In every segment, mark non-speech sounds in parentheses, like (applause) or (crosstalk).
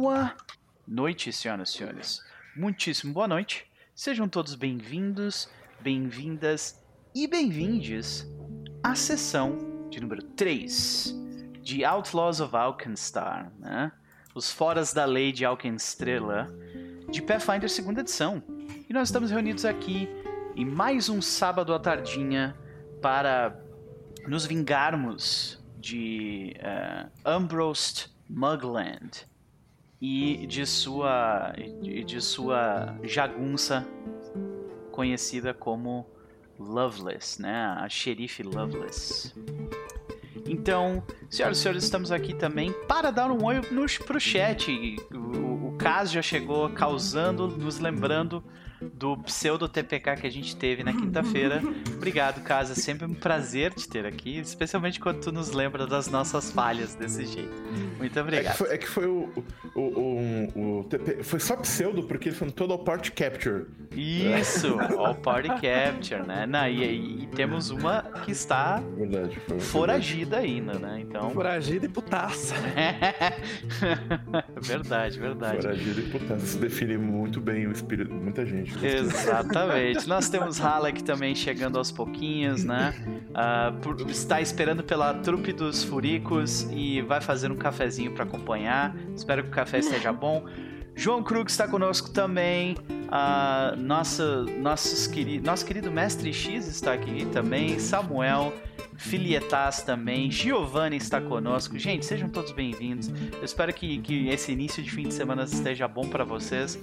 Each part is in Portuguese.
Boa noite, senhoras e senhores. Muitíssimo boa noite. Sejam todos bem-vindos, bem-vindas e bem-vindes à sessão de número 3 de Outlaws of Alkenstar, né? Os Foras da Lei de Alkenstrela, de Pathfinder 2 edição. E nós estamos reunidos aqui em mais um sábado à tardinha para nos vingarmos de uh, Ambrose Mugland e de sua, e de sua jagunça conhecida como Loveless, né? A xerife Loveless. Então, senhoras e senhores, estamos aqui também para dar um oi no, pro chat. O, o já chegou causando, nos lembrando do pseudo TPK que a gente teve na quinta-feira. Obrigado, Casa. É sempre um prazer te ter aqui, especialmente quando tu nos lembra das nossas falhas desse jeito. Muito obrigado. É que foi, é que foi o, o, o, o, TP, foi só pseudo porque ele foi todo ao Party Capture. Isso, All Party Capture, né? Não, e, e, temos uma que está verdade, foragida ainda, né? Então... Foragida e putaça. (laughs) verdade, verdade. Foragida e putaça. Isso define muito bem o espírito de muita gente. Exatamente. Nós temos Halleck também chegando aos pouquinhos, né? Uh, está esperando pela trupe dos furicos e vai fazer um cafezinho para acompanhar. Espero que o café esteja bom. João Krug está conosco também. Uh, nossa, nossos queri nosso querido Mestre X está aqui também. Samuel, Filietas também. Giovanni está conosco. Gente, sejam todos bem-vindos. Eu espero que, que esse início de fim de semana esteja bom para vocês.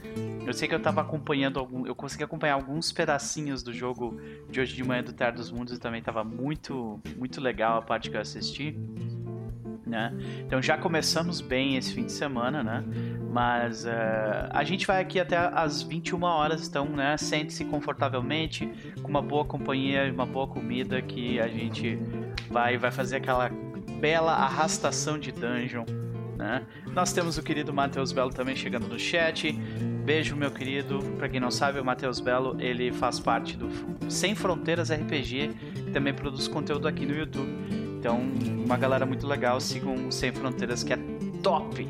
Eu sei que eu estava acompanhando algum, eu consegui acompanhar alguns pedacinhos do jogo de hoje de manhã do Terra dos Mundos e também estava muito, muito legal a parte que eu assisti. Né? Então já começamos bem esse fim de semana, né? Mas uh, a gente vai aqui até as 21 horas, então, né? Sente-se confortavelmente, com uma boa companhia, uma boa comida que a gente vai, vai fazer aquela bela arrastação de dungeon, né? Nós temos o querido Matheus Belo também chegando no chat. Beijo, meu querido. Para quem não sabe, o Matheus Belo, ele faz parte do Sem Fronteiras RPG, que também produz conteúdo aqui no YouTube. Então, uma galera muito legal, sigam o Sem Fronteiras, que é top,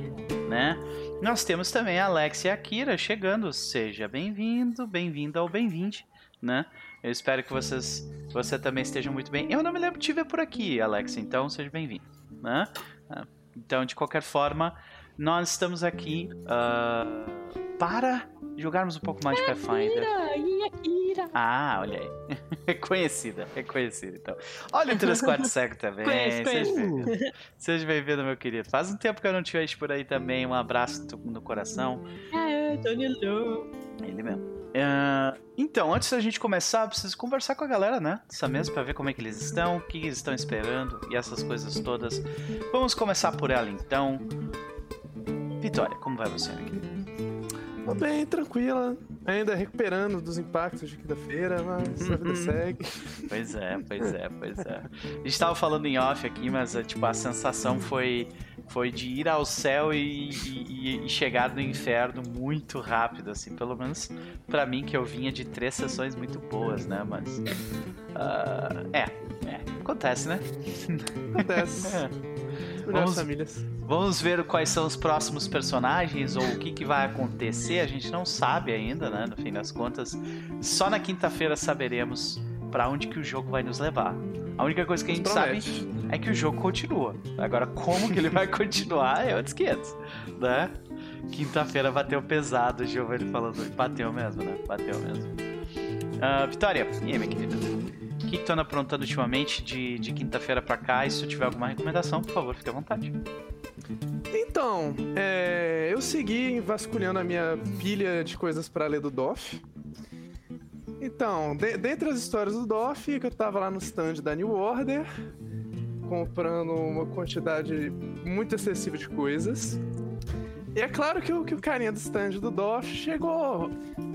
né? Nós temos também a Alex e a Akira chegando. Seja bem-vindo, bem-vinda ou bem-vinde, né? Eu espero que vocês, você também estejam muito bem. Eu não me lembro de te ver por aqui, Alex, então seja bem-vindo, né? Então, de qualquer forma, nós estamos aqui uh, para jogarmos um pouco mais de Pathfinder. Akira, Ah, olha aí. (laughs) Reconhecida, reconhecida, então. Olha o 3 4 (laughs) Cego também. Seja bem-vindo. Seja bem-vindo, meu querido. Faz um tempo que eu não te vejo por aí também. Um abraço no coração. Ah, Tony Lou. Ele mesmo. Uh, então, antes da gente começar, eu preciso conversar com a galera, né? Dessa mesa pra ver como é que eles estão, o que eles estão esperando e essas coisas todas. Vamos começar por ela então. Vitória, como vai você aqui? Tô bem, tranquila. Ainda recuperando dos impactos de quinta-feira, mas a vida segue. Pois é, pois é, pois é. A gente tava falando em off aqui, mas tipo, a sensação foi, foi de ir ao céu e, e, e chegar no inferno muito rápido, assim. Pelo menos para mim, que eu vinha de três sessões muito boas, né? Mas. Uh, é, é. Acontece, né? Acontece. (laughs) é. Vamos, famílias. vamos ver quais são os próximos personagens ou o que, que vai acontecer. A gente não sabe ainda, né? No fim das contas, só na quinta-feira saberemos para onde que o jogo vai nos levar. A única coisa que a gente sabe é que o jogo continua. Agora, como que ele vai (laughs) continuar é outros 500, né? Quinta-feira bateu pesado, o Giovanni falando. Bateu mesmo, né? Bateu mesmo. Uh, Vitória, e aí, minha querida? O que, tu anda aprontando ultimamente de, de quinta-feira pra cá? E se tu tiver alguma recomendação, por favor, fique à vontade. Então, é, eu segui vasculhando a minha pilha de coisas para ler do DOF. Então, de, dentre as histórias do DOF, que eu tava lá no stand da New Order, comprando uma quantidade muito excessiva de coisas. E é claro que o, que o carinha do stand do DOF chegou.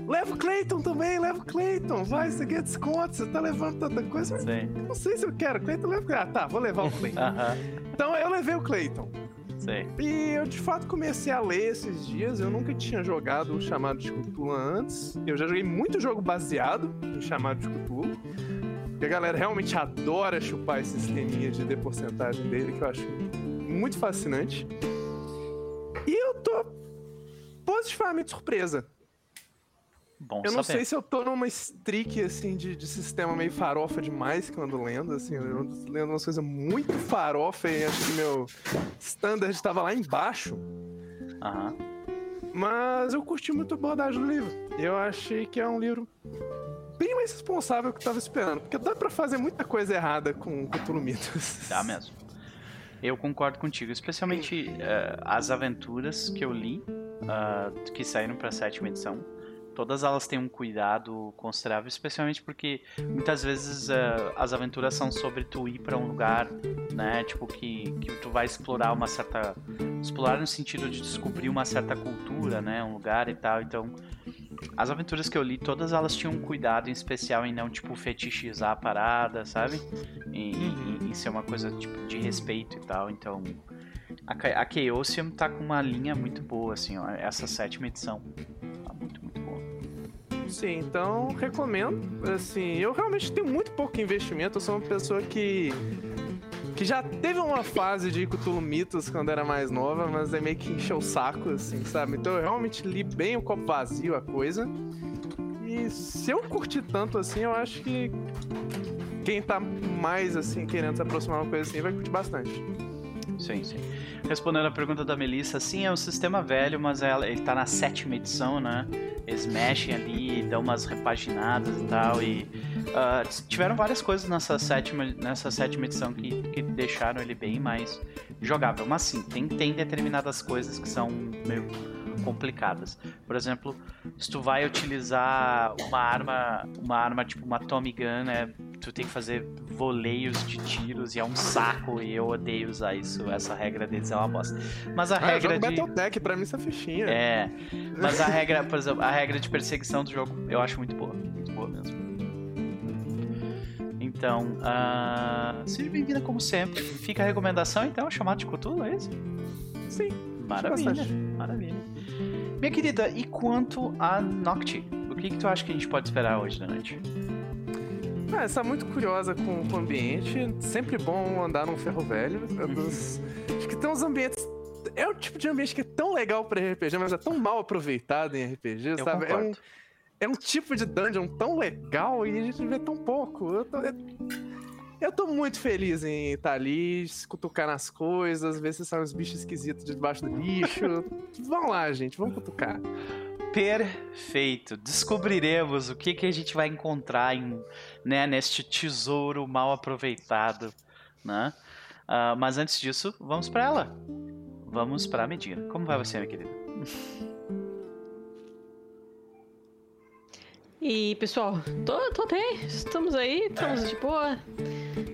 Leva o Clayton também, leva o Clayton. Vai, você quer desconto, você tá levando tanta coisa. Sim. Não sei se eu quero. Clayton leva. Ah, tá, vou levar o Clayton. (laughs) Então eu levei o Clayton. Sim. E eu de fato comecei a ler esses dias. Eu nunca tinha jogado o chamado de Cthulhu antes. Eu já joguei muito jogo baseado em chamado de Cthulhu. E a galera realmente adora chupar esse sisteminha de D porcentagem dele, que eu acho muito fascinante. E eu tô positivamente surpresa. Bom Eu não saber. sei se eu tô numa streak, assim, de, de sistema meio farofa demais quando lendo, assim. Eu ando lendo umas coisas muito farofa e acho que meu standard estava lá embaixo. Aham. Mas eu curti muito a abordagem do livro. Eu achei que é um livro bem mais responsável que eu tava esperando. Porque dá pra fazer muita coisa errada com Cthulhu Mitos. Dá mesmo. Eu concordo contigo, especialmente eh, as aventuras que eu li, ah, que saíram para a sétima edição. Todas elas têm um cuidado considerável, especialmente porque muitas vezes eh, as aventuras são sobre tu ir para um lugar, né, tipo que, que tu vai explorar uma certa, explorar no sentido de descobrir uma certa cultura, né, um lugar e tal. Então, as aventuras que eu li, todas elas tinham um cuidado em especial em não tipo fetichizar a parada, sabe? Ser uma coisa tipo de respeito e tal. Então, a, a Chaosium tá com uma linha muito boa, assim, ó, essa sétima edição. Tá muito, muito boa. Sim, então recomendo. Assim, eu realmente tenho muito pouco investimento. Eu sou uma pessoa que. que já teve uma fase de Cthulhu Mitos quando era mais nova, mas aí meio que encheu o saco, assim, sabe? Então eu realmente li bem o copo vazio a coisa. E se eu curti tanto assim, eu acho que quem tá mais assim querendo se aproximar de uma coisa assim vai curtir bastante. Sim, sim. Respondendo a pergunta da Melissa, sim, é um sistema velho, mas ela, ele tá na sétima edição, né? Eles mexem ali, dão umas repaginadas e tal. E ah, tiveram várias coisas nessa sétima, nessa sétima edição que, que deixaram ele bem mais jogável. Mas sim, tem, tem determinadas coisas que são meio complicadas. Por exemplo, se tu vai utilizar uma arma, uma arma tipo uma Tommy Gun, né? Tu tem que fazer voleios de tiros e é um saco e eu odeio usar isso. Essa regra deles é uma bosta. Mas a Ah, regra de Battletech, pra mim isso é fichinha. é, mas a regra, por exemplo, a regra de perseguição do jogo eu acho muito boa, muito boa mesmo. Então, ah, seja bem-vinda como sempre. Fica a recomendação então, chamado de Cthulhu, é isso? Sim. Maravilha, maravilha. Minha querida, e quanto a Nocti? O que, que tu acha que a gente pode esperar hoje da noite? Ah, você tá muito curiosa com, com o ambiente. Sempre bom andar num ferro velho. É dos- Acho que tem uns ambientes. É o tipo de ambiente que é tão legal pra RPG, mas é tão mal aproveitado em RPG, Eu sabe? É um, é um tipo de dungeon tão legal e a gente vê tão pouco. Eu tô, eu, eu tô muito feliz em estar ali, se cutucar nas coisas, ver se saem uns bichos esquisitos debaixo do lixo. vamos lá, gente, vamos cutucar. Perfeito. Descobriremos o que, que a gente vai encontrar em, né, neste tesouro mal aproveitado, né? Ah, mas antes disso, vamos para ela. Vamos para a Medina. Como vai você, minha querida? E pessoal, tô, tô bem, estamos aí, estamos de boa.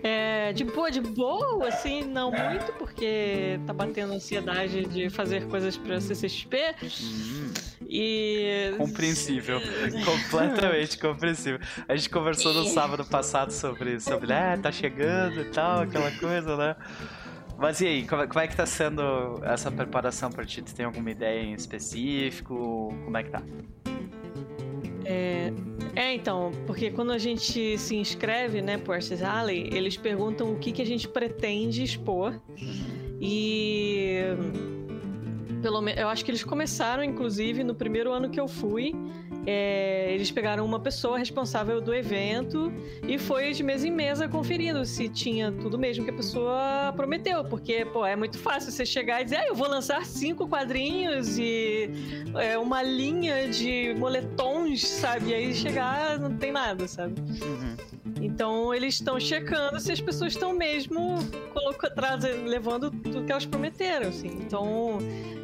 É, de boa, de boa, assim, não muito, porque tá batendo ansiedade de fazer coisas pra CCXP. E. compreensível. (laughs) Completamente compreensível. A gente conversou no sábado passado sobre, sobre ah, tá chegando e tal, aquela coisa, né? Mas e aí, como é, como é que tá sendo essa preparação pra ti? Tu tem alguma ideia em específico? Como é que tá? É, é, então, porque quando a gente se inscreve, né, pro Arces Alley, eles perguntam o que, que a gente pretende expor. E. Pelo menos, eu acho que eles começaram, inclusive, no primeiro ano que eu fui. É, eles pegaram uma pessoa responsável do evento e foi de mesa em mesa conferindo se tinha tudo mesmo que a pessoa prometeu. Porque, pô, é muito fácil você chegar e dizer, ah, eu vou lançar cinco quadrinhos e é, uma linha de moletons, sabe? E aí chegar, não tem nada, sabe? Uhum. Então eles estão checando se as pessoas estão mesmo coloca- trazendo, levando tudo que elas prometeram, assim. Então,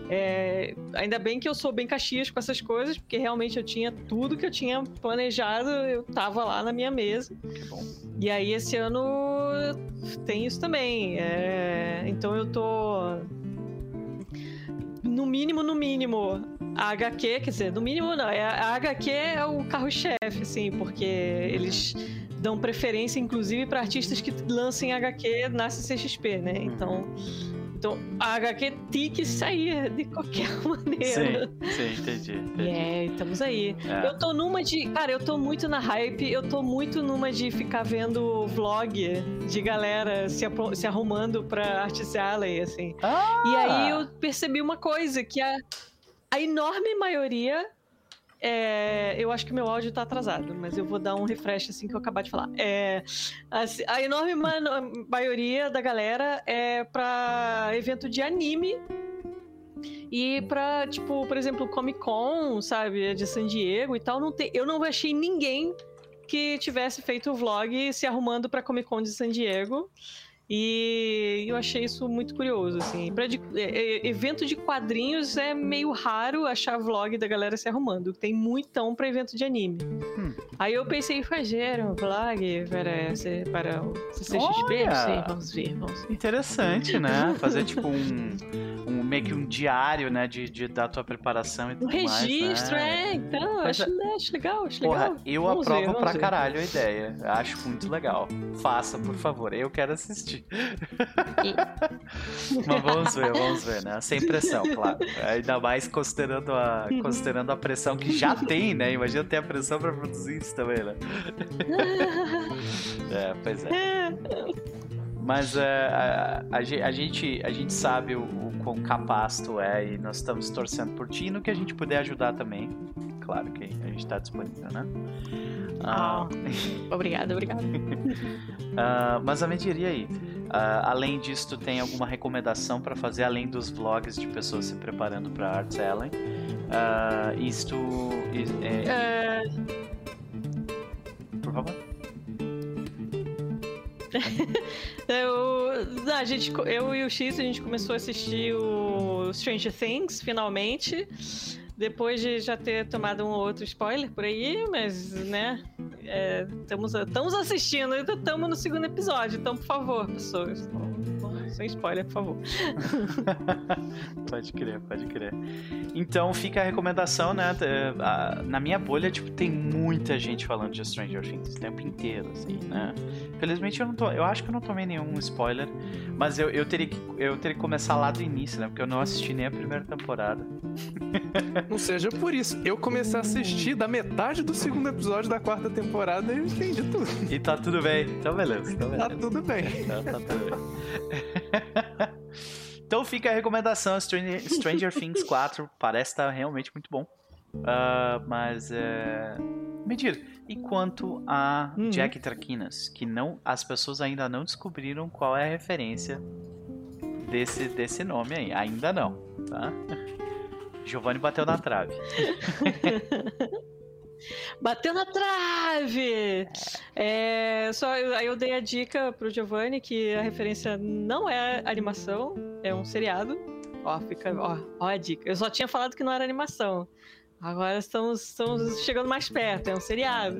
é, ainda bem que eu sou bem caxias com essas coisas, porque realmente eu tinha tudo que eu tinha planejado, eu tava lá na minha mesa. E aí esse ano tem isso também. é, então eu tô. No mínimo, no mínimo, a HQ, quer dizer, no mínimo não, é- a HQ é o carro-chefe, assim, porque eles dão preferência, inclusive, para artistas que lancem HQ na CCXP, né? Então, então a HQ tem que sair de qualquer (laughs) maneira. Sim, sim, entendi. Entendi. é, estamos aí. É. Eu tô numa de. Cara, eu tô muito na hype, eu tô muito numa de ficar vendo vlog de galera se, se arrumando pra Artist Alley, assim. Ah! E aí eu percebi uma coisa, que a, a enorme maioria. É, eu acho que meu áudio tá atrasado, mas eu vou dar um refresh assim que eu acabar de falar. É, assim, a enorme ma- maioria da galera é pra evento de anime e pra, tipo, por exemplo, Comic Con, sabe, de San Diego e tal. Não tem, eu não achei ninguém que tivesse feito o vlog se arrumando pra Comic Con de San Diego. E eu achei isso muito curioso, assim. Pra de- é- é- evento de quadrinhos é meio raro achar vlog da galera se arrumando. Tem muitão pra evento de anime. Hum. Aí eu pensei em fazer um vlog para, para o CCXP. Vamos ver, vamos ver. Interessante, né? Fazer tipo um, um meio que um diário, né? De, de- da tua preparação e Um tudo mais. registro, né? é. Então, Mas acho, acho legal, acho Porra, legal. eu Vamos aprovo ver, pra ver. caralho a ideia. Acho muito legal. Faça, por favor. Eu quero assistir. Mas vamos ver, vamos ver, né? Sem pressão, claro. Ainda mais considerando a, considerando a pressão que já tem, né? Imagina ter a pressão pra produzir isso também, né? É, pois é. Mas é, a, a a gente, a gente sabe o, o quão capaz tu é e nós estamos torcendo por ti e no que a gente puder ajudar também. Claro que a gente tá disponível, né? Ah, Obrigada, obrigada. (laughs) ah, mas a mediria aí. Ah, além disso, tu tem alguma recomendação para fazer além dos vlogs de pessoas se preparando para Arts Ellen? Ah, isto. is- é- Por favor. (laughs) Eu, a gente, eu e o X, a gente começou a assistir o Stranger Things, finalmente. Depois de já ter tomado um ou outro spoiler por aí, mas, né, é, estamos, estamos assistindo, ainda estamos no segundo episódio, então, por favor, pessoas, sem spoiler, por favor. (laughs) Pode crer, pode crer. Então fica a recomendação, né? Na minha bolha, tipo, tem muita gente falando de Stranger Things o tempo inteiro, assim, né? Felizmente eu não tô. Eu acho que eu não tomei nenhum spoiler, mas eu, eu, teria, que, eu teria que começar lá do início, né? Porque eu não assisti nem a primeira temporada. (laughs) Não seja por isso. Eu comecei a assistir da metade do segundo episódio da quarta temporada e eu entendi tudo. E tá tudo bem. Então beleza, então Tá beleza. tudo bem. Então tá tudo bem. (laughs) então fica a recomendação: Stranger, Stranger Things 4 parece estar realmente muito bom. Ah, mas é. Medir, e quanto a Hum. Jack Traquinas, que não, as pessoas ainda não descobriram qual é a referência desse, desse nome aí. Ainda não, tá? (laughs) Giovanni bateu na trave. (laughs) Bateu na trave! É, só, aí eu dei a dica pro Giovanni que a referência não é animação, é um seriado. Ó, fica, ó, ó a dica. Eu só tinha falado que não era animação. Agora estamos, estamos chegando mais perto, é um seriado.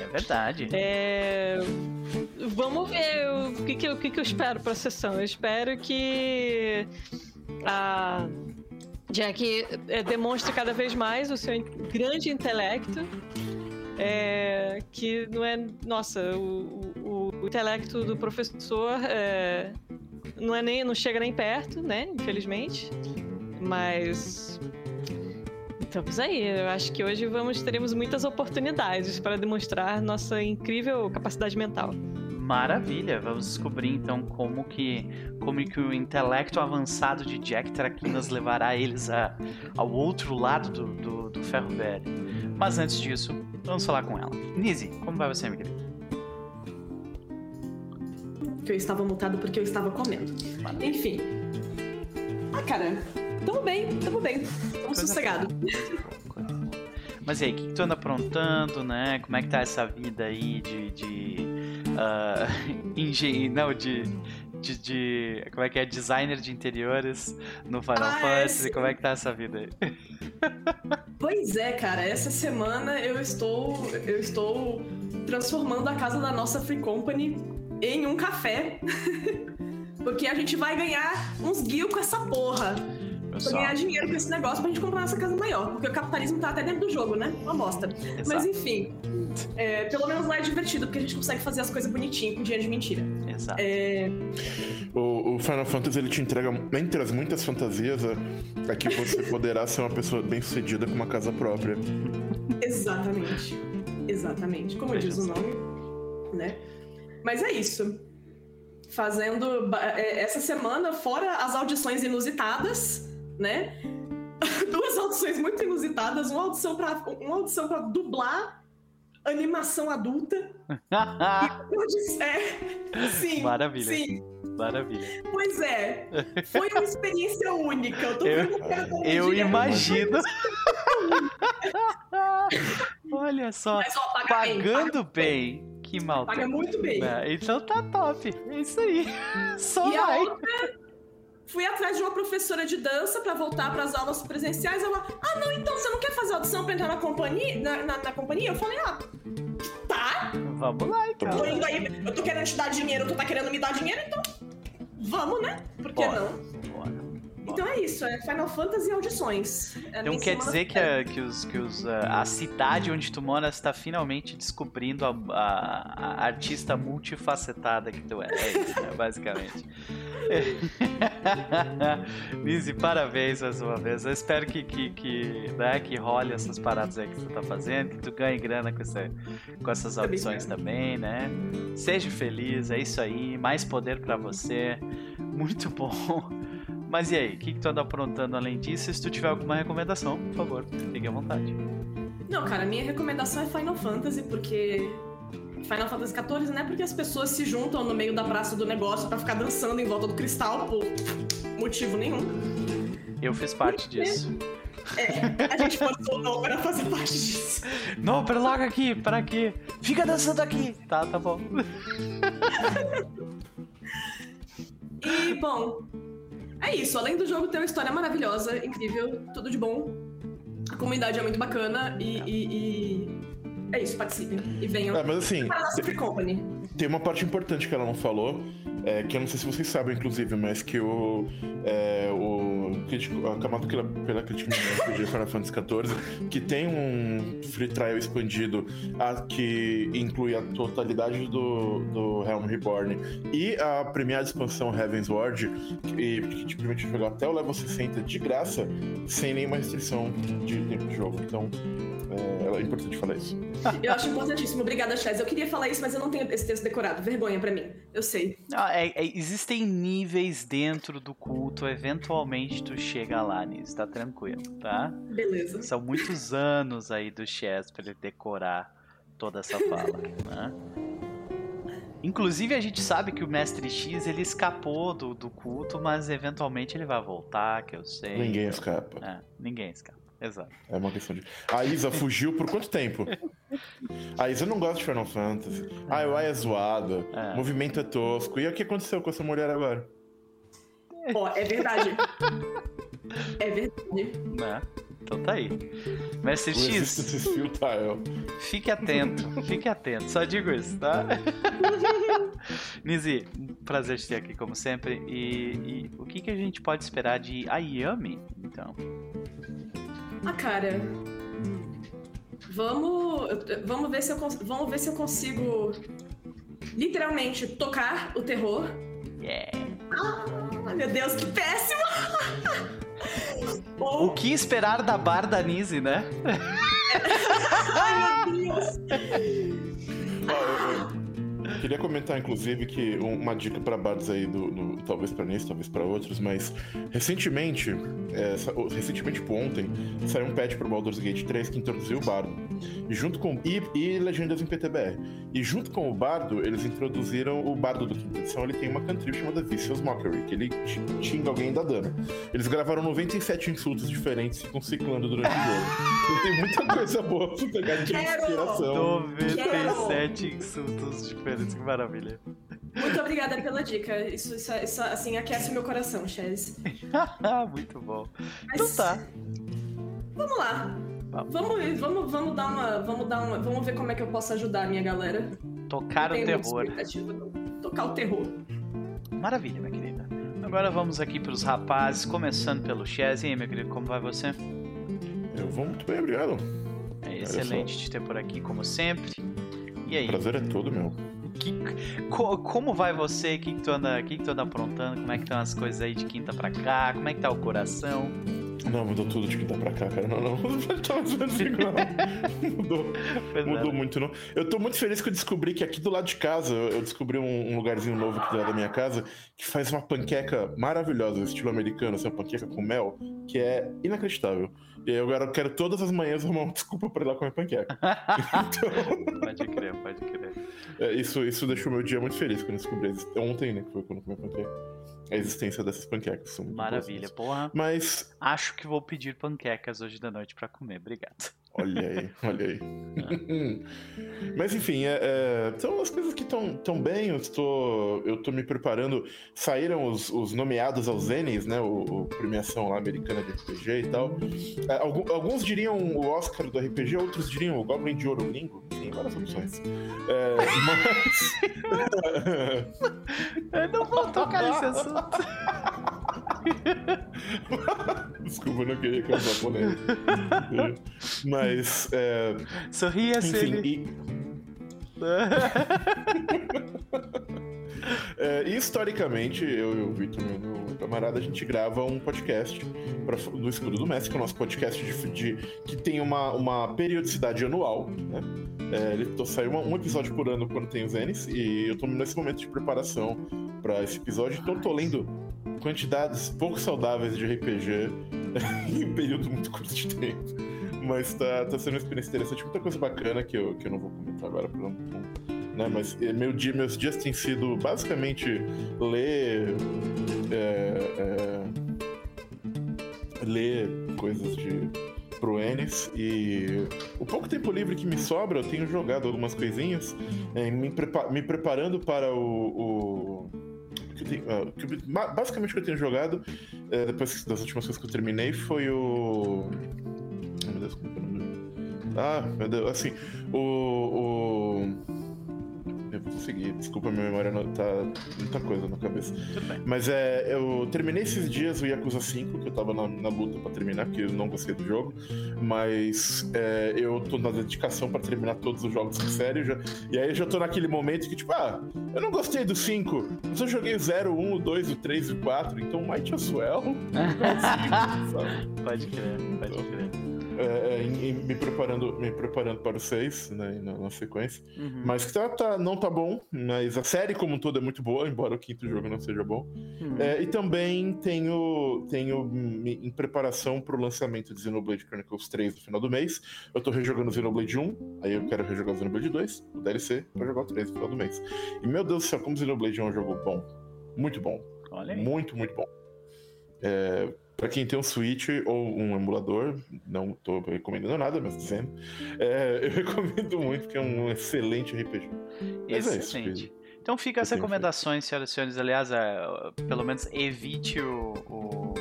É verdade. É, Vamos ver o que, que, eu- o que, que eu espero pra sessão. Eu espero que a Jack é, demonstre cada vez mais o seu grande intelecto. é, que não é. Nossa, o, o- o intelecto do professor é, não, é nem, não chega nem perto, né? Infelizmente. Mas. Estamos aí. Eu acho que hoje vamos teremos muitas oportunidades para demonstrar nossa incrível capacidade mental. Maravilha, vamos descobrir então como que, como que o intelecto avançado de Jack Traquinas levará eles a, ao outro lado do, do, do ferro velho. Mas antes disso, vamos falar com ela. Nise, como vai você, minha querida? Que eu estava mutado porque eu estava comendo. Maravilha. Enfim. Ah, cara, tamo bem, tamo bem. Tamo Coisa sossegado. Mas e aí, o que, que tu anda aprontando, né? Como é que tá essa vida aí de. de ah, (laughs) engen... Não, de, de, de. Como é que é? Designer de interiores no Final Ah, é, Fantasy. Como é que tá essa vida aí? (laughs) Pois é, cara, essa semana eu estou. Eu estou transformando a casa da nossa Free Company em um café. (laughs) Porque a gente vai ganhar uns guil com essa porra. Vou Pessoal, ganhar dinheiro com esse negócio pra gente comprar nossa casa maior. Porque o capitalismo tá até dentro do jogo, né? Uma bosta. Mas exato, enfim. é, pelo menos lá é divertido, porque a gente consegue fazer as coisas bonitinho com dinheiro de mentira. exato. É, O, o Final Fantasy ele te entrega, entre as muitas fantasias, é que você (laughs) poderá ser uma pessoa bem sucedida com uma casa própria. Exatamente. Exatamente. Como diz o nome, né? Mas é isso. fazendo é, essa semana, fora as audições inusitadas, né? (laughs) Duas audições muito inusitadas, uma audição para uma audição para dublar animação adulta. (laughs) É, sim. Maravilha. Sim, Maravilha. pois é. Foi uma experiência única. Eu tô Eu- vendo Eu imagino. (laughs) Olha só, Mas, ó, paga bem, pagando bem. Que mal. Paga muito bem. É, então tá top. É isso aí. Só E a vai. outra, fui atrás de uma professora de dança pra voltar pras aulas presenciais. Ela, ah, não, então você não quer fazer audição pra entrar na companhia? Na, na- na companhia? Eu falei, ah, tá. Vamos lá, Eu tô então. indo aí, eu tô querendo te dar dinheiro, tu tá querendo me dar dinheiro, então vamos, né? Por que Bora. não? Bora. Então é isso, é Final Fantasy audições. É Então quer dizer que, a, que, os, que os, a, a cidade onde tu mora está finalmente descobrindo a, a- a artista multifacetada que tu é. É isso, né? (laughs) Basicamente. (laughs) Lizzy, parabéns mais uma vez. Eu espero que, que, que, né, que role essas paradas aí que tu tá fazendo, que tu ganhe grana com, essa, com essas audições também, né? Seja feliz, é isso aí. Mais poder pra você. Muito bom. Mas e aí, o que, que tu anda aprontando além disso? Se tu tiver alguma recomendação, por favor, fique à vontade. Não, cara, minha recomendação é Final Fantasy, porque. Final Fantasy XIV, né? Porque as pessoas se juntam no meio da praça do negócio pra ficar dançando em volta do cristal por motivo nenhum. Eu fiz parte disso. É, a gente forçou o não para fazer parte disso. (laughs) Não, pera logo aqui, para aqui. Fica dançando aqui. Tá, tá bom. (laughs) E, bom, é isso. Além do jogo ter uma história maravilhosa, incrível, tudo de bom. A comunidade é muito bacana e. e- e- É isso, participem. E venham É, mas assim, para a nossa Free Company. Tem uma parte importante que ela não falou, é, que eu não sei se vocês sabem, inclusive, mas que o. É, o crítico, aclamado pela, pela crítica de Final Fantasy XIV, que tem um free trial expandido a, que inclui a totalidade do, do Helm Reborn e a premiada expansão Heaven's Ward, que, que te permite jogar até o level 60 de graça, sem nenhuma restrição de tempo de jogo. Então, é, é importante falar isso. Eu acho importantíssimo. Obrigada, Chaz. Eu queria falar isso, mas eu não tenho esse texto decorado. Vergonha pra mim. Eu sei. Ah, é- é- existem níveis dentro do culto, eventualmente tu chega lá nisso, tá tranquilo, tá? Beleza. São muitos anos aí do Chess pra ele decorar toda essa fala, (laughs) né? Inclusive a gente sabe que o Mestre X ele escapou do, do culto, mas eventualmente ele vai voltar, que eu sei. Ninguém escapa. É, ninguém escapa. Exato. É uma questão de. A Isa fugiu por quanto tempo? A Isa não gosta de Final Fantasy. A UI é zoada. É. Movimento é tosco. E o que aconteceu com essa mulher agora? Ó, é verdade. é verdade. Né? Então tá aí. Mestre X, is futile. fique atento, fique atento. Só digo isso, tá? (laughs) Nizi, um prazer te ter aqui como sempre. E, e o que, que a gente pode esperar de Ayami, então? Ah, cara. Vamos. Vamos ver se eu, vamos ver se eu consigo literalmente tocar o terror. Yeah. Ai, meu Deus, que péssimo! (laughs) O Ou, que esperar da bar da Nise, né? (laughs) ai, meu Deus! Queria comentar, inclusive, que um- uma dica para bardos aí, do, do- talvez para Nesse, talvez para outros, mas recentemente, é, recentemente tipo, ontem, saiu um patch pro Baldur's Gate 3 que introduziu o bardo. E junto com. E, e legendas em PTBR. E junto com o bardo, eles introduziram o bardo do quinta edição. Ele tem uma cantrip chamada Vicious Mockery, que ele xinga alguém e dá dano. Eles gravaram 97 insultos diferentes e ficam ciclando durante o jogo. Então tem muita coisa boa pra pegar de inspiração. 97 insultos diferentes, que maravilha. Muito obrigada pela dica. Isso, isso, isso, assim, aquece o meu coração, Chaz. (laughs) Muito bom. Mas Então tá. Vamos lá. Vamos. Vamos, vamos, vamos dar uma. Vamos dar uma. Vamos ver como é que eu posso ajudar a minha galera. Tocar o terror. Tocar o terror. Maravilha, minha querida. Agora vamos aqui pros rapazes, começando pelo Chess. E aí, meu querido, como vai você? Eu vou muito bem, obrigado. É excelente te ter por aqui, como sempre. E aí, O prazer é todo meu. Que- co- como vai você? O que, que, tu anda, que, que tu anda aprontando? Como é que estão as coisas aí de quinta pra cá? Como é que tá o coração? Não, mudou tudo de quinta pra cá, cara. Não, não. (laughs) Tá mais ou menos igual. (laughs) Mudou. Pois é, Mudou né? muito, não. Eu tô muito feliz que eu descobri que aqui do lado de casa, eu descobri um, um lugarzinho novo aqui do lado da minha casa, que faz uma panqueca maravilhosa, estilo americano, assim, uma panqueca com mel, que é inacreditável. E aí agora eu quero todas as manhãs arrumar uma desculpa pra ir lá comer panqueca. (laughs) Então, Pode crer, pode crer. é, isso, isso deixou meu dia muito feliz quando eu descobri. Ontem, né, que foi quando eu comi panqueca. A existência dessas panquecas. São Maravilha, gostosas. porra. Mas, Acho que vou pedir panquecas hoje da noite pra comer. Obrigado. Olha aí, olha aí. Mas enfim, é, é, são as coisas que estão tão bem. Eu estou, eu tô me preparando. Saíram os, os nomeados aos Emmys, né? O, o premiação lá americana de RPG e tal. É, algu- alguns diriam o Oscar do RPG, outros diriam o Goblin de Ouro Gringo. Tem várias opções. É, mas. Eu (laughs) não vou tocar nesse assunto. (laughs) Desculpa, eu não queria causar polêmica. (laughs) Mas, é, Sorria, enfim, e, (laughs) É, historicamente, eu e o Vitor, meu camarada, a gente grava um podcast pra, do Escudo do Mestre, que é o nosso podcast de, de- que tem uma, uma periodicidade anual, né? É, ele tô, sai uma- um episódio por ano quando tem os N's, e eu tô nesse momento de preparação pra esse episódio, então eu tô lendo quantidades pouco saudáveis de RPG (laughs) em um período muito curto de tempo. Mas tá, tá sendo uma experiência interessante, muita coisa bacana que eu, que eu não vou comentar agora pra não, né? Mas eh, meu dia, meus dias têm sido basicamente ler. é, é, ler coisas de pro Enes e o pouco tempo livre que me sobra, eu tenho jogado algumas coisinhas, é, me, prepa- me preparando para o. o- basicamente o que eu tenho jogado, é, depois das últimas coisas que eu terminei, foi o. Ai, meu Deus, como é é o nome? Ah, meu Deus, assim, o. o... Conseguir, desculpa, minha memória não tá muita coisa na cabeça. Tudo bem. Mas é, eu terminei esses dias o Yakuza 5, que eu tava na, na luta pra terminar, porque eu não gostei do jogo. Mas é, eu tô na dedicação pra terminar todos os jogos da série. Já, e aí eu já tô naquele momento que, tipo, ah, eu não gostei do 5, mas eu joguei o 0, 1, o 2, o 3 e o 4, então might as well. Consigo, (laughs) sabe? Pode crer, pode crer. É, é, em- em me, preparando, me preparando para o 6, né, na, na sequência. Uhum. Mas que tá, tá- não tá bom, mas a série como um todo é muito boa, embora o quinto jogo não seja bom. Uhum. É, e também tenho, tenho em preparação para o lançamento de Xenoblade Chronicles 3 no final do mês. Eu tô rejogando Xenoblade 1, aí eu quero rejogar Xenoblade 2, o DLC, pra jogar o 3 no final do mês. E meu Deus do céu, como Xenoblade é um jogo bom. Muito bom. Muito, muito bom. É, para quem tem um Switch ou um emulador, não tô recomendando nada, mas dizendo, é, eu (laughs) recomendo muito, porque é um excelente RPG. É Excelente. que- Então fica as recomendações, senhoras e senhores. Aliás, é, pelo menos evite o, o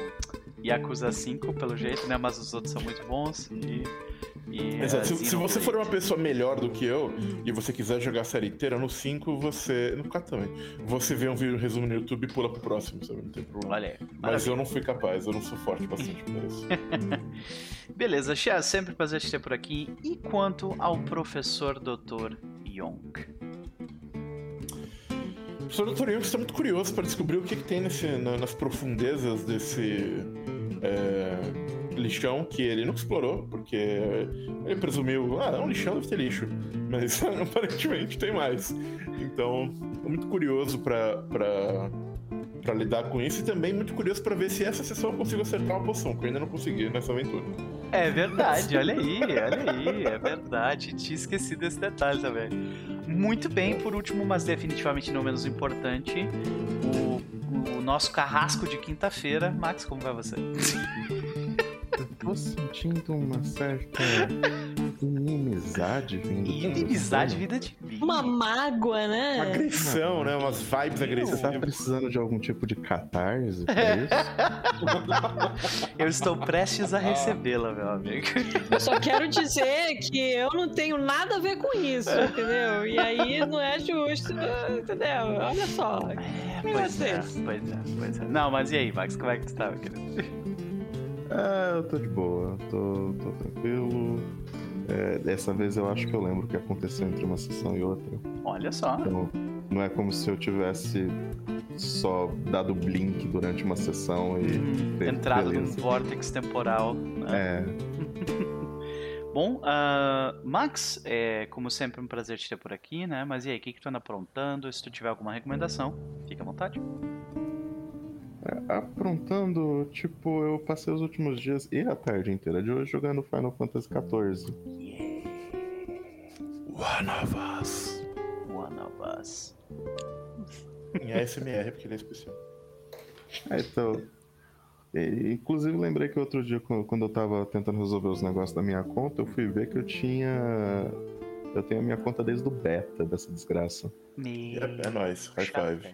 Yakuza 5, pelo jeito, né? Mas os outros são muito bons. E, Exato. Se, se você for uma pessoa melhor do que eu e você quiser jogar a série inteira, no 5 você. No 4 também. Você vê um vídeo resumo no YouTube e pula pro próximo, sabe? Não tem problema. Olha. Mas maravilha. eu não fui capaz, eu não sou forte bastante pra isso. (laughs) Beleza, Xia, sempre prazer te ter por aqui. E quanto ao professor Dr. Yonk? O professor Dr. Young está muito curioso para descobrir o que, que tem nesse, na- nas profundezas desse é, lixão que ele nunca explorou, porque ele presumiu, ah, é um lixão, deve ter lixo. Mas (laughs) aparentemente tem mais. Então, muito curioso para para lidar com isso e também muito curioso para ver se essa sessão eu consigo acertar uma poção, que eu ainda não consegui nessa aventura. É verdade, olha aí, olha aí, é verdade. Tinha esquecido desse detalhe também. Muito bem, por último, mas definitivamente não menos importante, o, o nosso carrasco de quinta-feira. Max, como vai você? (laughs) Eu tô sentindo uma certa inimizade vindo. de Inimizade, vida de vinho. Uma mágoa, Uma né? agressão, né? Umas vibes Você tá agressivas. precisando de algum tipo de catarse pra isso? (laughs) Eu estou prestes a recebê-la, meu amigo. Eu só quero dizer que eu não tenho nada a ver com isso, entendeu? E aí não é justo, entendeu? Olha só. É, pois é, pois é, pois é. Não, mas e aí, Max, como é que tu tá, meu querido? Ah, eu tô de boa, tô, tô tranquilo. É, dessa vez eu acho que eu lembro o que aconteceu entre uma sessão e outra. Olha só. Então, não é como se eu tivesse só dado blink durante uma sessão e. Hum, entrado num beleza. vórtex temporal. né? É. (laughs) Bom, ah, Max, é como sempre um prazer te ter por aqui, né? Mas e aí, o que, que tu anda aprontando? Se tu tiver alguma recomendação, fica à vontade. Aprontando, tipo, eu passei os últimos dias e a tarde inteira de hoje jogando Final Fantasy XIV. One of us. One of us. Em ASMR, porque ele é especial. É, então. e, Inclusive, lembrei que outro dia, quando quando eu tava tentando resolver os negócios da minha conta, eu fui ver que eu tinha. Eu tenho a minha conta desde o beta dessa desgraça. Me... É, é nóis, high five.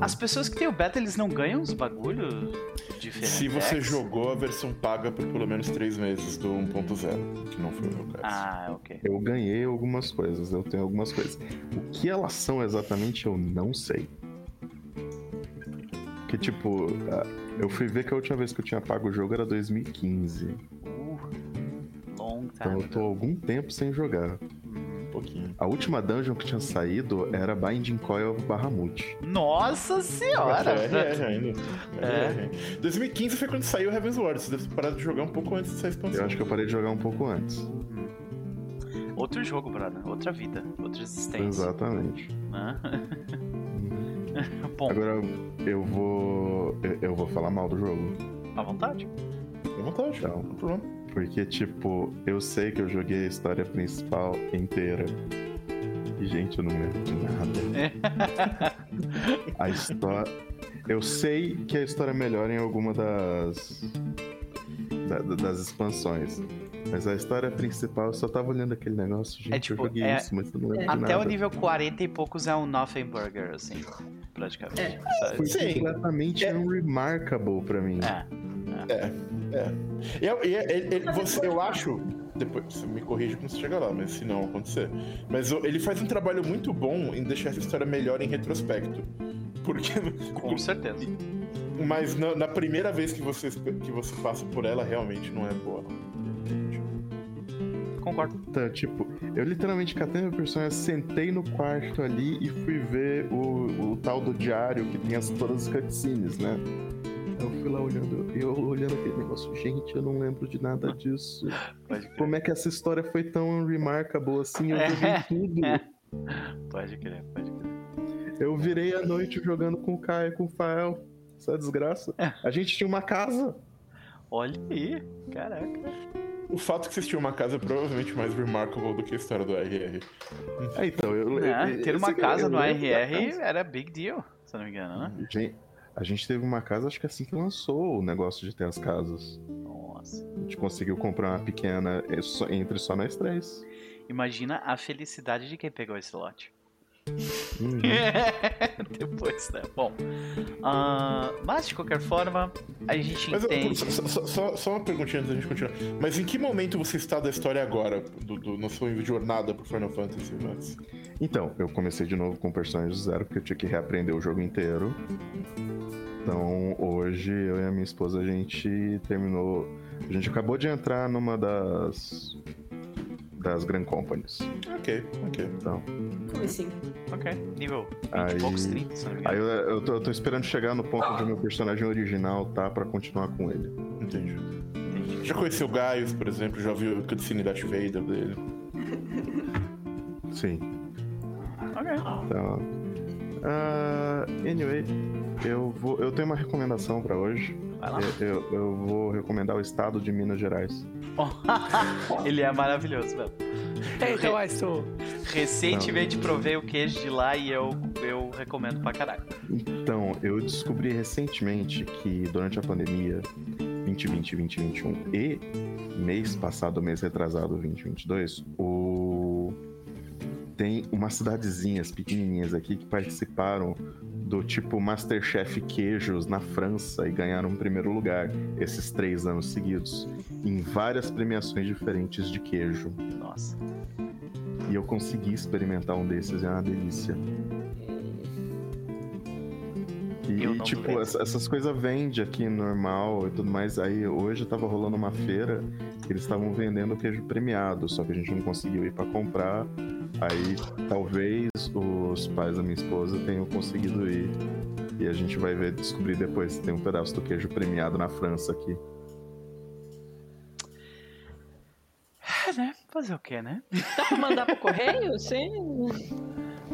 As pessoas que têm o beta, eles não ganham os bagulhos diferentes. Se você jogou a versão paga por pelo menos 3 meses do 1.0, que não foi o meu caso. Ah, ok. Eu ganhei algumas coisas, eu tenho algumas coisas. O que elas são exatamente, eu não sei. Que tipo, eu fui ver que a última vez que eu tinha pago o jogo era 2015. Uh, long Então time. eu tô há algum tempo sem jogar. Um pouquinho. A última dungeon que tinha saído era Binding Coil Bahamut. Nossa senhora! É, RR ainda. É. É. 2015 foi quando saiu Heaven's Ward. Você deve ter parado de jogar um pouco antes dessa expansão. Eu acho que eu parei de jogar um pouco antes. Outro jogo, brother. Outra vida. Outra existência. Exatamente. né? (laughs) Bom, Agora eu vou. eu- Eu vou falar mal do jogo. à vontade. À vontade, Então. não tem problema. Porque, tipo, eu sei que eu joguei a história principal inteira. E, gente, eu não lembro de nada. (laughs) A história. Eu sei que a história melhora em alguma das. da- da- das expansões. Mas a história principal, eu só tava olhando aquele negócio, gente. tipo, eu joguei é- isso, mas eu não lembro de Até nada. o nível 40 e poucos é um Nothing Burger, assim. Praticamente. É. sabe? Foi Sim. completamente É. unremarkable pra mim. É. É, é. E eu, e ele- ele- você- eu acho. Depois você me corrige quando você chegar lá, mas se não acontecer. Mas ele faz um trabalho muito bom em deixar essa história melhor em retrospecto. Porque. (laughs) Com certeza. Mas na, na primeira vez que você, que você passa por ela, realmente não é boa. Concordo. Então, tipo, eu literalmente catei meu personagem, sentei no quarto ali e fui ver o, o tal do diário que tem as, todas as cutscenes, né? Eu fui lá olhando, eu olhando aquele negócio, gente, eu não lembro de nada disso. Como é que essa história foi tão remarkable assim? Eu É. joguei tudo. (laughs) Pode crer, pode crer. Eu virei a noite jogando com o Caio, com o Fael. Essa desgraça. A gente tinha uma casa. Olha aí, caraca. O fato que vocês tinham uma casa é provavelmente mais remarkable do que a história do RR. É, então, eu, É, eu- ter uma casa eu no lembro RR casa. era big deal, se eu não me engano, né? Gente, a gente teve uma casa, acho que assim que lançou o negócio de ter as casas. Nossa. A gente conseguiu comprar uma pequena é, só- entre só nós três. Imagina a felicidade de quem pegou esse lote. Uhum. (laughs) Depois, né? Bom. ah, mas de qualquer forma, a gente Mas entende. só, só- só- só uma perguntinha antes da gente continuar. Mas em que momento você está da história agora? Do, do, na sua jornada pro Final Fantasy, Max? Então, eu comecei de novo com o personagem do zero, porque eu tinha que reaprender o jogo inteiro. Então, hoje, eu e a minha esposa, a gente terminou. A gente acabou de entrar numa das. Das Grand Companies. Ok, ok. Então, Como assim? Ok, nível 20 Aí- e poucos 30, se eu não me engano. aí eu, eu, tô, eu tô esperando chegar no ponto onde o meu personagem original tá pra continuar com ele. Entendi. Já conheceu o Gaius, por exemplo? Já viu o cutscene Darth Vader dele? Sim. Ok. Então. ah, anyway, eu, vou, eu tenho uma recomendação pra hoje. Vai lá. Eu, eu- eu vou recomendar o estado de Minas Gerais. (laughs) Ele é maravilhoso, velho. Eita, vai, sou. Recentemente provei o queijo de lá e eu, eu recomendo pra caralho. Então, eu descobri recentemente que durante a pandemia 2020, 2021 e mês passado, mês retrasado, 2022, o... tem umas cidadezinhas pequenininhas aqui que participaram do tipo Masterchef Queijos na França e ganharam o primeiro lugar esses três anos seguidos em várias premiações diferentes de queijo. Nossa. E eu consegui experimentar um desses, é uma delícia. E, tipo, essa- essas coisas vende aqui normal e tudo mais. Aí hoje tava rolando uma feira que eles estavam vendendo queijo premiado, só que a gente não conseguiu ir pra comprar Aí talvez os pais da minha esposa tenham conseguido ir. E a gente vai ver, descobrir depois se tem um pedaço do queijo premiado na França aqui. É, né? Fazer o quê, né? Dá pra mandar pro correio? Sim.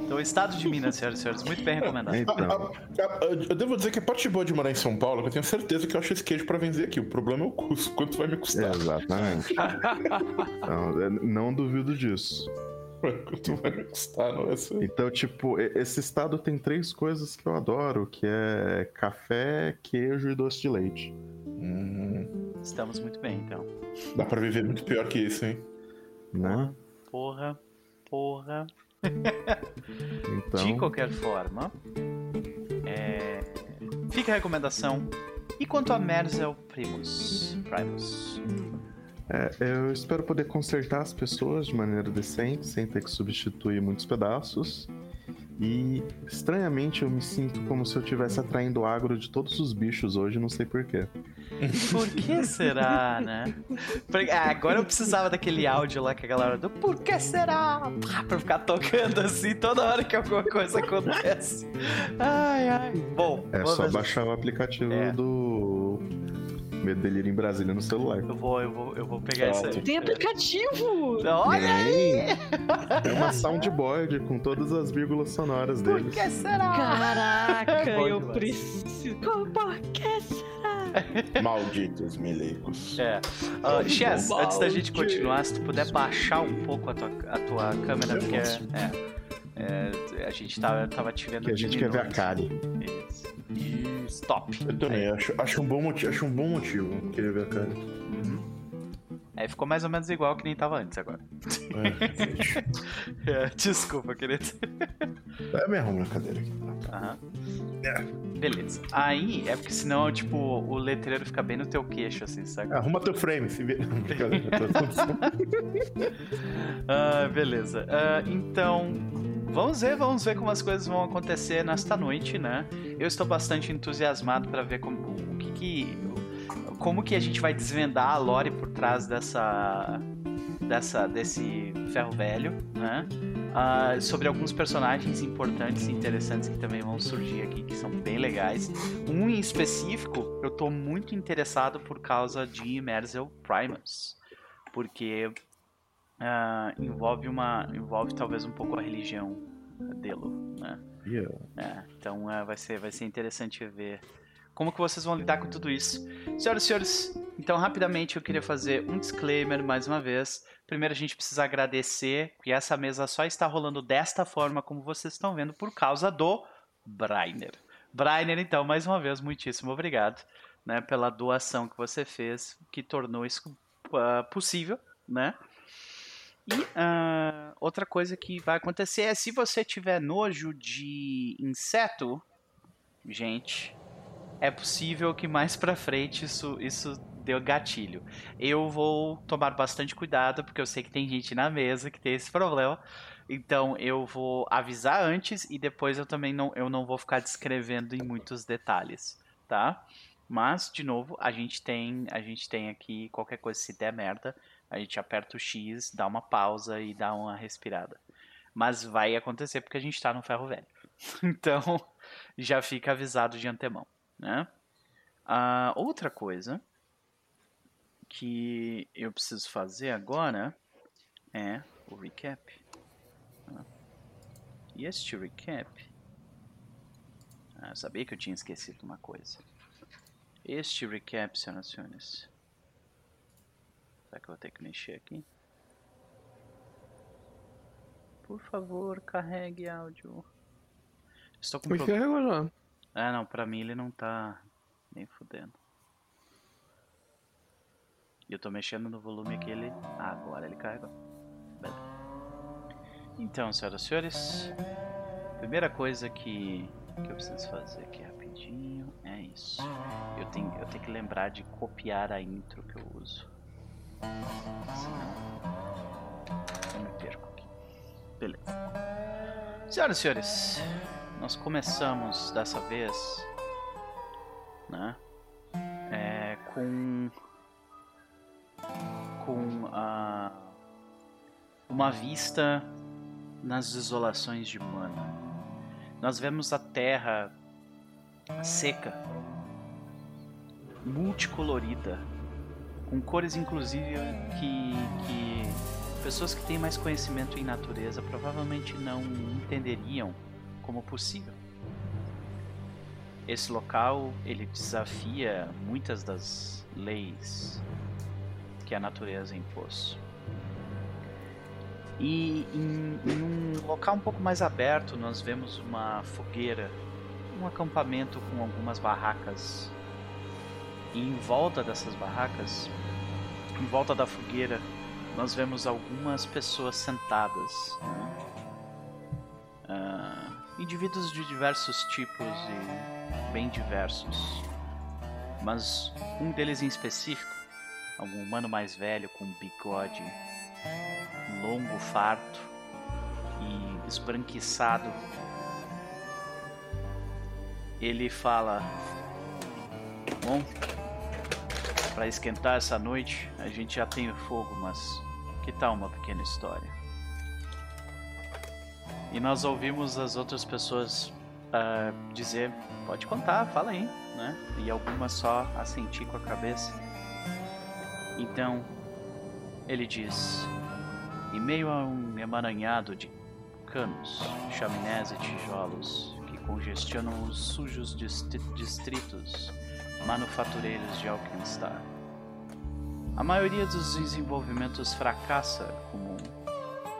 Então, estado de Minas, senhoras e senhores. Muito bem recomendado. Então, A- a- Eu devo dizer que a parte boa de morar em São Paulo é que eu tenho certeza que eu acho esse queijo pra vender aqui. O problema é o custo. (laughs) Quanto vai me custar? exatamente. Não, eu não duvido disso. Quanto vai me custar, não é assim? Então, tipo, e- esse estado tem três coisas que eu adoro, que é café, queijo e doce de leite. Hum, Estamos muito bem, então. dá pra viver muito pior que isso, hein? Né? Porra, porra. Então, De qualquer forma, é, fica a recomendação. E quanto a Merzel Primus? Primus. é, eu espero poder consertar as pessoas de maneira decente, sem ter que substituir muitos pedaços. E estranhamente eu me sinto como se eu estivesse atraindo o agro de todos os bichos hoje, não sei porquê. Por que (laughs) será, né? Ah, agora eu precisava daquele áudio lá que a galera do Por que será? Pá, Pra ficar tocando assim toda hora que alguma coisa acontece. Ai, ai. Bom, É só baixar o aplicativo É. do Medo Delírio em Brasília no celular. eu vou, eu vou, eu vou pegar isso aí. Tem aplicativo! Olha aí! É uma soundboard com todas as vírgulas sonoras Por deles. que será? Caraca, Bom eu demais. preciso. Por que será? Malditos melecos. É. Uh, Chess, antes da gente continuar, se tu puder baixar um pouco a tua, a tua câmera, porque é, é, a gente tava, tava te vendo Que a gente quer ver a diminuto. Kari. Isso. Isso, top. Eu também acho, acho, um bom motivo, acho um bom motivo querer ver a cara. Uhum. É, ficou mais ou menos igual que nem tava antes agora. É. (laughs) É, desculpa, querido. é me arrumo na cadeira aqui. Aham. É. Beleza. Aí, é porque senão, tipo, o letreiro fica bem no teu queixo, assim, sabe? Arruma teu frame, se vê. (laughs) (laughs) Ah, beleza. Ah, então, vamos ver, vamos ver como as coisas vão acontecer nesta noite, né? Eu estou bastante entusiasmado para ver como o que, que como que a gente vai desvendar a lore por trás dessa dessa desse ferro velho, né? Ah, sobre alguns personagens importantes e interessantes que também vão surgir aqui, que são bem legais. Um em específico, eu tô muito interessado por causa de Merzel Primus, porque ah, envolve uma envolve talvez um pouco a religião dele, né? Yeah. É, então é, vai ser vai ser interessante ver como que vocês vão lidar com tudo isso. Senhoras e senhores, então rapidamente eu queria fazer um disclaimer mais uma vez. Primeiro a gente precisa agradecer que essa mesa só está rolando desta forma como vocês estão vendo por causa do Brainer. Brainer, então, mais uma vez, muitíssimo obrigado né, pela doação que você fez, que tornou isso ah, possível, né? E ah, outra coisa que vai acontecer é se você tiver nojo de inseto, gente, é possível que mais pra frente isso, isso dê gatilho. Eu vou tomar bastante cuidado, porque eu sei que tem gente na mesa que tem esse problema. Então eu vou avisar antes e depois eu também não, eu não vou ficar descrevendo em muitos detalhes, tá? Mas, de novo, a gente tem, a gente tem aqui qualquer coisa se der merda, a gente aperta o X, dá uma pausa e dá uma respirada. Mas vai acontecer porque a gente tá no ferro velho. (laughs) Então, já fica avisado de antemão, né? Ah, outra coisa que eu preciso fazer agora é o recap. E este recap. Ah, eu sabia que eu tinha esquecido uma coisa. Este recap, senhoras e senhores. Será que eu vou ter que mexer aqui? Por favor, carregue áudio. Estou com Me problema. carregou já. Ah, não, pra mim ele não tá nem fudendo. E eu tô mexendo no volume aqui, ele. Ah, agora ele carregou. Beleza. Então, senhoras e senhores, primeira coisa que, que eu preciso fazer aqui rapidinho é isso. Eu tenho, eu tenho que lembrar de copiar a intro que eu uso. Eu me perco aqui. Beleza. Senhoras e senhores, nós começamos dessa vez, né? É, com com a uma vista nas desolações de Mana. Nós vemos a terra seca, multicolorida, com cores inclusive que, que pessoas que têm mais conhecimento em natureza provavelmente não entenderiam como possível. Esse local ele desafia muitas das leis que a natureza impôs. E em, em, um local um pouco mais aberto, nós vemos uma fogueira, um acampamento com algumas barracas. E em volta dessas barracas, em volta da fogueira, nós vemos algumas pessoas sentadas. Uh, indivíduos de diversos tipos e bem diversos. Mas um deles em específico, algum humano mais velho com bigode longo, farto e esbranquiçado. Ele fala: Bom, para esquentar essa noite, a gente já tem o fogo, mas que tal uma pequena história? E nós ouvimos as outras pessoas uh, dizer: Pode contar, fala aí, né? E algumas só assentir com a cabeça. Então, ele diz: em meio a um emaranhado de canos, chaminés e tijolos que congestionam os sujos distritos manufatureiros de Alkenstar. A maioria dos desenvolvimentos fracassa com,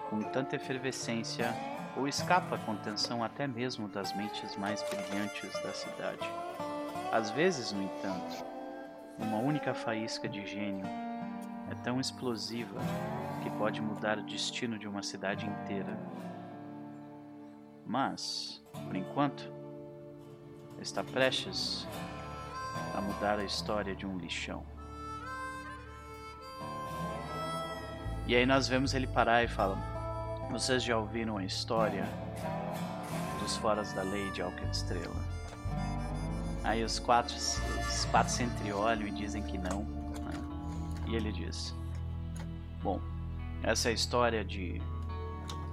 com tanta efervescência ou escapa à contenção até mesmo das mentes mais brilhantes da cidade. Às vezes, no entanto, uma única faísca de gênio é tão explosiva que pode mudar o destino de uma cidade inteira. Mas, por enquanto, está prestes a mudar a história de um lixão. E aí nós vemos ele parar e fala: Vocês já ouviram a história dos foras da lei de Alquestrela? Aí os quatro, os quatro se entreolham e dizem que não. Né? E ele diz: Bom, essa é a história de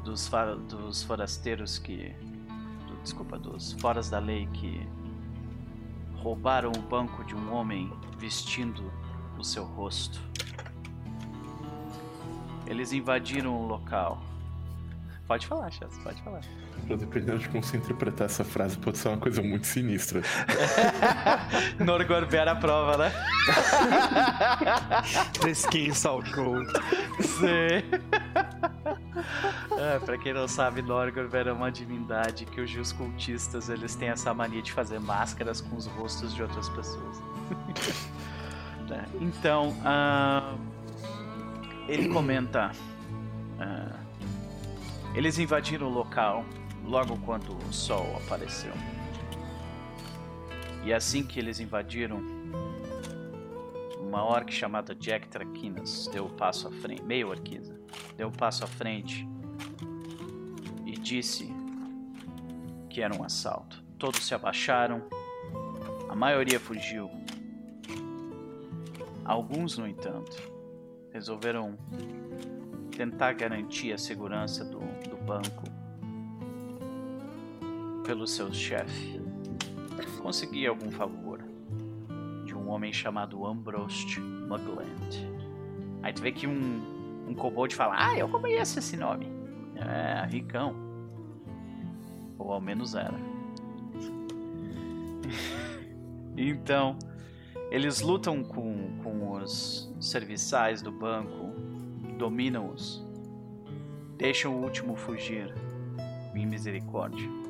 dos, dos forasteiros que. Do, desculpa, dos foras da lei que roubaram o banco de um homem vestindo o seu rosto. Eles invadiram o local. Pode falar, Chas, pode falar. Dependendo de como você interpretar essa frase, pode ser uma coisa muito sinistra. (laughs) Norgorber a prova, né? (laughs) The skin cold. Sim. (laughs) É, pra quem não sabe, Norgorber é uma divindade que os cultistas eles têm essa mania de fazer máscaras com os rostos de outras pessoas. é. Então, uh, ele comenta. Uh, eles invadiram o local logo quando o sol apareceu. E assim que eles invadiram, uma orc chamada Jack Traquinas deu o passo à frente, meio orquiza, deu o passo à frente e disse que era um assalto. Todos se abaixaram, a maioria fugiu. Alguns, no entanto, resolveram tentar garantir a segurança do, do banco pelo seu chefe. Consegui algum favor de um homem chamado Ambrose Mugland. Aí tu vê que um, um kobold fala: Ah, eu conheço esse nome. É, ricão. Ou ao menos era. (laughs) então, eles lutam com, com os serviçais do banco, dominam-os, deixam o último fugir em misericórdia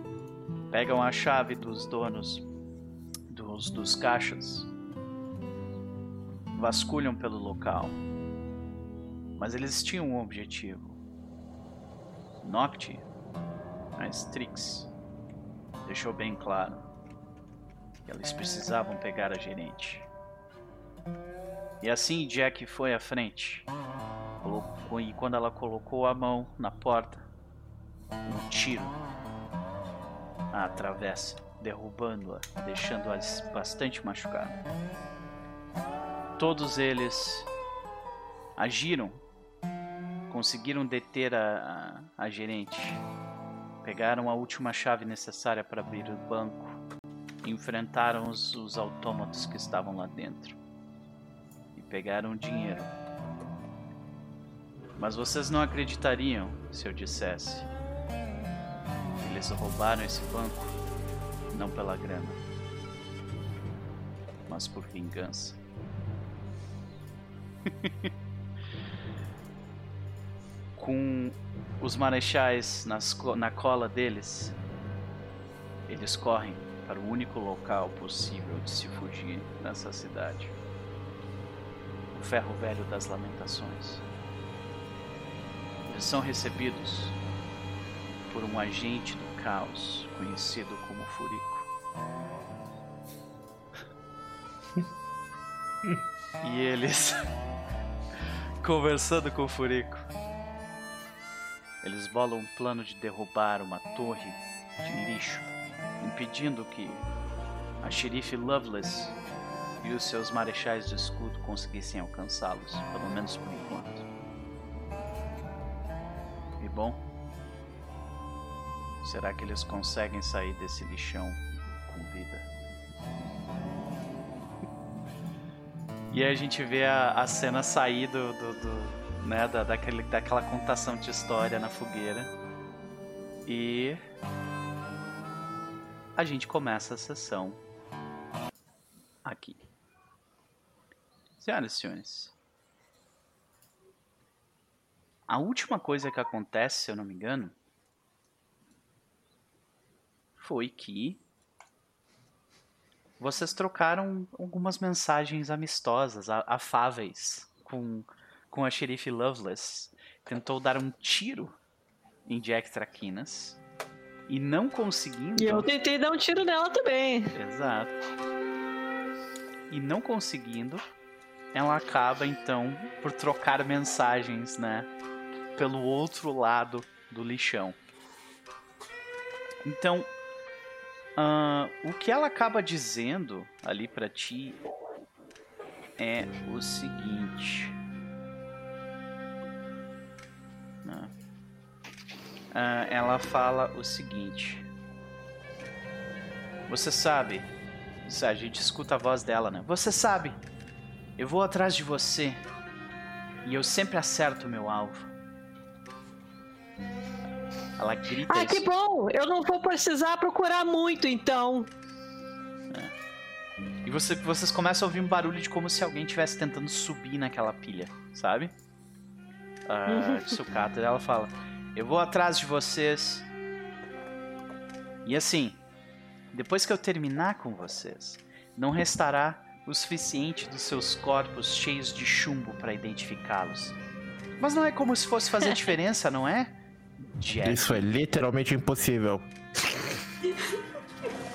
pegam a chave dos donos dos, dos caixas, vasculham pelo local, mas eles tinham um objetivo. Nocti, a Strix, deixou bem claro que eles precisavam pegar a gerente. E assim Jack foi à frente. E quando ela colocou a mão na porta, um tiro a atravessa, derrubando-a, deixando-a bastante machucada. Todos eles agiram conseguiram deter a, a, a gerente. Pegaram a última chave necessária para abrir o banco. Enfrentaram os, os autômatos que estavam lá dentro. E pegaram o dinheiro. Mas vocês não acreditariam se eu dissesse. Eles roubaram esse banco não pela grana, mas por vingança. (laughs) Com os marechais nas, na cola deles, eles correm para o único local possível de se fugir nessa cidade o ferro velho das lamentações. Eles são recebidos por um agente do caos conhecido como Furico. (laughs) e eles, (laughs) conversando com o Furico, eles bolam um plano de derrubar uma torre de lixo, impedindo que a xerife Loveless e os seus marechais de escudo conseguissem alcançá-los, pelo menos por enquanto. Será que eles conseguem sair desse lixão com vida? E aí a gente vê a, a cena sair do, do, do né, da, daquele, daquela contação de história na fogueira. E a gente começa a sessão aqui. Senhoras e senhores, a última coisa que acontece, se eu não me engano, foi que vocês trocaram algumas mensagens amistosas, afáveis, com, com a xerife Loveless. Tentou dar um tiro em Jack Traquinas e não conseguindo. E eu tentei dar um tiro nela também. Exato. E não conseguindo, ela acaba então por trocar mensagens, né, pelo outro lado do lixão. Então, uh, o que ela acaba dizendo ali para ti é o seguinte. Uh, ela fala o seguinte. Você sabe, a gente escuta a voz dela, né? Você sabe eu vou atrás de você e eu sempre acerto o meu alvo. Ela grita Ah, isso. que bom! Eu não vou precisar procurar muito, então. É. E você, vocês começam a ouvir um barulho de como se alguém estivesse tentando subir naquela pilha, sabe? Ah, de sucata. Ela fala: Eu vou atrás de vocês. E assim, depois que eu terminar com vocês, não restará o suficiente dos seus corpos cheios de chumbo para identificá-los. Mas não é como se fosse fazer (laughs) diferença, não é? Jack. Isso é literalmente impossível.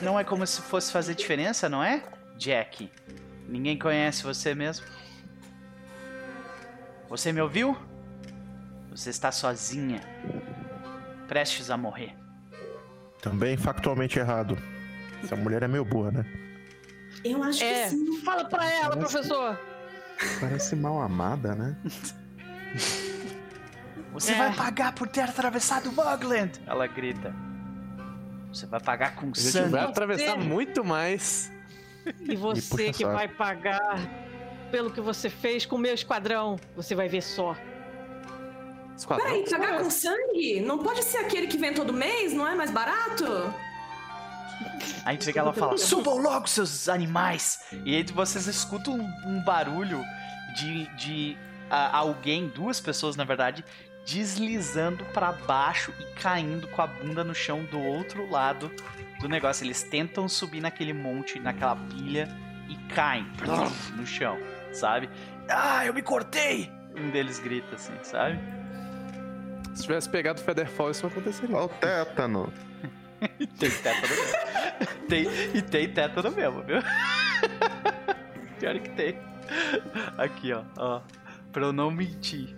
Não é como se fosse fazer diferença, não é? Jack. Ninguém conhece você mesmo. Você me ouviu? Você está sozinha. Prestes a morrer. Também factualmente errado. Essa mulher é meio boa, né? Eu acho é. que sim. Fala pra ela, parece, professor. Parece mal amada, né? (laughs) Você é. vai pagar por ter atravessado Bugland! Ela grita. Você vai pagar com A sangue. vai atravessar muito mais. E você e que vai pagar pelo que você fez com o meu esquadrão. Você vai ver só. Esquadrão? Peraí, pagar com sangue? Não pode ser aquele que vem todo mês? Não é mais barato? A gente vê que ela fala: (laughs) subam logo, seus animais! E aí vocês escutam um, um barulho de, de uh, alguém, duas pessoas na verdade, deslizando para baixo e caindo com a bunda no chão do outro lado do negócio. Eles tentam subir naquele monte, naquela pilha e caem no chão, sabe? Ah, eu me cortei! Um deles grita assim, sabe? Se tivesse pegado o Featherfall, isso não aconteceria. Olha o tétano. e (laughs) tem tétano mesmo. tem, e tem tétano mesmo, viu? (laughs) Pior que tem. Aqui, ó, ó. Pra eu não mentir.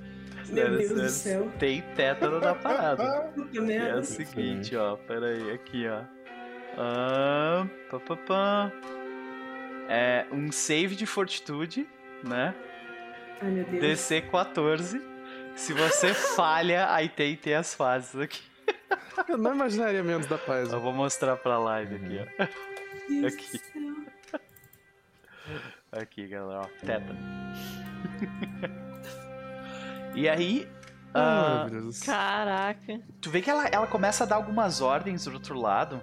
Meu Deus do céu. Tem tétano na parada. (laughs) é o seguinte, ó. Pera aí, aqui, ó. Ah, pá, pá, pá. É um save de fortitude, né? Ai, meu Deus. DC 14. Se você (laughs) falha, aí tem, tem as fases aqui. Eu não imaginaria menos da paz. Eu vou mostrar pra live aqui, ó. Deus Aqui. Aqui, galera, ó. Teta. (laughs) e aí. Ah, ah, meu Deus do céu. Caraca. tu vê que ela, ela começa a dar algumas ordens do outro lado,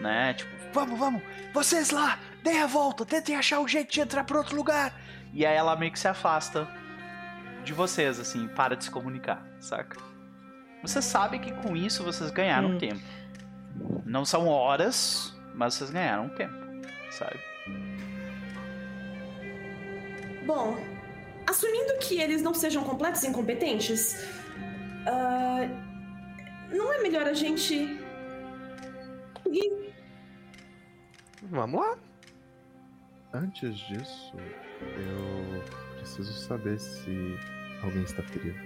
né? Tipo, vamos, vamos, vocês lá, deem a volta, tentem achar um jeito de entrar pra outro lugar. E aí ela meio que se afasta de vocês, assim, para de se comunicar, saca? Você sabe que com isso vocês ganharam Hum. tempo. Não são horas, mas vocês ganharam tempo, sabe? Bom, assumindo que eles não sejam completos incompetentes, ah, não é melhor a gente. Vamos lá. Antes disso, eu preciso saber se alguém está ferido.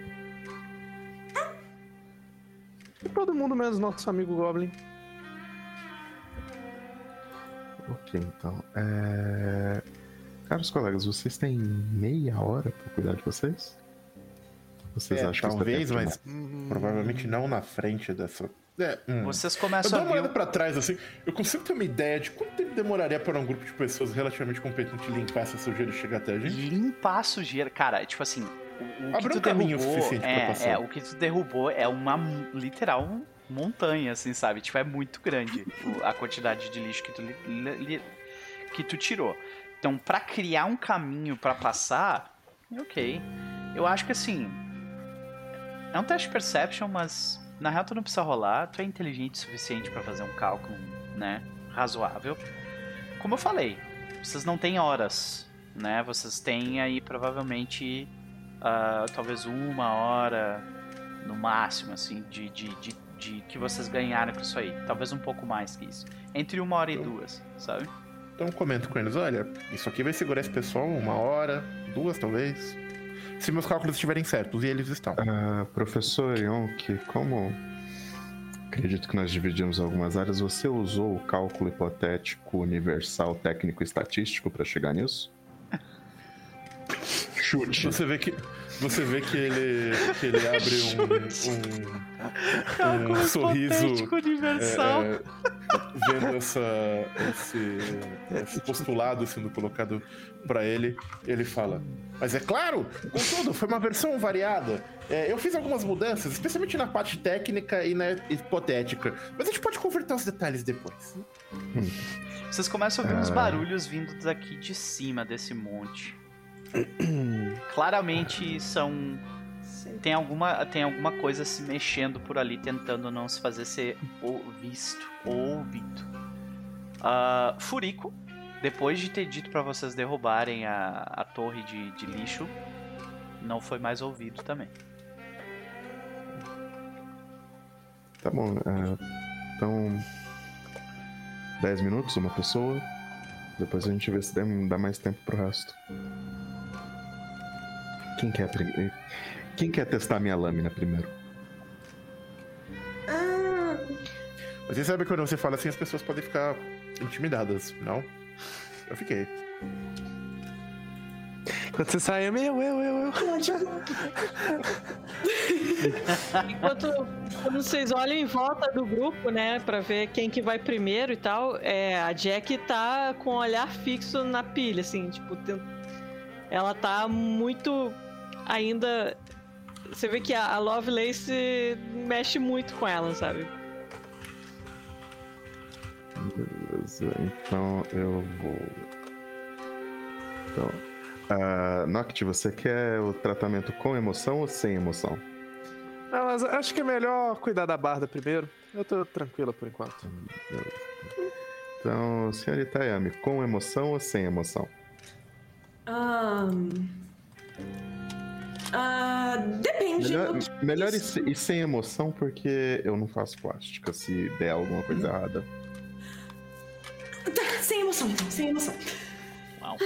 Todo mundo menos nosso amigo Goblin. Ok, então. É... Caros colegas, vocês têm meia hora para cuidar de vocês? Vocês É, acham que isso é talvez, mas demais? provavelmente não na frente dessa. É, hum. Vocês Eu começam dou a uma olhada pra trás, assim, eu consigo ter uma ideia de quanto tempo demoraria para um grupo de pessoas relativamente competentes limpar essa sujeira e chegar até a gente? limpar a sujeira. Cara, tipo assim, o, o que Abre tu um caminho derrubou suficiente pra é, passar. é, o que tu derrubou é uma literal montanha, assim, sabe? Tipo, é muito grande a quantidade de lixo que tu, li- li- que tu tirou. Então, pra criar um caminho pra passar, ok. Eu acho que assim, é um teste perception, mas na real tu não precisa rolar, tu é inteligente o suficiente pra fazer um cálculo, né, razoável. Como eu falei, vocês não têm horas, né? Vocês têm aí provavelmente ah, talvez uma hora no máximo, assim, de, de, de, de que vocês ganharam com isso aí. Talvez um pouco mais que isso. Entre uma hora e Então- duas, sabe? Então comento com eles, olha, isso aqui vai segurar esse pessoal uma hora, duas talvez. Se meus cálculos estiverem certos, e eles estão. Ah, professor Yonk, como acredito que nós dividimos algumas áreas, você usou o cálculo hipotético universal técnico estatístico para chegar nisso? Chute. Você vê que. Você vê que ele. que ele (laughs) abre um. um, um sorriso. universal. é, é, vendo essa, esse, esse postulado sendo colocado pra ele, ele fala: Mas é claro, contudo, foi uma versão variada. É, eu fiz algumas mudanças, especialmente na parte técnica e na hipotética. Mas a gente pode converter os detalhes depois. Vocês começam a ouvir uns Ah. barulhos vindo daqui de cima desse monte. (clears throat) Claramente são. Tem alguma, tem alguma coisa se mexendo por ali, tentando não se fazer ser visto ou ouvido. Ah, Furico, depois de ter dito pra vocês derrubarem a, a torre de, de lixo, não foi mais ouvido também. Tá bom, é, então. 10 minutos, uma pessoa. Depois a gente vê se dá mais tempo pro resto. Quem quer, pri- Quem quer testar minha lâmina primeiro? Ah, Mas você sabe que quando você fala assim, as pessoas podem ficar intimidadas, não? Eu fiquei. Quando você sai, é meu, eu, eu, eu. Enquanto quando vocês olham em volta do grupo, né, pra ver quem que vai primeiro e tal, é, a Jack tá com o olhar fixo na pilha, assim, tipo, tem- ela tá muito ainda. Você vê que a, a Lovelace mexe muito com ela, sabe? Beleza, então eu vou. Então. Uh, Noct, você quer o tratamento com emoção ou sem emoção? Não, mas acho que é melhor cuidar da barda primeiro. Eu tô tranquila por enquanto. Então, senhorita Yami, com emoção ou sem emoção? ahn. Ah, depende. Melhor, do que melhor e, isso- e sem emoção, porque eu não faço plástica se der alguma coisa errada. Tá, sem emoção então, sem emoção. Uau.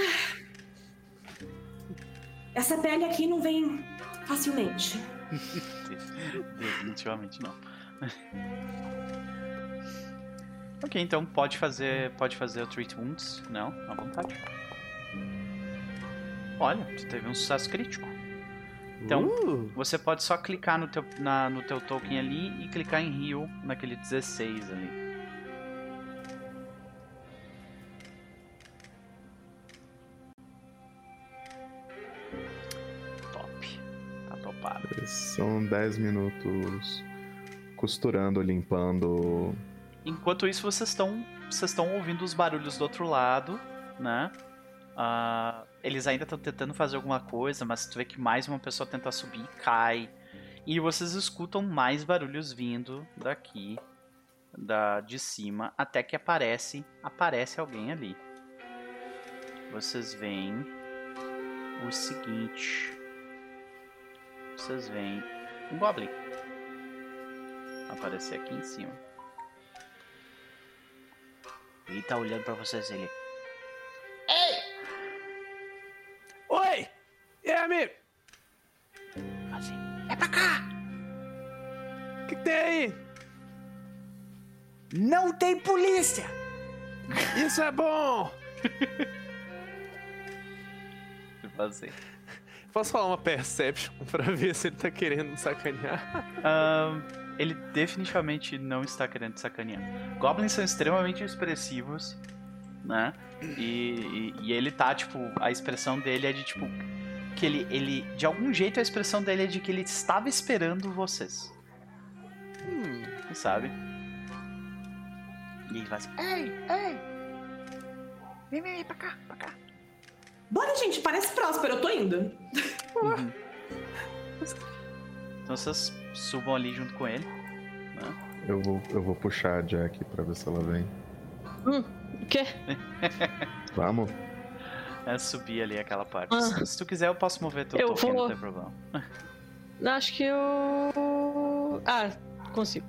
Essa pele aqui não vem facilmente. (laughs) Definitivamente não. (laughs) ok, então pode fazer, pode fazer o Treat Wounds, não, à vontade. Olha, tu teve um sucesso crítico. Então, Uh, você pode só clicar no teu, na- no teu token ali e clicar em heal naquele 16 ali. Top. Tá topado. São 10 minutos costurando, limpando. Enquanto isso, vocês estão vocês estão ouvindo os barulhos do outro lado, né? Ah, eles ainda estão tentando fazer alguma coisa, mas tu vê que mais uma pessoa tenta subir e cai. E vocês escutam mais barulhos vindo daqui, da de cima, até que aparece aparece alguém ali. Vocês veem o seguinte. Vocês veem um goblin aparecer aqui em cima. Ele tá olhando pra vocês, ele. E? Assim, é pra cá! O que, que tem aí? Não tem polícia! Isso é bom! Assim. Posso falar uma perception pra ver se ele tá querendo sacanear? Ahn, ele definitivamente não está querendo sacanear. Goblins são extremamente expressivos, né? E, e, e ele tá, tipo, a expressão dele é de tipo. Que ele, ele. De algum jeito a expressão dele é de que ele estava esperando vocês. Hum, Sabe? E ele vai assim. Ei, ei! Vem, vem, vem pra cá, pra cá. Bora, gente, parece próspero, eu tô indo. Uhum. Então vocês subam ali junto com ele. né? Eu vou, eu vou puxar a Jack pra ver se ela vem. O quê? (laughs) Vamos? É subir ali aquela parte. Ah. Se, tu quiser, eu posso mover teu Eu token, não vou- tem problema. (laughs) Acho que eu. Ah, consigo.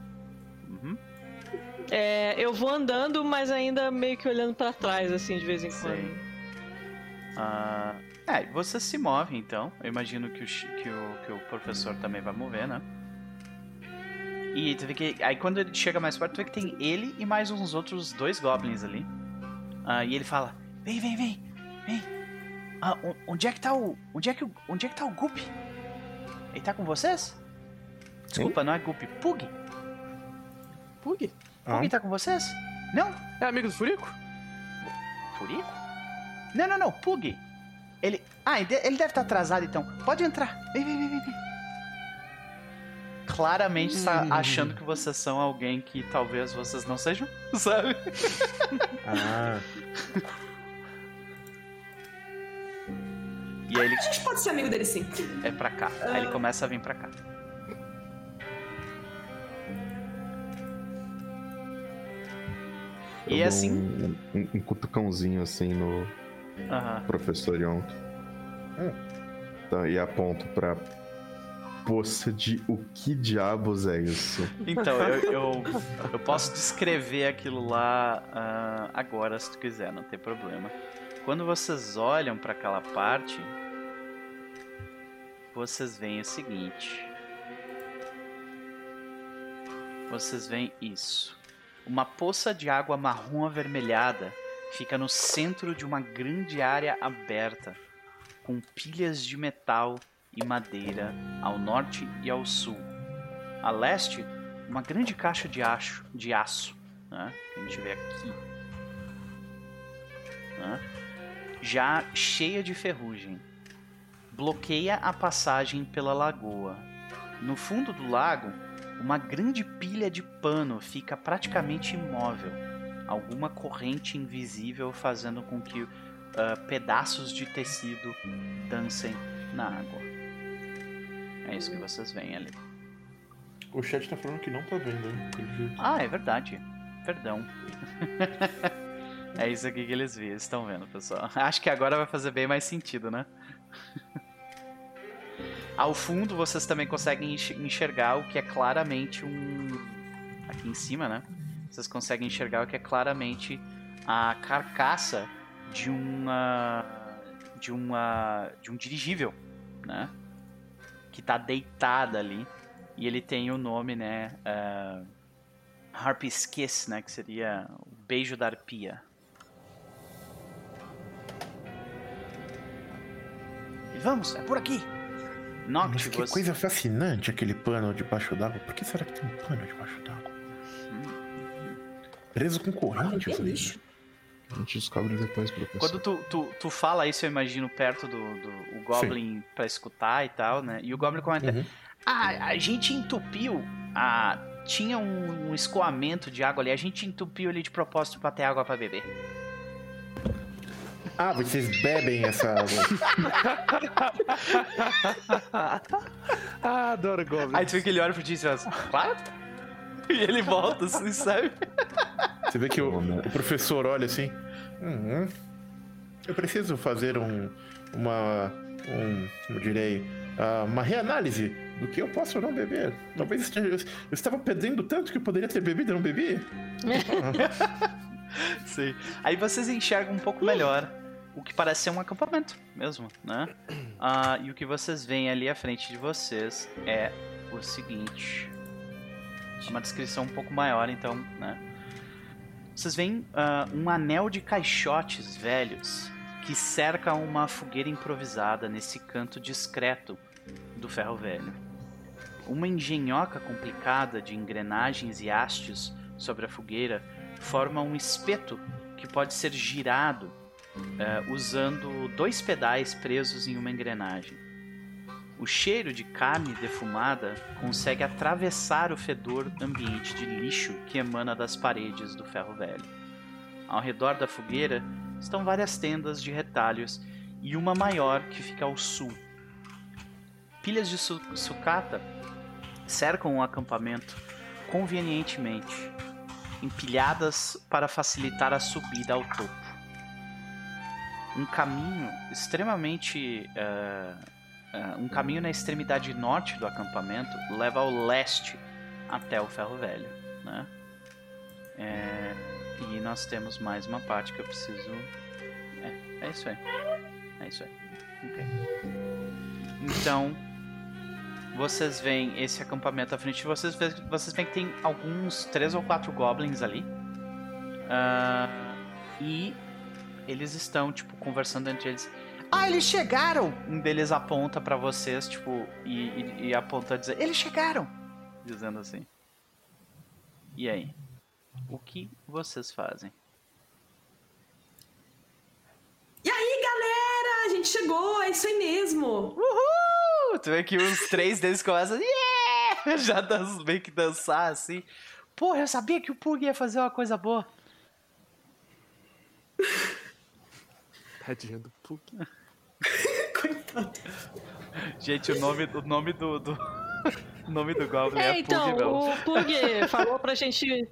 Uhum. É, eu vou andando, mas ainda meio que olhando pra trás, assim, de vez em Sei. quando. Ah, é, você se move então. Eu imagino que o, que, o, que o professor também vai mover, né? E tu vê que. Aí quando ele chega mais perto, tu vê que tem ele e mais uns outros dois goblins ali. Ah, e ele fala: Vem, vem, vem, vem. Ah, on- onde é que tá o. Onde é que, onde é que tá o Gup? Ele tá com vocês? Desculpa, não é Gup, Pug? Pug? Pug Ah. tá com vocês? Não? É amigo do Furico? Furico? Não, não, não, Pug. Ele. Ah, ele de- ele deve estar atrasado então. Pode entrar. Vem, vem, vem, vem. vem. Claramente está achando que vocês são alguém que talvez vocês não sejam, (laughs) sabe? Ah, (laughs) E aí ele A gente pode ser amigo dele sim. é pra cá. Aí ele começa a vir pra cá. eu E dou assim. Um, um, um cutucãozinho assim no Aham. professor Yonk. Tá, e aponto pra poça de o que diabos é isso? Então, eu, eu, eu posso descrever aquilo lá ah, agora, se tu quiser, não tem problema. Quando vocês olham para aquela parte, vocês veem o seguinte. Vocês veem isso. Uma poça de água marrom avermelhada fica no centro de uma grande área aberta, com pilhas de metal e madeira ao norte e ao sul. A leste, uma grande caixa de aço, de aço né, que a gente vê aqui. né, já cheia de ferrugem. Bloqueia a passagem pela lagoa. No fundo do lago, uma grande pilha de pano fica praticamente imóvel. Alguma corrente invisível fazendo com que ah, pedaços de tecido dancem na água. É isso que vocês veem ali. O chat tá falando que não tá vendo, hein? Ah, é verdade. Perdão. (laughs) é isso aqui que eles viram, estão vendo, pessoal. (laughs) Acho que agora vai fazer bem mais sentido, né? (laughs) Ao fundo, vocês também conseguem enx- enxergar o que é claramente um. Aqui em cima, né? Vocês conseguem enxergar o que é claramente a carcaça de uma. de uma. de um dirigível, né? Que tá deitada ali. E ele tem o nome, né? ah, Harpy's Kiss, né? Que seria o beijo da arpia. E vamos, é por aqui. Noct, Mas que você... coisa fascinante aquele pano debaixo d'água. Por que será que tem um pano debaixo d'água? Preso com correntes Tem ali. lixo. A gente descobre depois, professor. Quando tu, tu, tu fala isso, eu imagino perto do, do o Goblin pra escutar e tal, né? E o Goblin comenta: Uhum. Ah, a gente entupiu. A... Tinha um, um escoamento de água ali, a gente entupiu ali de propósito pra ter água pra beber. Ah, vocês bebem essa água. Ah, adoro Goblin. Aí tu vê que ele olha pro ti e diz: Claro. E ele volta, assim, sabe? Você vê que o, o professor olha assim. "Uhum. Eu preciso fazer um. Uma. Um. Como eu direi. ah, uma reanálise do que eu posso ou não beber. Talvez esteja- eu estava perdendo tanto que eu poderia ter bebido e não bebi. (laughs) Sim. Aí vocês enxergam um pouco melhor o que parece ser um acampamento mesmo, né? (clears throat) Ah, e o que vocês veem ali à frente de vocês é o seguinte. Uma descrição um pouco maior, então, né? Vocês veem ah, um anel de caixotes velhos que cerca uma fogueira improvisada nesse canto discreto do ferro velho. Uma engenhoca complicada de engrenagens e hastes sobre a fogueira forma um espeto que pode ser girado eh, usando dois pedais presos em uma engrenagem. O cheiro de carne defumada consegue atravessar o fedor ambiente de lixo que emana das paredes do ferro velho. Ao redor da fogueira estão várias tendas de retalhos e uma maior que fica ao sul. Pilhas de su sucata cercam o acampamento convenientemente, empilhadas para facilitar a subida ao topo. Um caminho extremamente. eh, eh, um caminho na extremidade norte do acampamento leva ao leste até o Ferro Velho. Né? É, e nós temos mais uma parte que eu preciso. É, é isso aí. É isso aí. Ok. Então, vocês veem esse acampamento à frente de vocês. Vocês veem que tem alguns, três ou quatro goblins ali. Ah, e eles estão, tipo, conversando entre eles. Ah, eles chegaram! Um deles aponta pra vocês, tipo, e, e, e aponta a dizer: Eles chegaram! Dizendo assim. E aí? O que vocês fazem? E aí, galera? A gente chegou, é isso aí mesmo. Uhul! Tu vê que os três deles começam. Yeah! (laughs) Já meio que dançar assim. Porra, eu sabia que o Pug ia fazer uma coisa boa. Tadinha do Pug. (laughs) Coitado. Gente, o nome, o nome do. do... (laughs) o nome do Goblin é, É, então, Pug mesmo. o Pug (laughs) falou pra gente.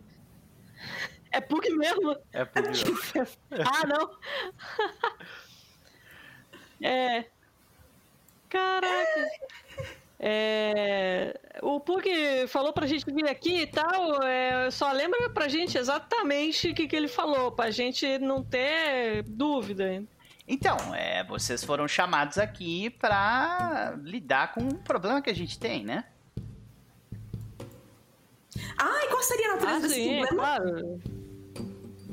É Pug mesmo? É Pug mesmo. Ah, não! É. Caraca! É, o Pug falou pra gente vir aqui e tal, é, só lembra pra gente exatamente o que, que ele falou, pra gente não ter dúvida. Então, é, vocês foram chamados aqui pra lidar com um problema que a gente tem, né? Ai, qual seria a natureza Ah, desse sim, problema? claro.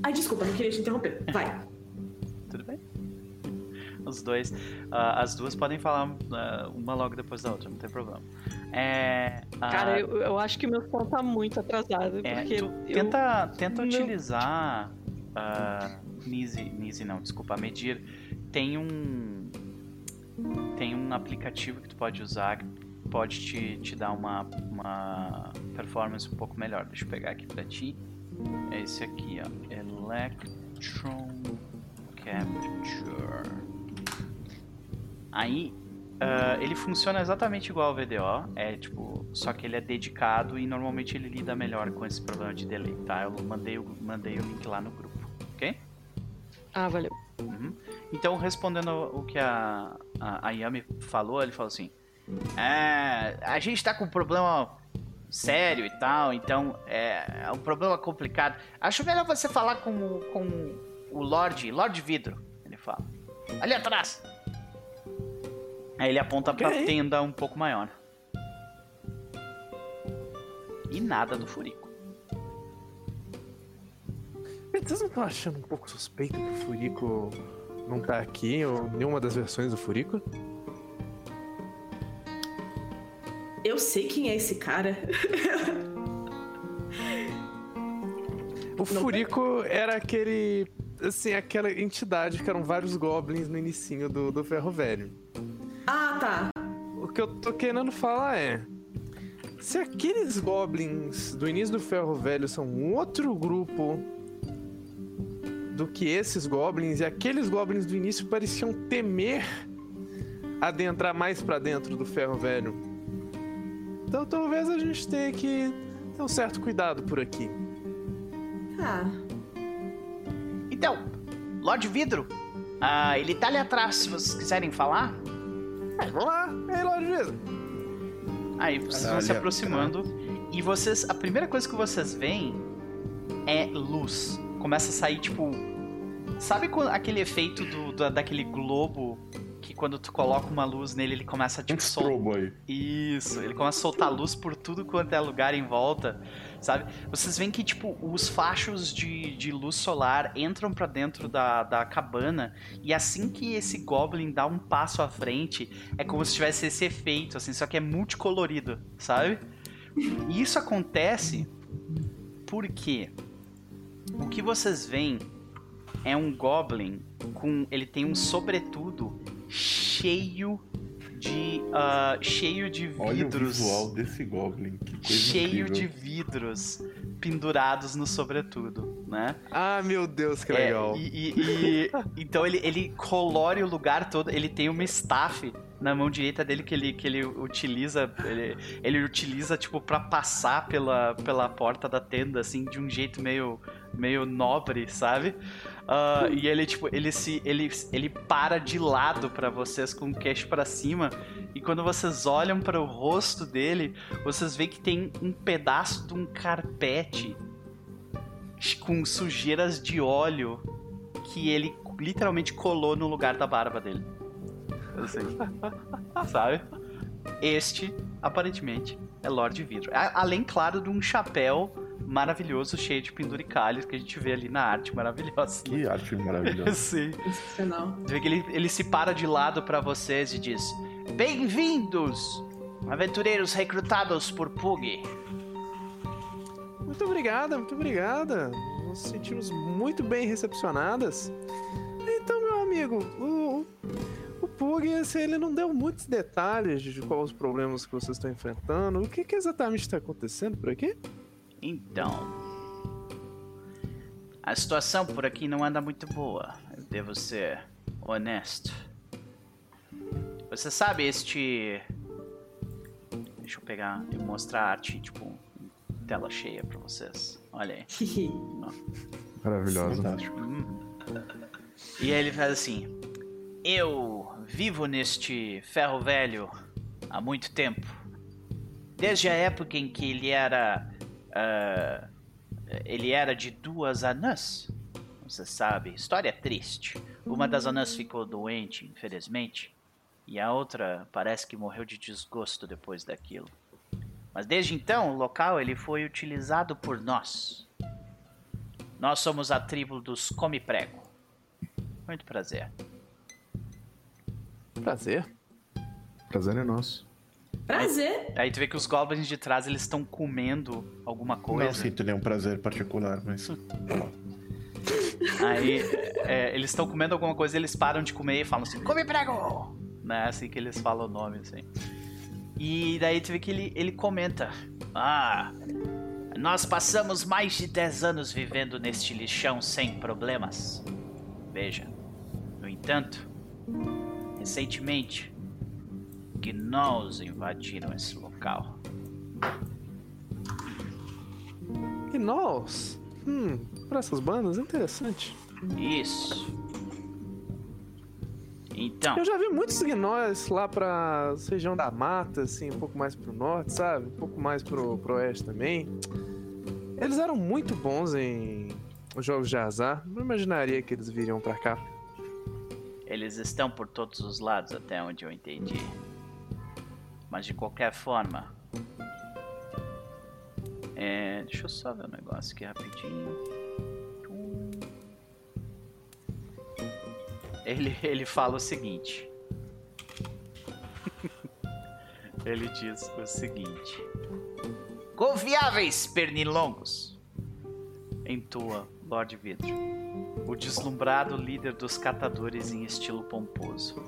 Ai, desculpa, não queria te interromper. Vai. Tudo bem? Os dois. ah, as duas podem falar ah, uma logo depois da outra, não tem problema. É. ah, Cara, eu, eu acho que meu som tá muito atrasado, é, porque tu eu- tenta, tenta não- utilizar. Uh, Nise, Nise não, desculpa, Medir. Tem um. Tem um aplicativo que tu pode usar que pode te, te dar uma, uma performance um pouco melhor. Deixa eu pegar aqui pra ti. É esse aqui, ó. Electron Capture. Aí, ah, ele funciona exatamente igual ao VDO, é tipo, só que ele é dedicado e normalmente ele lida melhor com esse problema de delay, tá? Eu mandei, mandei o link lá no grupo, ok? Ah, valeu. Uhum. Então, respondendo o que a, a, a Yami falou, ele falou assim: é, a gente tá com um problema sério e tal, então é, é um problema complicado. Acho melhor você falar com, o- com o Lorde, Lorde Vidro, ele fala. Ali atrás. Aí ele aponta pra Ok. tenda um pouco maior. E nada do Furico. Vocês não estão achando um pouco suspeito que o Furico não tá aqui, ou nenhuma das versões do Furico? eu sei quem é esse cara. O Furico era aquele. Assim, aquela entidade que eram vários goblins no inicinho do, do Ferro Velho. Ah, tá. O que eu tô querendo falar é. Se aqueles goblins do início do Ferro Velho são um outro grupo do que esses goblins, e aqueles goblins do início pareciam temer adentrar mais pra dentro do Ferro Velho. Então talvez a gente tenha que ter um certo cuidado por aqui. Tá. Então, Lorde Vidro, ah, ele tá ali atrás, se vocês quiserem falar. É, vamos lá, ei, Lorde Vidro. Aí vocês vão Ali se aproximando e vocês, a primeira coisa que vocês veem é luz. Começa a sair tipo, sabe quando- aquele efeito do, da- daquele globo que quando tu coloca uma luz nele ele começa a tipo soltar. Isso, ele começa a soltar luz por tudo quanto é lugar em volta, sabe? Vocês veem que, tipo, os fachos de, de luz solar entram pra dentro da, da cabana e assim que esse Goblin dá um passo à frente, é como se tivesse esse efeito, assim, só que é multicolorido, sabe? E isso acontece porque o que vocês veem é um Goblin com. Ele tem um sobretudo cheio de. ah, cheio de Olha o vidros. visual desse Goblin. Que coisa cheio incrível. de vidros pendurados no sobretudo, né? Ah, meu Deus, que É, legal. e, e- e- (laughs) então ele, ele colore o lugar todo. Ele tem uma staff na mão direita dele que ele, que ele utiliza. Ele, ele utiliza, tipo, pra passar pela, pela porta da tenda, assim, de um jeito meio, meio nobre, sabe? Ah, e ele, tipo, ele se. Ele, ele para de lado pra vocês com o queixo pra cima. E quando vocês olham para o rosto dele, vocês veem que tem um pedaço de um carpete com sujeiras de óleo que ele literalmente colou no lugar da barba dele. Assim. (laughs) Sabe? Este, aparentemente, é Lorde Vidro. Além, claro, de um chapéu maravilhoso, cheio de penduricalhos que a gente vê ali na arte maravilhosa. Que arte maravilhosa. (laughs) Sim. Sensacional. Vê que ele, ele se para de lado pra vocês e diz: Bem-vindos, aventureiros recrutados por Pug. Muito obrigada, muito obrigada. Nos sentimos muito bem recepcionadas. Então, meu amigo, o, o, o Pug, assim, ele não deu muitos detalhes de quais os problemas que vocês estão enfrentando. O que, que exatamente está acontecendo por aqui? Então, a situação por aqui não anda muito boa. Eu devo ser honesto. Você sabe este. Deixa eu pegar e mostrar a arte, tipo, tela cheia pra vocês. Olha aí. (laughs) Maravilhosa. Fantástico. E aí ele faz assim: Eu vivo neste ferro velho há muito tempo. Desde a época em que ele era. Ah, ele era de duas anãs. Você sabe, história triste. Uma das anãs ficou doente, infelizmente. E a outra parece que morreu de desgosto depois daquilo. Mas desde então, o local ele foi utilizado por nós. Nós somos a tribo dos Come Prego. Muito prazer. Prazer. Prazer é nosso. Prazer. Aí tu vê que os goblins de trás eles estão comendo alguma coisa. Não sinto nenhum prazer particular, mas. Aí é, eles estão comendo alguma coisa, eles param de comer e falam assim: Come prego! Né? Assim que eles falam o nome assim. E daí tu vê que ele, ele comenta: Ah, nós passamos mais de 10 anos vivendo neste lixão sem problemas. Veja, no entanto, recentemente, gnolls invadiram esse local. Nós? Hum, para essas bandas, interessante. Isso. Então, Eu já vi muitos gnolls lá pra região da mata, assim, um pouco mais pro norte, sabe? Um pouco mais pro, pro oeste também. Eles eram muito bons em jogos de azar. Não imaginaria que eles viriam pra cá. eles estão por todos os lados, até onde eu entendi. Mas de qualquer forma. É, deixa eu só ver um negócio aqui rapidinho. Ele, ele fala o seguinte. (laughs) Ele diz o seguinte: Confiáveis pernilongos, entoa Lord Vidro, o deslumbrado líder dos catadores em estilo pomposo.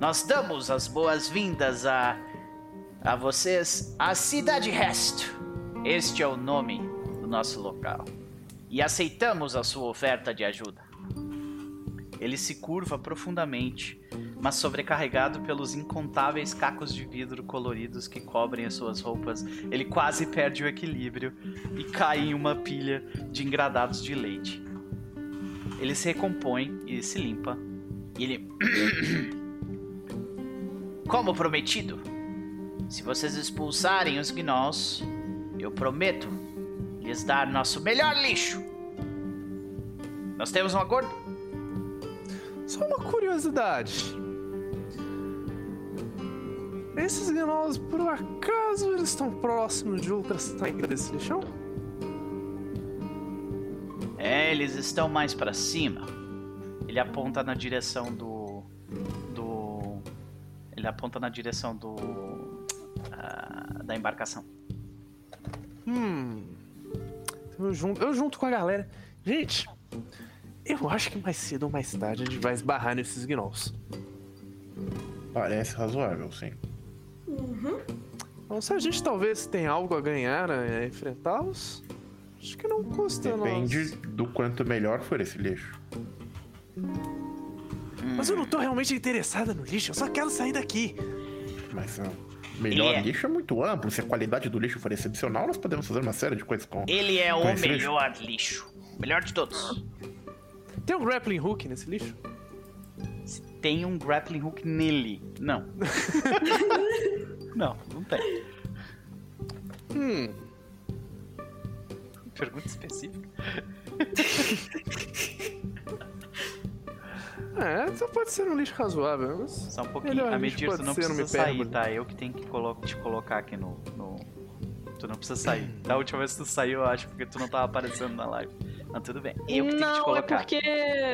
Nós damos as boas-vindas a a vocês a Cidade Resto. Este é o nome do nosso local. E aceitamos a sua oferta de ajuda. Ele se curva profundamente, mas sobrecarregado pelos incontáveis cacos de vidro coloridos que cobrem as suas roupas, ele quase perde o equilíbrio e cai em uma pilha de engradados de leite. Ele se recompõe e se limpa. E ele. (coughs) Como prometido, se vocês expulsarem os gnolls, eu prometo lhes dar nosso melhor lixo. Nós temos um acordo? Só uma curiosidade. Esses gnolls, por acaso, eles estão próximos de outra saída desse lixão? É, eles estão mais pra cima. Ele aponta na direção do. do. Ele aponta na direção do. Da embarcação. Hum. Eu junto, eu junto com a galera. Gente, eu acho que mais cedo ou mais tarde a gente vai esbarrar nesses gnolls. Parece razoável, sim. Então, se a gente talvez tenha algo a ganhar a enfrentá-los, acho que não custa Depende nós. do quanto melhor for esse lixo. Mas eu não tô realmente interessada no lixo, eu só quero sair daqui. Mas ó, melhor é- lixo é muito amplo. Se a qualidade do lixo for excepcional, nós podemos fazer uma série de coisas com. Ele é o com lixo. melhor lixo. O melhor de todos. Tem um grappling hook nesse lixo? Tem um grappling hook nele. Não. (laughs) não, não tem. Hum. Pergunta específica. (laughs) É, então pode ser um lixo razoável. Mas... Só um pouquinho. A Medir, tu não precisa sair, hipérbole. tá? Eu que tenho que colo- te colocar aqui no, no- Tu não precisa sair. Da última vez que tu saiu, eu acho, porque tu não tava aparecendo na live. Mas tudo bem. Eu que tenho que te não, é colocar. porque.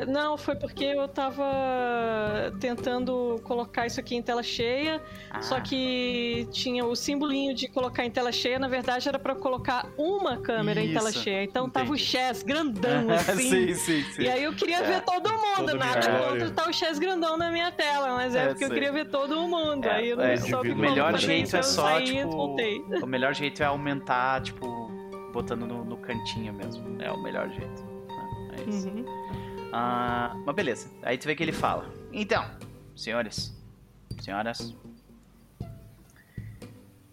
Não, foi porque eu tava tentando colocar isso aqui em tela cheia. Ah, Só que tinha o simbolinho de colocar em tela cheia, na verdade era pra colocar uma câmera em tela Isso, cheia. Então tava o entendi. Chess grandão (laughs) assim. sim, sim, sim. E aí eu queria ver todo mundo, Todo nada contra tá o Chess grandão na minha tela, mas é, É, porque eu sei. queria ver todo mundo. É, aí eu não é, soube o melhor jeito isso, é eu só, saí tipo. O melhor jeito é aumentar, tipo, botando no, no cantinho mesmo. É o melhor jeito. né? É isso. Uhum. Ah, mas beleza. Aí tu vê que ele fala. Então, senhores, senhoras,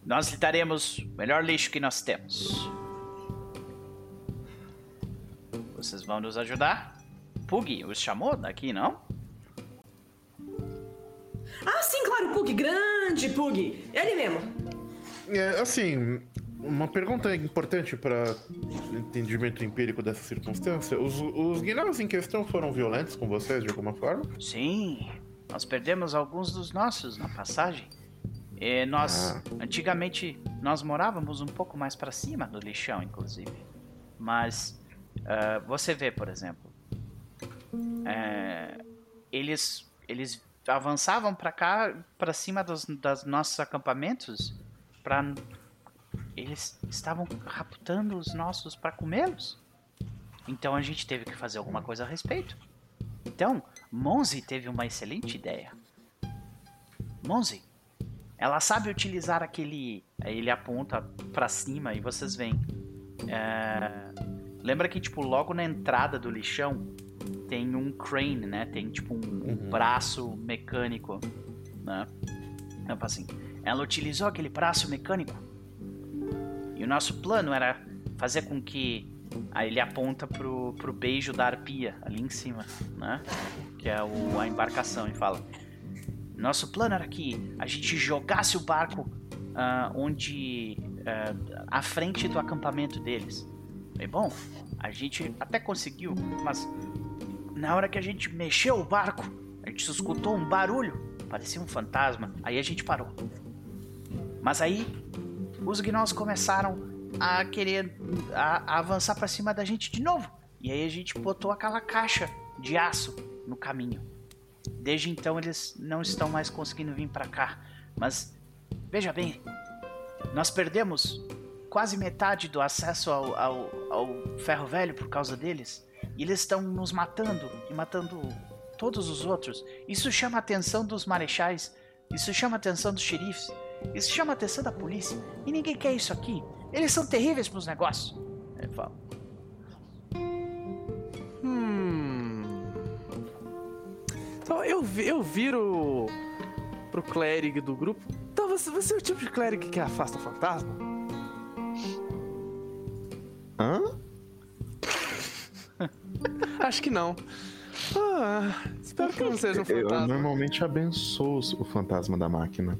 nós lhe daremos o melhor lixo que nós temos. Vocês vão nos ajudar? Pug os chamou daqui, não? Ah, sim, claro, Pug. Grande Pug. Ele mesmo. É, assim, uma pergunta importante para entendimento empírico dessa circunstância: os, os em questão foram violentos com vocês de alguma forma? Sim, nós perdemos alguns dos nossos na passagem. E nós, Ah. antigamente, nós morávamos um pouco mais pra cima do lixão, inclusive. Mas ah, você vê, por exemplo, é, eles eles avançavam pra cá, pra cima dos, das nossos acampamentos, para eles estavam raptando os nossos pra comê-los. Então a gente teve que fazer alguma coisa a respeito. Então, Monzi teve uma excelente ideia. Monzi, ela sabe utilizar aquele. Ele aponta pra cima e vocês veem. É, Lembra que, tipo, logo na entrada do lixão tem um crane, né? Tem, tipo, um, um Uhum. braço mecânico, né? Então, assim, ela utilizou aquele braço mecânico. E o nosso plano era fazer com que. Aí ele aponta pro, pro beijo da arpia, ali em cima, né? Que é o, a embarcação, e fala: Nosso plano era que a gente jogasse o barco ah, onde. ah, à frente do acampamento deles. E bom, a gente até conseguiu, mas na hora que a gente mexeu o barco, a gente escutou um barulho, parecia um fantasma. Aí a gente parou. Mas aí os gnolls começaram a querer a, a avançar pra cima da gente de novo. E aí a gente botou aquela caixa de aço no caminho. Desde então eles não estão mais conseguindo vir pra cá, mas Veja bem, nós perdemos quase metade do acesso ao, ao, ao ferro velho por causa deles. E eles estão nos matando e matando todos os outros. Isso chama a atenção dos marechais. Isso chama a atenção dos xerifes. Isso chama a atenção da polícia. E ninguém quer isso aqui. Eles são terríveis pros negócios. Ele fala. Hum. Então eu, eu viro pro clérigo do grupo. Então você, você é o tipo de clérigo que afasta fantasma? Hã? (laughs) Acho que não. Ah, espero que não seja um Eu fantasma. normalmente abençoo o fantasma da máquina.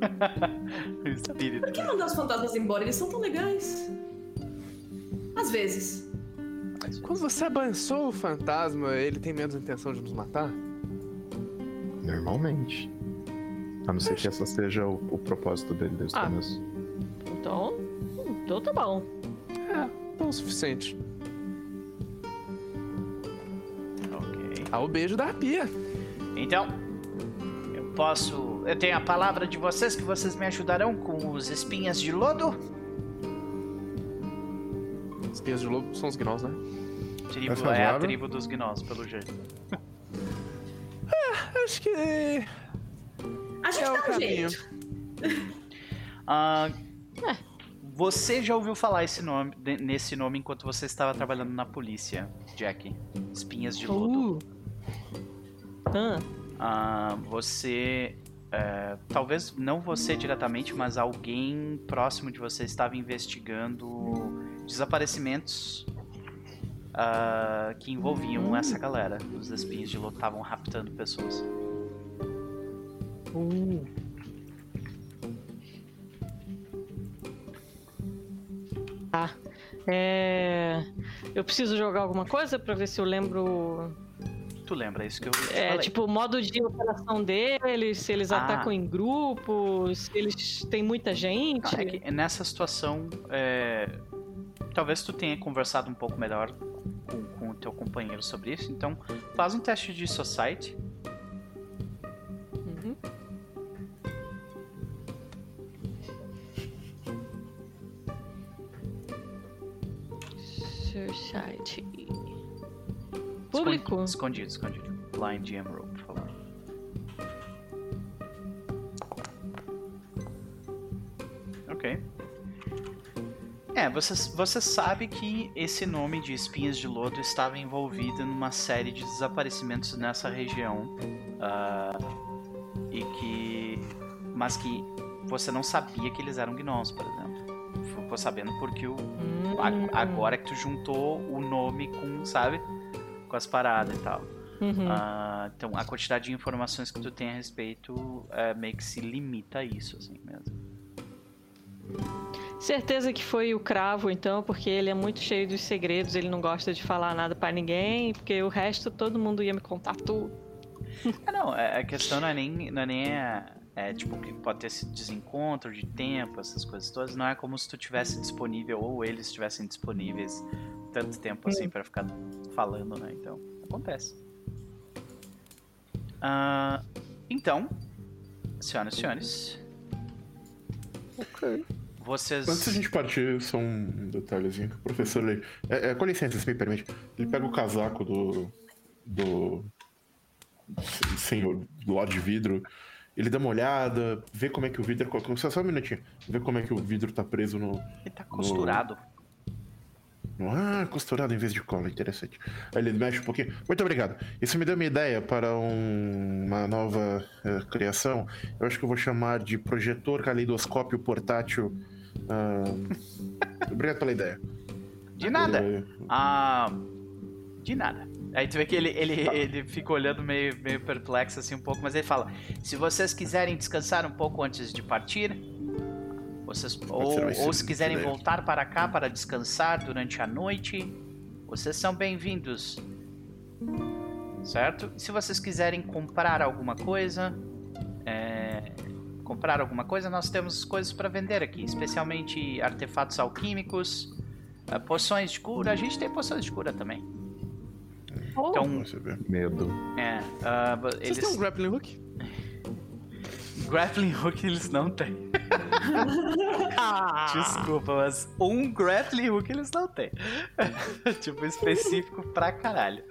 (laughs) O espírito. Por que mandar os fantasmas embora? Eles são tão legais. Às vezes. Quando você abençoa o fantasma, ele tem menos intenção de nos matar? Normalmente. A não ser que essa seja o, o propósito dele desde o Ah. começo. Então, então tá bom. É, então é o suficiente. Ok. Ah, o beijo da pia. Então, eu posso. Eu tenho a palavra de vocês que vocês me ajudarão com os espinhas de lodo? Os pias de lobo são os gnolls, né? Tribo, é a palavra? tribo dos gnolls, pelo jeito. (laughs) Acho que A gente é o dá um caminho. jeito. (laughs) Ah, você já ouviu falar esse nome, nesse nome enquanto você estava trabalhando na polícia, Jack? Espinhas de lodo. Uh. Ah, Ah, você. É, talvez não você diretamente, mas alguém próximo de você estava investigando desaparecimentos ah, que envolviam essa galera. Os espinhos de lodo estavam raptando pessoas. uh. Tá. É... Eu preciso jogar alguma coisa pra ver se eu lembro. Tu lembra isso que eu É, falei? tipo, o modo de operação deles, se eles Ah. atacam em grupos, se eles têm muita gente. Não, é que nessa situação, é, talvez tu tenha conversado um pouco melhor com, com o teu companheiro sobre isso. Então, faz um teste de society. Uhum. Society. Público? Escondido, escondido. Blind Roll, por favor. Ok. É, você, você sabe que esse nome de Espinhas de Lodo estava envolvido numa série de desaparecimentos nessa região. ah, e que. Mas que você não sabia que eles eram gnolls, por exemplo. Ficou sabendo porque o, Hum. a- agora que tu juntou o nome com, sabe? Com as paradas e tal. Uhum. Ah, então a quantidade de informações que tu tem a respeito é, meio que se limita a isso, assim mesmo. Certeza que foi o cravo, então, porque ele é muito cheio dos segredos, ele não gosta de falar nada pra ninguém, porque o resto todo mundo ia me contar tudo. Ah, não, é- a questão não é nem, não é, nem é, é, tipo que pode ter esse desencontro de tempo, essas coisas todas. Não é como se tu tivesse disponível ou eles estivessem disponíveis tanto tempo assim pra ficar falando, né? Então, acontece. Ah, então, senhoras e senhores, Ok. vocês. Antes da gente partir, só um detalhezinho. que O professor, ele... É, é, com licença, se me permite. Ele pega o casaco do... do... senhor Lorde Vidro. Ele dá uma olhada, vê como é que o vidro... Só, só um minutinho. Vê como é que o vidro tá preso no... Ele tá costurado. no- Ah, costurado em vez de cola, interessante. Aí ele mexe um pouquinho. Muito obrigado. Isso me deu uma ideia para um- uma nova eh, criação. Eu acho que eu vou chamar de projetor caleidoscópio portátil. Ah, Obrigado pela ideia. De nada. Ele- Ah. De nada. Aí tu vê que ele, ele, ele fica olhando meio, meio perplexo assim um pouco, mas ele fala: se vocês quiserem descansar um pouco antes de partir, vocês, ou, ou se quiserem ideia. voltar para cá para descansar durante a noite, vocês são bem-vindos. Certo? Se vocês quiserem comprar alguma coisa, é, comprar alguma coisa, nós temos coisas para vender aqui, especialmente artefatos alquímicos, eh, poções de cura. A gente tem poções de cura também. Então, Você vê. Medo. é, ah, Vocês eles têm um grappling hook? (laughs) Grappling hook eles não têm. Ah. (laughs) Desculpa, mas um grappling hook eles não têm. (laughs) tipo, específico pra caralho.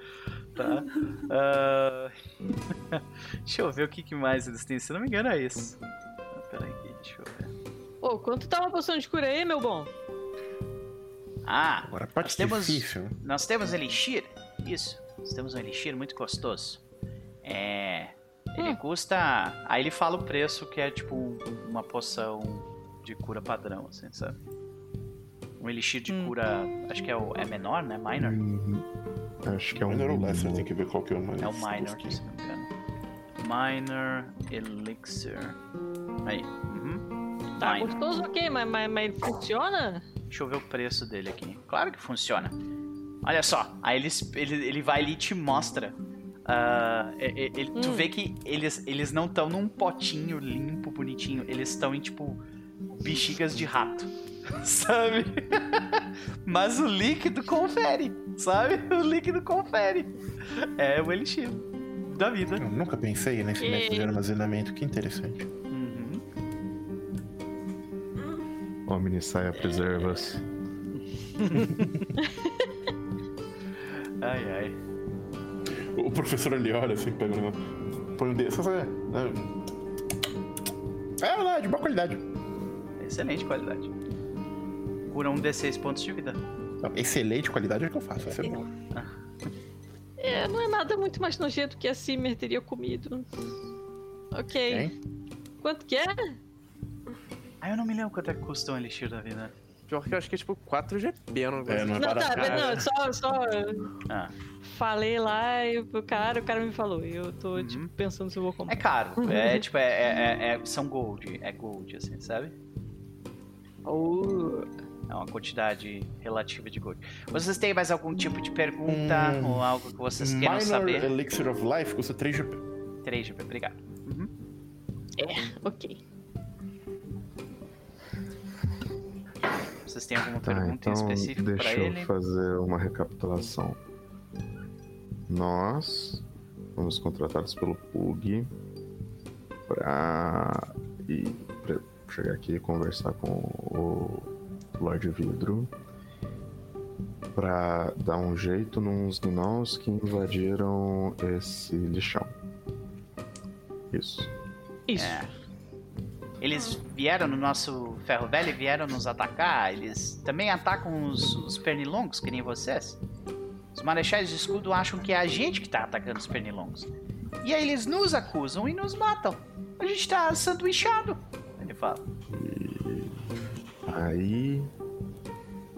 Tá? Ah, (laughs) deixa eu ver o que, que mais eles têm. Se eu não me engano, é isso. Pera aí, deixa eu ver. Ô, quanto tá uma poção de cura aí, meu bom? Ah, Agora, a nós parte temos, difícil. nós temos elixir. Isso, nós temos um elixir muito gostoso. É. Ele Hum. custa. Aí ele fala o preço que é tipo um- uma poção de cura padrão, assim, sabe? Um elixir de Hum. cura. Acho que é o. É menor, né? Minor? Uhum. Acho que é um. Minor ou Lesser, tem que ver qual que é o mais. É o minor, se não me engano. Minor Elixir. Aí. Uhum. Tá Minor. gostoso, ok, mas, mas, mas ele funciona? Deixa eu ver o preço dele aqui. Claro que funciona. Olha só, aí ele, ele, ele vai ali e te mostra. E- ele- Tu Hum. vê que eles, eles não estão num potinho limpo, bonitinho. Eles estão em, tipo, bexigas de rato. (laughs) Sabe? Mas o líquido confere, sabe? O líquido confere. É o elixir da vida. Eu nunca pensei nesse E- método de armazenamento, que interessante. Uhum. Omni saia preservas. (laughs) Ai, ai. O professor ele olha assim, pega o negócio, põe um dedo. É, é verdade, boa qualidade. Excelente qualidade. Cura um D6 pontos de vida. Não, Excelente qualidade é o que eu faço, vai ser bom. É, não é nada muito mais nojento que a Simmer teria comido. Ok. Hein? Quanto que é? Ah, eu não me lembro quanto é que custa um elixir da vida. Pior que eu acho que é tipo 4 GP, não É, não é Não, tá, não, só, só Ah, falei lá e o cara, o cara me falou. E eu tô, Uhum. tipo, pensando se eu vou é comprar. caro. É tipo, é, é- é- é- são gold. É gold, assim, sabe? Oh. É uma quantidade relativa de gold. Vocês têm mais algum tipo de pergunta Hum. ou algo que vocês queiram Minor saber? Elixir of Life custa 3 GP. 3 GP, obrigado. Uhum. Ok. Vocês têm alguma Tá, pergunta então em específico pra deixa eu ele? fazer uma recapitulação. Nós fomos contratados pelo PUG pra chegar aqui e conversar com o Lorde Vidro pra dar um jeito nos gnolls que invadiram esse lixão. Isso. Isso. É. Eles vieram no nosso ferro velho e vieram nos atacar. Eles também atacam os, os pernilongos, que nem vocês. Os marechais de escudo acham que é a gente que tá atacando os pernilongos. E aí eles nos acusam e nos matam. A gente tá sanduichado. Fala. Aí,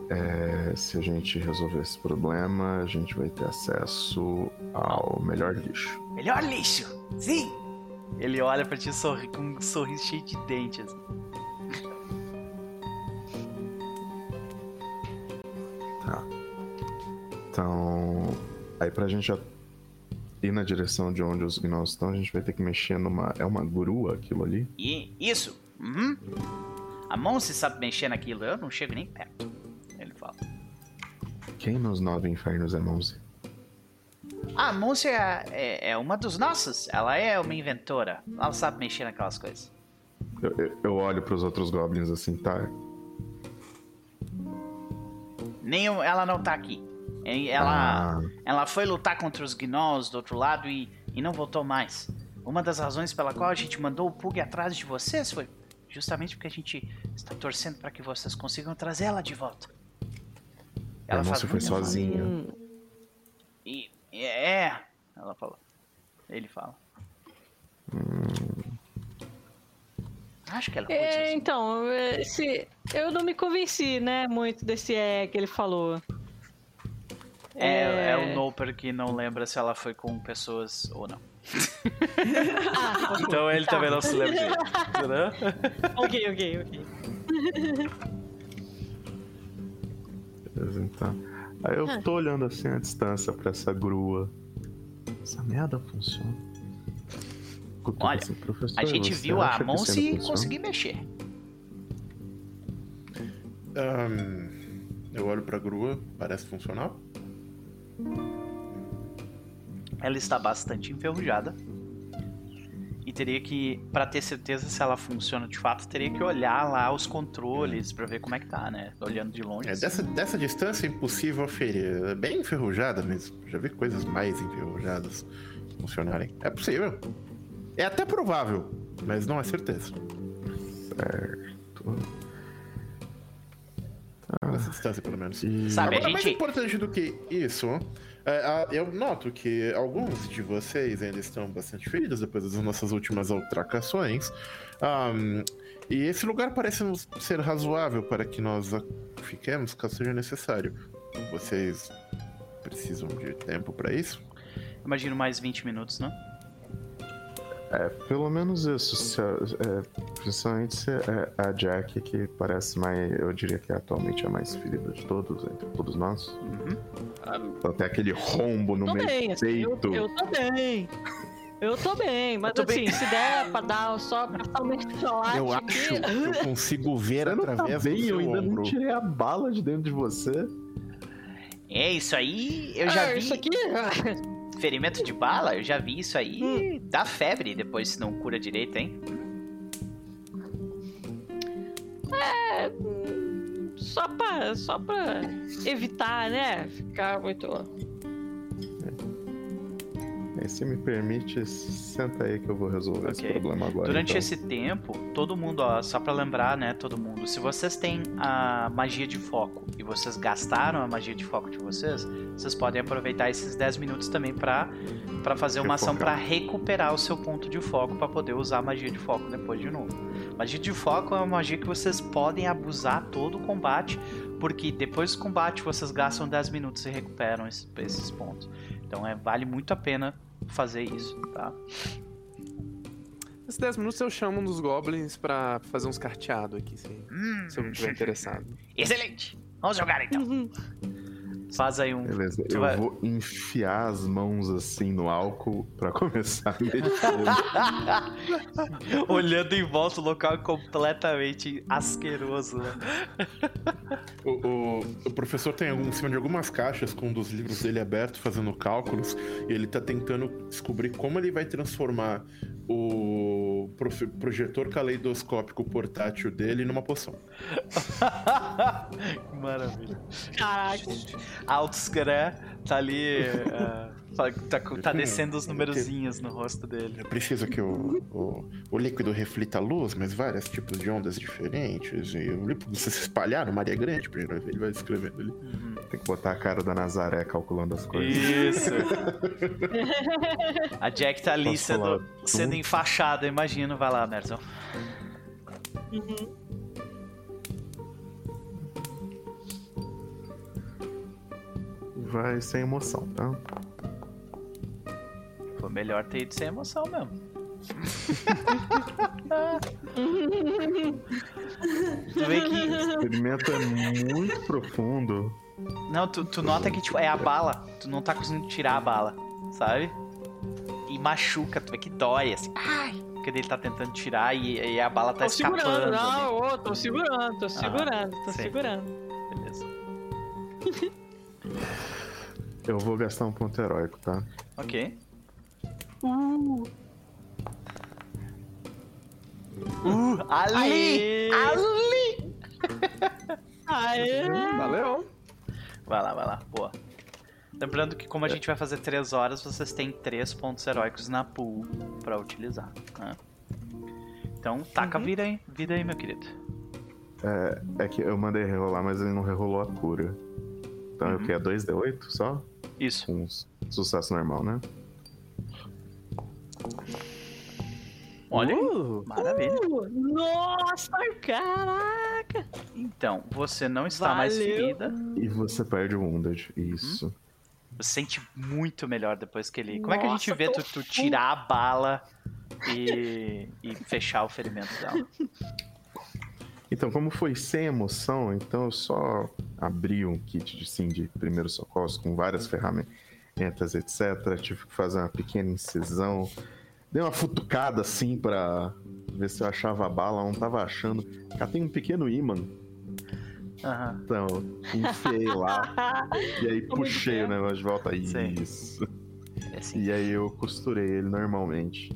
é, se a gente resolver esse problema, a gente vai ter acesso ao melhor lixo. Melhor lixo! Sim! Ele olha pra ti sorri, com um sorriso cheio de dentes. Tá. Então, aí pra gente já ir na direção de onde os gnolls estão, a gente vai ter que mexer numa. É uma grua aquilo ali? E isso. Uhum. A mão se sabe mexer naquilo, eu não chego nem perto. Ele fala. Quem nos nove infernos é Monze? A Môncia é, é uma dos nossos. Ela é uma inventora. Ela sabe mexer naquelas coisas. Eu, eu- eu olho pros outros goblins assim, tá? Nenhum, ela não tá aqui. Ela, Ah, ela foi lutar contra os gnolls do outro lado e, e não voltou mais. Uma das razões pela qual a gente mandou o Pug atrás de vocês foi justamente porque a gente está torcendo para que vocês consigam trazer ela de volta. a moça foi muita falta. sozinha. Hum, E, é, ela falou. Ele fala. Acho que ela foi É, então, é, se, eu não me convenci, né, muito desse é que ele falou. É, é o Noper que não lembra se ela foi com pessoas ou não. Ah. (laughs) Então ele Tá. também não se lembra direito. Entendeu? (laughs) ok, ok, ok. Beleza, então. Aí eu Ah. tô olhando assim à distância pra essa grua. Essa merda funciona. Cutuco Olha, assim, "Professor, A gente viu a ainda funciona?" conseguir mexer. Ahn, eu olho pra grua, parece funcional. Ela está bastante enferrujada. e teria que, pra ter certeza se ela funciona de fato, teria que olhar lá os controles pra ver como é que tá, né? Olhando de longe. É, assim. dessa, dessa distância é impossível ferir. É bem enferrujada mesmo. Já vi coisas mais enferrujadas funcionarem. É possível. É até provável, mas não é certeza. Certo. Nessa distância, pelo menos. E... Sabe, a Agora, mais gente. importante do que isso, eu noto que alguns de vocês ainda estão bastante feridos depois das nossas últimas ultracações. Ahm, e esse lugar parece ser razoável para que nós fiquemos caso seja necessário. Vocês precisam de tempo para isso? Imagino mais 20 minutos, né? É, pelo menos isso. Se a- é, principalmente se é a Jack, que parece mais. Eu diria que é atualmente a mais ferida de todos, entre todos nós. Uhum. Tem aquele rombo no meio bem, do assim, eu, peito. eu tô bem. Eu tô bem, mas Eu tô assim, bem. se der pra dar só passar um mertiolate Eu acho que eu consigo ver Você não tá através do bem, eu seu ainda não ombro. tirei a bala de dentro de você. É, isso aí eu já Ah, vi. Isso aqui... Ferimento de bala, eu já vi isso aí. Hum. Dá febre depois se não cura direito, hein? É, hum, só pra, só pra evitar, né? Ficar muito... Aí, se me permite, senta aí que eu vou resolver esse Ok. problema agora. Durante então. esse tempo, todo mundo, ó, só pra lembrar, né, todo mundo, se vocês têm a magia de foco e vocês gastaram a magia de foco de vocês, vocês podem aproveitar esses 10 minutos também pra, pra fazer uma ação pra Refocar. recuperar o seu ponto de foco pra poder usar a magia de foco depois de novo. Magia de foco é uma magia que vocês podem abusar todo o combate, porque depois do combate vocês gastam 10 minutos e recuperam esse- esses pontos. Então é, vale muito a pena fazer isso, tá? Nesses 10 minutos eu chamo um dos goblins pra fazer uns carteados aqui, se, Hum, se eu estiver interessado. (laughs) Excelente! Vamos jogar então. Uhum. (laughs) Faz aí um. Beleza, Tu eu vai- vou enfiar as mãos assim no álcool pra começar a. (laughs) Olhando em volta, o local é completamente asqueroso. Né? O, o- o professor tem algum, em cima de algumas caixas com um dos livros dele aberto, fazendo cálculos, e ele tá tentando descobrir como ele vai transformar o projetor caleidoscópico portátil dele numa poção. (laughs) Que Maravilha. Caraca. Altsgré tá ali. (laughs) fa- tá, tá descendo os numerozinhos no rosto dele. Eu preciso que o, o, o líquido reflita a luz, mas vários tipos de ondas diferentes, e o líquido se espalhar numa área grande, ele vai escrevendo ali. Uhum. Tem que botar a cara da Nazaré calculando as coisas. Isso. (laughs) A Jack tá ali Posso sendo, sendo enfaixada, imagino. Vai lá, Merson. Vai sem emoção, tá? Foi melhor ter ido sem emoção mesmo. tu vê que. O experimento é muito profundo. Não, tu, tu nota que tipo, é a bala. Tu não tá conseguindo tirar a bala, sabe? E machuca, tu vê que dói, assim. Ai! Porque ele tá tentando tirar e, e a bala tá Tô escapando. segurando, não, ô, tô segurando, tô segurando, tô sim. segurando. Beleza. (laughs) Eu vou gastar um ponto heróico, tá? Ok. Uh, Uh, ali! Aê! Ali! (laughs) aê! Valeu! Vai lá, vai lá. Boa. Lembrando que como a gente vai fazer 3 horas, vocês têm 3 pontos heróicos na pool pra utilizar. né? Então, taca a vida aí, vida aí, meu querido. É, é que eu mandei rerolar, mas ele não rerolou a cura. Então Uhum. eu quero 2D8 só? Isso. S- sucesso normal, né? Olha. Uh, Maravilha. Uh, nossa, caraca! Então, você não está mais Valeu. ferida. E você perde o Wounded. Isso. Você sente muito melhor depois que ele. Como é que a gente Nossa, vê tu, tu tirar a bala e, e fechar o ferimento dela? (laughs) Então, como foi sem emoção, então eu só abri um kit de, sim, de primeiros socorros com várias ferramentas, etc. Tive que fazer uma pequena incisão. Dei uma futucada assim pra ver se eu achava a bala, não tava achando. Cá tem um pequeno imã, Aham. então enfiei lá (laughs) e aí Como puxei o negócio de volta. Isso. É assim. E aí eu costurei ele normalmente.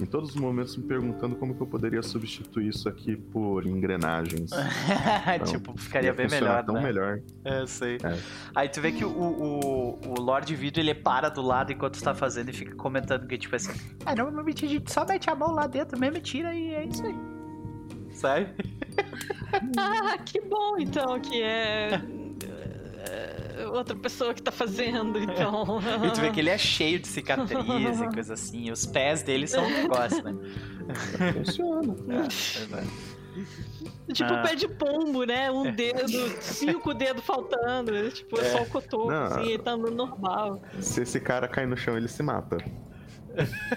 Em todos os momentos me perguntando como que eu poderia substituir isso aqui por engrenagens. (laughs) tipo, ficaria Ia bem melhor, tão né? melhor. É, eu sei. É. Aí tu vê que o, o, o Lord Vidro ele para do lado enquanto tu tá fazendo e fica comentando que, tipo assim, ah, normalmente a gente só mete a mão lá dentro mesmo e tira e é isso aí. Sabe? (laughs) Ah, que bom então que é. (laughs) é, Outra pessoa que tá fazendo, então. (laughs) E tu vê que ele é cheio de cicatriz e coisa assim. E os pés dele são um negócio, né? Funciona. É, (laughs) pois é. Tipo Ah. pé de pombo, né? Um dedo, cinco dedos faltando. né? Tipo, é só o cotoco, Não. assim, ele tá andando normal. Se esse cara cair no chão, ele se mata. (laughs)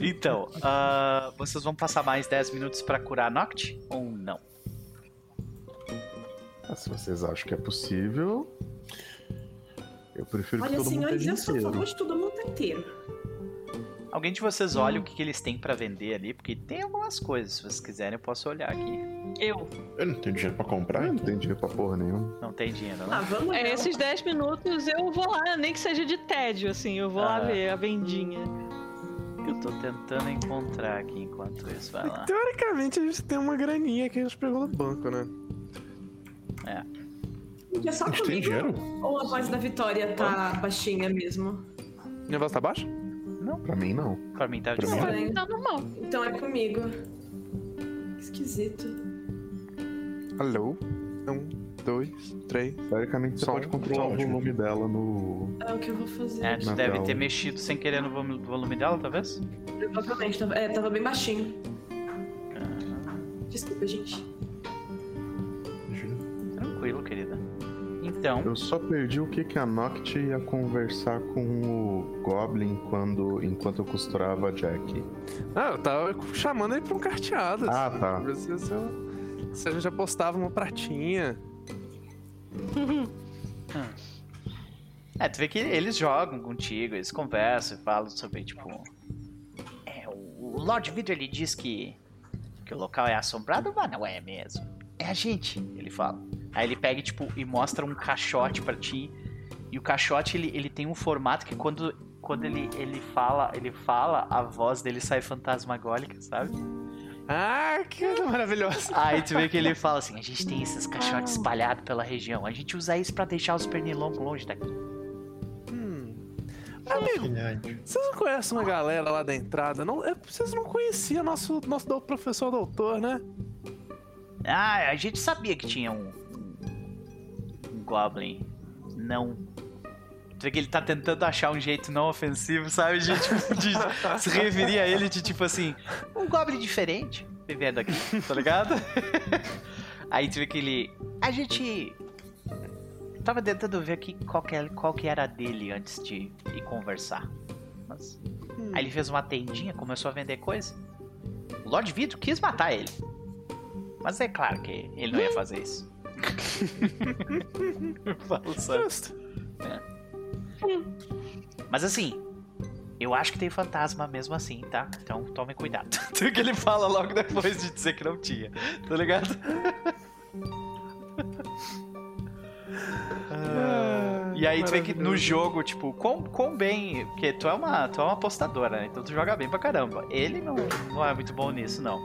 Então, ah, vocês vão passar mais 10 minutos pra curar a Noct? Ou não? Se vocês acham que é possível, eu prefiro que Olha, todo mundo senhores, esteja eu sou a inteiro. favor de todo mundo tá inteiro. Alguém de vocês olha o que, que eles têm pra vender ali? Porque tem algumas coisas. Se vocês quiserem, eu posso olhar aqui. Eu. Eu não tenho dinheiro pra comprar, Eu não tem dinheiro pra porra nenhuma. Não tem dinheiro, Ah, vamos É, esses 10 minutos eu vou lá, nem que seja de tédio, assim, eu vou lá Ah. ver a vendinha. Eu tô tentando encontrar aqui enquanto isso. Vai lá. Teoricamente a gente tem uma graninha que a gente pegou no banco, né? Gente, É só comigo dinheiro? ou a voz da Vitória tá baixinha mesmo? Minha voz tá baixa? Pra mim, não. Pra mim tá de Pra mim, boa. Estranho. Tá normal. Então é comigo. Esquisito. Alô? Um, dois, três. Teoricamente, você Som, pode controlar o ótimo. volume dela no. É o que eu vou fazer. É, tu Na deve tela. ter mexido sem querer no volume- volume dela, talvez? Provavelmente, é, tava bem baixinho. Desculpa, gente. Então, Eu só perdi o que, que a Noct ia conversar com o Goblin quando, enquanto eu costurava a Jack. Ah, eu tava chamando ele pra um carteado. Ah, tá. Pra ver Se, eu- se a gente apostava uma pratinha. (laughs) é, tu vê que eles jogam contigo, eles conversam e falam sobre, tipo. É, o o Lord Vidro ele diz que, que o local é assombrado, mas não é mesmo. É a gente, ele fala. Aí ele pega, tipo, e mostra um caixote pra ti. E o caixote, ele, ele tem um formato que quando, quando ele, ele fala, ele fala, a voz dele sai fantasmagólica, sabe? Ah, que coisa (laughs) maravilhosa. Aí tu vê que ele fala assim: a gente tem esses caixotes espalhados pela região. A gente usa isso pra deixar os pernilongos longe daqui. Hum. Amigo, vocês não conhecem uma galera lá da entrada? Não, é, vocês não conheciam nosso, nosso professor doutor, né? Ah, a gente sabia que tinha um. Goblin. Não. Que ele tá tentando achar um jeito não ofensivo, sabe? De, tipo, de (laughs) se referir a ele de tipo assim. Um Goblin diferente vivendo aqui, tá ligado? (laughs) Aí tu vê que ele. A gente. Tava tentando ver aqui qual que, era- qual que era dele antes de ir conversar. Mas. Aí ele fez uma tendinha, começou a vender coisa. O Lord Vidro quis matar ele. Mas é claro que ele não ia fazer isso. Falo sério. Justo. Mas assim, eu acho que tem fantasma mesmo assim, tá? Então tome cuidado. (laughs) Tudo que ele fala logo depois de dizer que não tinha. Tá ligado? Ah, E aí tu vê que no jogo, tipo, quão, quão bem. Porque tu é uma, tu é uma apostadora, né? Então tu joga bem pra caramba. Ele não, não é muito bom nisso, não.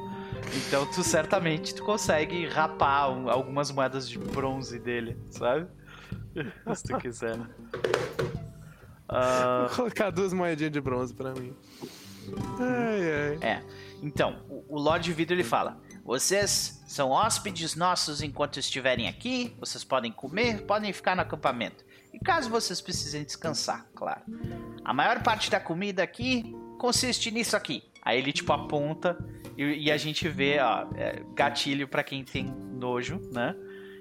Então tu certamente tu consegue rapar um- algumas moedas de bronze dele, sabe? (laughs) Se tu quiser. Ah, Vou colocar duas moedinhas de bronze pra mim. Ai, ai. É. Então, o, o Lord Vidro ele fala: Vocês são hóspedes nossos enquanto estiverem aqui, vocês podem comer, podem ficar no acampamento. E caso vocês precisem descansar, claro. A maior parte da comida aqui consiste nisso aqui. Aí ele tipo aponta e, e a gente vê, ó, é, gatilho pra quem tem nojo, né?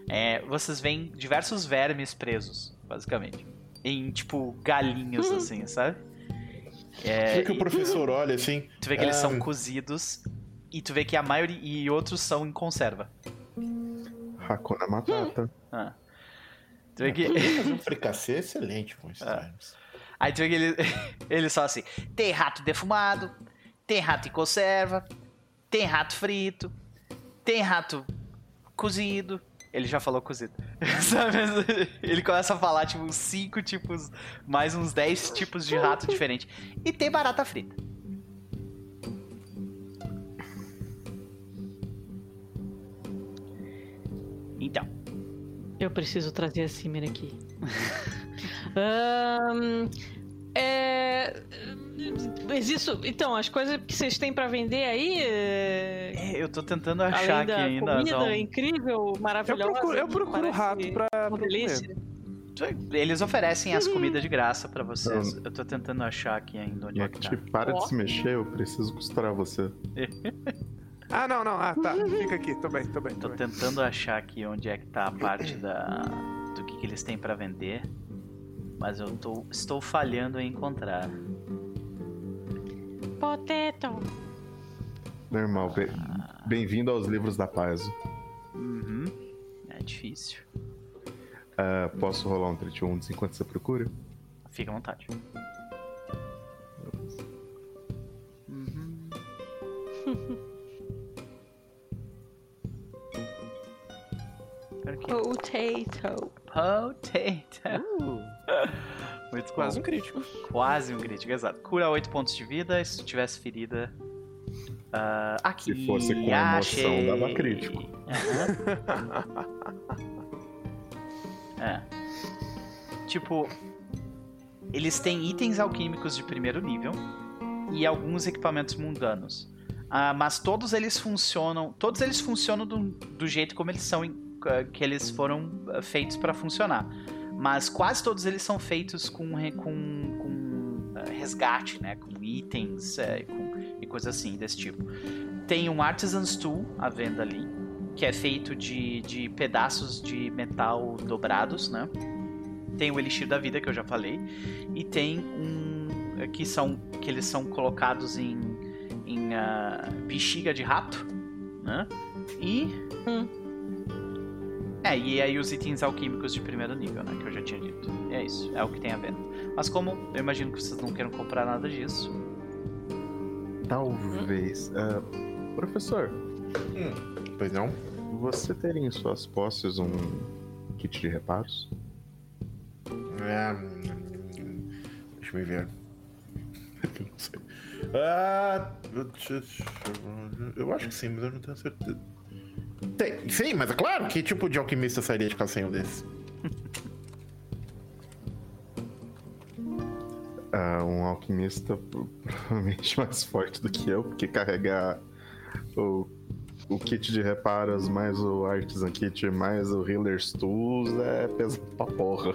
É, vocês veem diversos vermes presos, basicamente. Em tipo galinhos, (laughs) assim, sabe? É, Vê que o e- professor olha assim. (laughs) Tu vê que eles ah, são cozidos e tu vê que a maioria e outros são em conserva. Hakuna Matata. (laughs) Ah. Tu vê que Fazer um fricassê é excelente com esses Ah. aí tu vê que ele eles só assim, tem rato defumado, tem rato em conserva, tem rato frito, tem rato cozido, Ele já falou cozido. (laughs) Ele começa a falar, tipo, uns 5 tipos, mais uns 10 tipos de rato diferentes. E tem barata frita. Então, Eu preciso trazer a Cimer aqui. (laughs) Ahn, é... Mas isso. Então, as coisas que vocês têm pra vender aí. é, é, eu tô tentando achar Além aqui da ainda. comida não. incrível, Eu maravilhosa. procuro, eu procuro rato pra, uma delícia. Eles oferecem as comidas de graça pra vocês. Eu tô tentando achar aqui ainda onde é que tá. para de se mexer, eu preciso costurar você. (laughs) Ah, não, não. Ah, tá. Fica aqui. Tô bem, tô bem. Tô Tô bem. tentando achar aqui onde é que tá a parte da do que, que eles têm pra vender, mas eu tô, estou falhando em encontrar. Potato. Normal. be- Bem-vindo aos livros da paz. Uhum. É difícil. Ah, posso rolar um 31 enquanto você procura? Fica à vontade. Uhum. (laughs) Espera aqui. Potato. Potato. Muito Quase bom. um crítico. Quase um crítico, exato. Cura 8 pontos de vida, se tu tivesse ferida. ah, aqui. Se fosse com emoção, achei. dava crítico. Aham. (laughs) é. Tipo, eles têm itens alquímicos de primeiro nível e alguns equipamentos mundanos. Ah, mas todos eles funcionam. Todos eles funcionam do, do jeito como eles são. em- que eles foram ah, feitos para funcionar. Mas quase todos eles são feitos com, com, com, ah, resgate, né? Com itens eh, com- e coisas assim desse tipo. Tem um Artisan's Tool à venda ali, que é feito de, de pedaços de metal dobrados, né? Tem o Elixir da Vida, que eu já falei. E tem um. eh, que são. que eles são colocados em. em ah, bexiga de rato, né? E. Hum. É, e aí os itens alquímicos de primeiro nível, né? Que eu já tinha dito. E é isso, é o que tem à venda. Mas como eu imagino que vocês não queiram comprar nada disso. Talvez. Ah, professor, Pois não? você teria em suas posses um kit de reparos? É, hum, deixa eu ver. (laughs) Eu não sei. Ah, eu acho que sim, mas eu não tenho certeza. Tem, sim, mas é claro que tipo de alquimista sairia de um desse? (laughs) Ah, um alquimista provavelmente mais forte do que eu, porque carregar o, o kit de reparos mais o Artisan Kit mais o Healer's Tools é pesado pra porra.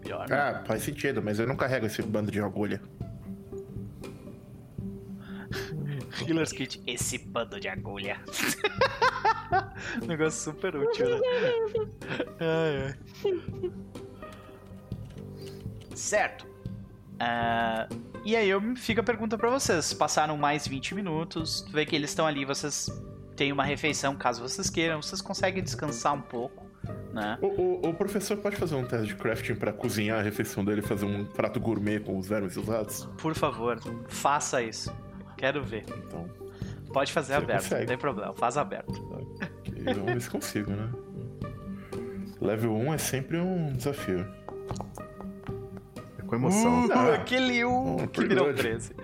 Pior. né? Ah, faz sentido, mas eu não carrego esse bando de agulha. Healer's Kit, esse bando de agulha. (laughs) (laughs) Negócio super útil, né? Ai, ai. Certo. Ah, e aí eu fica a pergunta pra vocês. Passaram mais 20 minutos, tu vê que eles estão ali, vocês têm uma refeição caso vocês queiram, vocês conseguem descansar um pouco, né? O, o- o professor pode fazer um teste de crafting pra cozinhar a refeição dele e fazer um prato gourmet com os vermes usados? Por favor, faça isso. Quero ver. Então, Pode fazer Você aberto, consegue. não tem problema, faz aberto. ok, vamos ver se consigo, né? Level 1 é sempre um desafio. É com emoção. Ah. aquele 1 Oh, que virou grande. 13.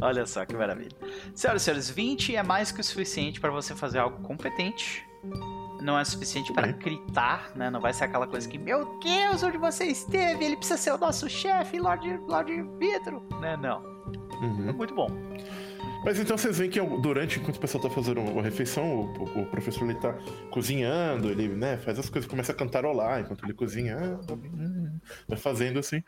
Olha só que maravilha. Senhoras e senhores, 20 é mais que o suficiente para você fazer algo competente. Não é suficiente para gritar, né? Não vai ser aquela coisa que, meu Deus, onde você esteve? Ele precisa ser o nosso chefe, Lorde, Lorde Vidro. Né? Não. Uhum. Muito bom. Mas então vocês veem que durante, enquanto o pessoal tá fazendo a refeição, o, o- professor ele tá cozinhando, ele né, faz as coisas, começa a cantarolar enquanto ele cozinha, ah, hum, vai fazendo assim.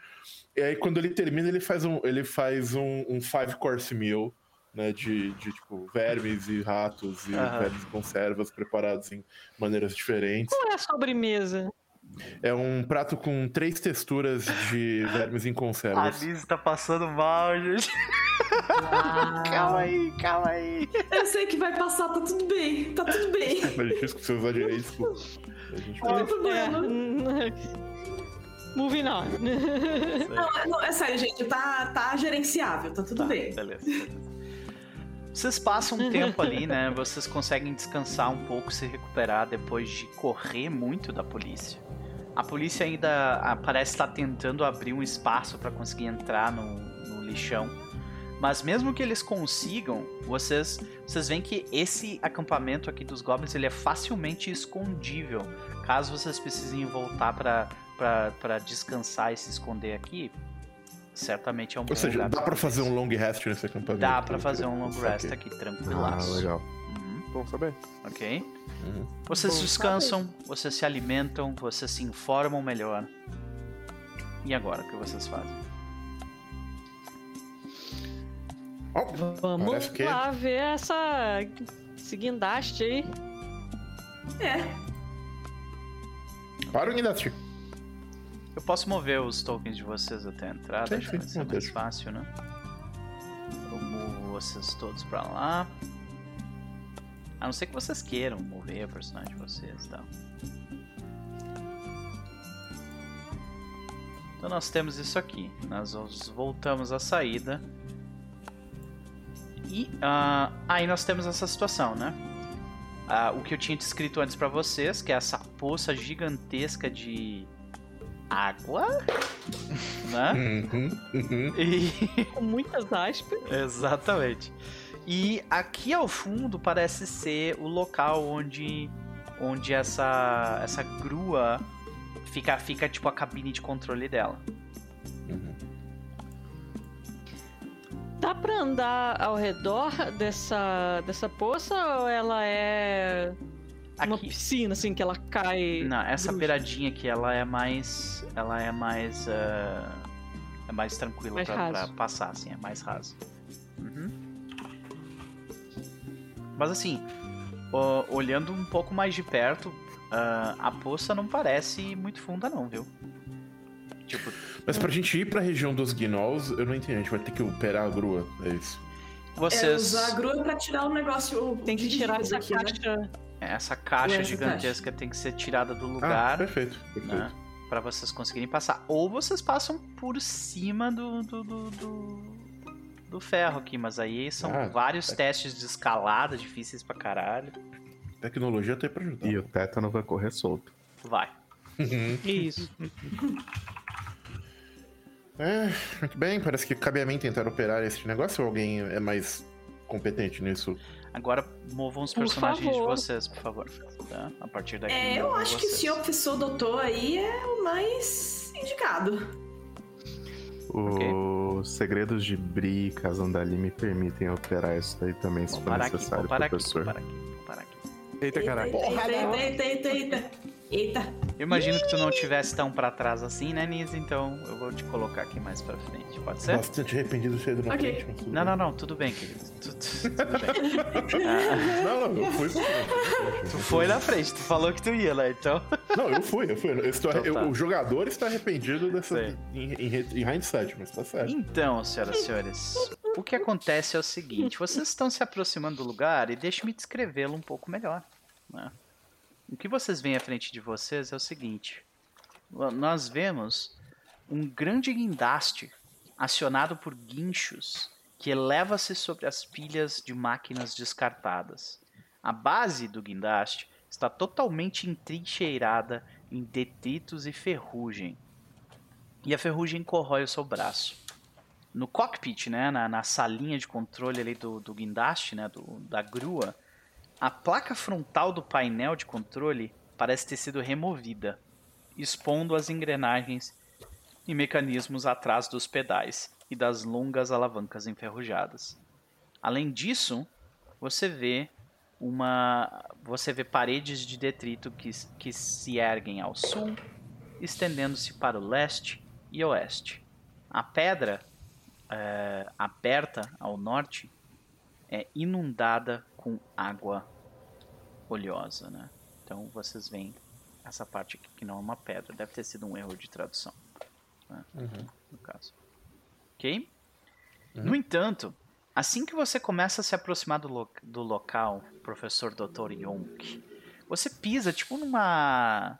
E aí quando ele termina, ele faz um, ele faz um, um five course meal, né, de, de tipo vermes e ratos e Aham. vermes e conservas preparados em maneiras diferentes. Qual é a sobremesa? É um prato com três texturas de (laughs) vermes em A conservas. Liz tá passando mal, gente. Ah, (laughs) Calma aí, calma aí. Eu sei que vai passar, tá tudo bem, tá tudo bem. Mas (laughs) é difícil que você usar direito. A gente Não tem problema. É. Moving on. Não, não, é sério, gente, tá, tá gerenciável, tá tudo Tá, bem. beleza, beleza. Vocês passam um tempo ali, né? Vocês conseguem descansar um pouco, se recuperar depois de correr muito da polícia. A polícia ainda ah, parece estar tentando abrir um espaço para conseguir entrar no, no lixão. Mas mesmo que eles consigam, vocês, vocês veem que esse acampamento aqui dos goblins ele é facilmente escondível. Caso vocês precisem voltar para descansar e se esconder aqui, certamente é um Ou bom seja, lugar dá pra fazer um long rest nesse acampamento. Dá pra fazer um long rest aqui, Ah, tranquilaço. legal. Uhum, Bom saber. ok? Uhum. Vocês Bom descansam, vocês se alimentam, vocês se informam melhor. E agora, o que vocês fazem? Ó, Vamos que- lá ver essa esse guindaste aí. É. para o Guindaste. Eu posso mover os tokens de vocês até a entrada, Sim, acho que vai ser mais fácil, né? Eu movo vocês todos pra lá. A não ser que vocês queiram mover o personagem de vocês e tal. Então nós temos isso aqui. Nós voltamos à saída. E ah, aí nós temos essa situação, né? Ah, o que eu tinha descrito antes pra vocês, que é essa poça gigantesca de água, (laughs) né? Uhum, uhum. E Com muitas aspas. (laughs) Exatamente. E aqui ao fundo parece ser o local onde onde essa essa grua fica fica tipo a cabine de controle dela. uhum. Dá pra andar ao redor dessa, dessa poça ou ela é uma Aqui, piscina, assim, que ela cai? não, essa brusca? beiradinha aqui ela é mais ela é mais ah, é mais tranquila Mais pra, pra passar, assim, é mais raso. Uhum. Mas assim, olhando um pouco mais de perto, ah, a poça não parece muito funda não, viu? Tipo, Mas pra gente ir pra região dos Gnolls, eu não entendi. A gente vai ter que operar a grua, é isso. É vocês usar a grua pra tirar o negócio. Tem que tirar essa aqui, né? caixa. essa caixa Ou essa gigantesca tem que ser tirada do Ah, lugar, perfeito, perfeito. né? Pra vocês conseguirem passar. Ou vocês passam por cima do, do, do, do- do ferro aqui, mas aí são Ah, vários é. testes de escalada difíceis pra caralho. Tecnologia tá aí pra ajudar. E o tétano vai correr solto. Vai. (laughs) Isso. É, muito bem, parece que cabe a mim tentar operar esse negócio ou alguém é mais competente nisso? Agora movam os Por personagens de vocês, por favor. Tá? A partir daqui. É, eu acho que o vocês. senhor professor doutor aí é o mais indicado. Os segredos de Bri e Casandali me permitem operar isso daí também, se for necessário, vou parar aqui, professor. vou parar aqui, vou parar aqui. Eita, caralho. Eita, eita, eita, eita, eita. Eu imagino que tu não tivesse tão pra trás assim, né, Nise? Então eu vou te colocar aqui mais pra frente. Pode ser? Bastante arrependido de ser na Ok. frente, Não, não, não, tudo bem, querido. Tu- tu- Tudo bem. (laughs) Ah, Não, não, eu fui. tu foi na frente, tu falou que tu ia, né? Então. Não, eu fui, eu fui. Eu estou, Então eu- tá. o jogador está arrependido dessa, em, em, em hindsight, mas tá certo. Então, senhoras e senhores, o que acontece é o seguinte: vocês estão se aproximando do lugar e deixe-me descrevê-lo um pouco melhor. né? O que vocês veem à frente de vocês é o seguinte: nós vemos um grande guindaste acionado por guinchos que eleva-se sobre as pilhas de máquinas descartadas. A base do guindaste está totalmente entrincheirada em detritos e ferrugem. E a ferrugem corrói o seu braço. No cockpit, né, na, na salinha de controle ali do, do guindaste, né, do, da grua, a placa frontal do painel de controle parece ter sido removida, expondo as engrenagens e mecanismos atrás dos pedais e das longas alavancas enferrujadas. Além disso, você vê uma você vê paredes de detrito que, que se erguem ao sul, estendendo-se para o leste e oeste. A pedra é, aberta ao norte é inundada com água oleosa, né? Então vocês veem essa parte aqui que não é uma pedra, deve ter sido um erro de tradução, né? no caso. Ok? No entanto, assim que você começa a se aproximar do, lo- do local, professor Dr. Yonk, você pisa tipo numa.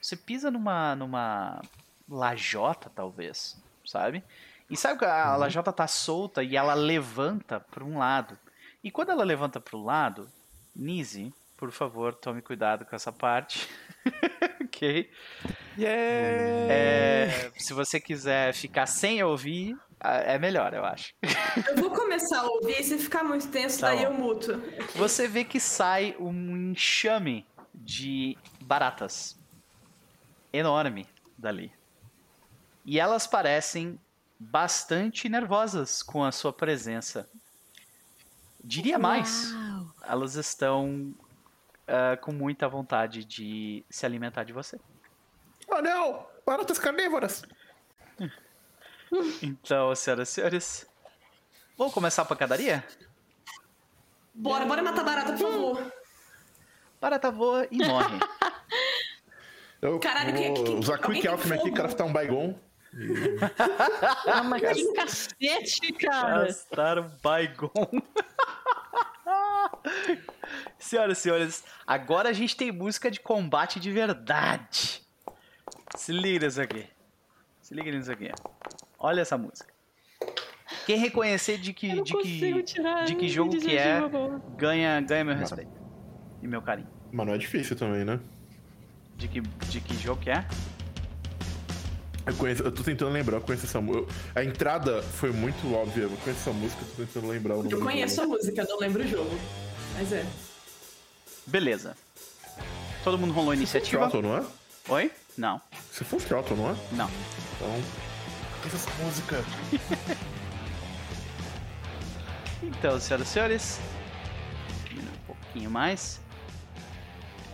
Você pisa numa. numa lajota, talvez, sabe? E sabe que a lajota tá solta e ela levanta para um lado. E quando ela levanta pro lado, Nise, por favor, tome cuidado com essa parte. (laughs) ok? Yeah! É, se você quiser ficar sem ouvir, é melhor, eu acho. Eu vou começar a ouvir, e se ficar muito tenso, Tá daí bom. eu muto. Você vê que sai um enxame de baratas enorme dali. E elas parecem bastante nervosas com a sua presença. Diria mais, Uau. elas estão ah, com muita vontade de se alimentar de você. Oh não! Baratas carnívoras! (laughs) Então, senhoras e senhores, vamos começar a pancadaria? Bora, bora matar barata, por favor. Barata voa e morre. Eu Caralho, vou que- que- usar alguém Quick Alchemy aqui, craftar um Baigon. Ah, mas que cacete, cara. Gastaram Baigon. (laughs) Senhoras e senhores, agora a gente tem música de combate de verdade. Se liga nisso aqui. Se liga nisso aqui. Olha essa música. Quem reconhecer de que, de que, tirar de que jogo que é, ganha, ganha meu respeito. E meu carinho. Mas não é difícil também, né? De que, de que jogo que é? Eu, conheço, eu tô tentando lembrar, eu conheço essa música. A entrada foi muito óbvia, eu conheço essa música, tô tentando lembrar o nome Eu conheço a música, não lembro o jogo. Mas é. Beleza. Todo mundo rolou iniciativa? Trottle, não é? Oi? Não, Se for Trottle, não é? não. Então. Conheço essa música. (laughs) Então, senhoras e senhores, um pouquinho mais.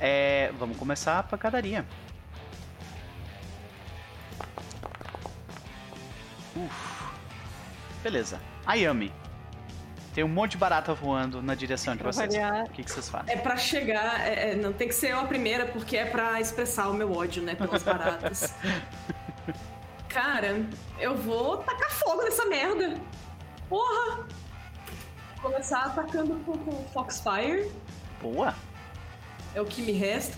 É, vamos começar a pancadaria. Uf. Beleza. Ayami. Tem um monte de barata voando na direção de vocês. variar. O que, que vocês fazem? É pra chegar, é- é, não tem que ser eu a primeira, porque é pra expressar o meu ódio, né, pelas baratas. (laughs) Cara, eu vou tacar fogo nessa merda. Porra! Começar atacando com, com Foxfire. Boa! É o que me resta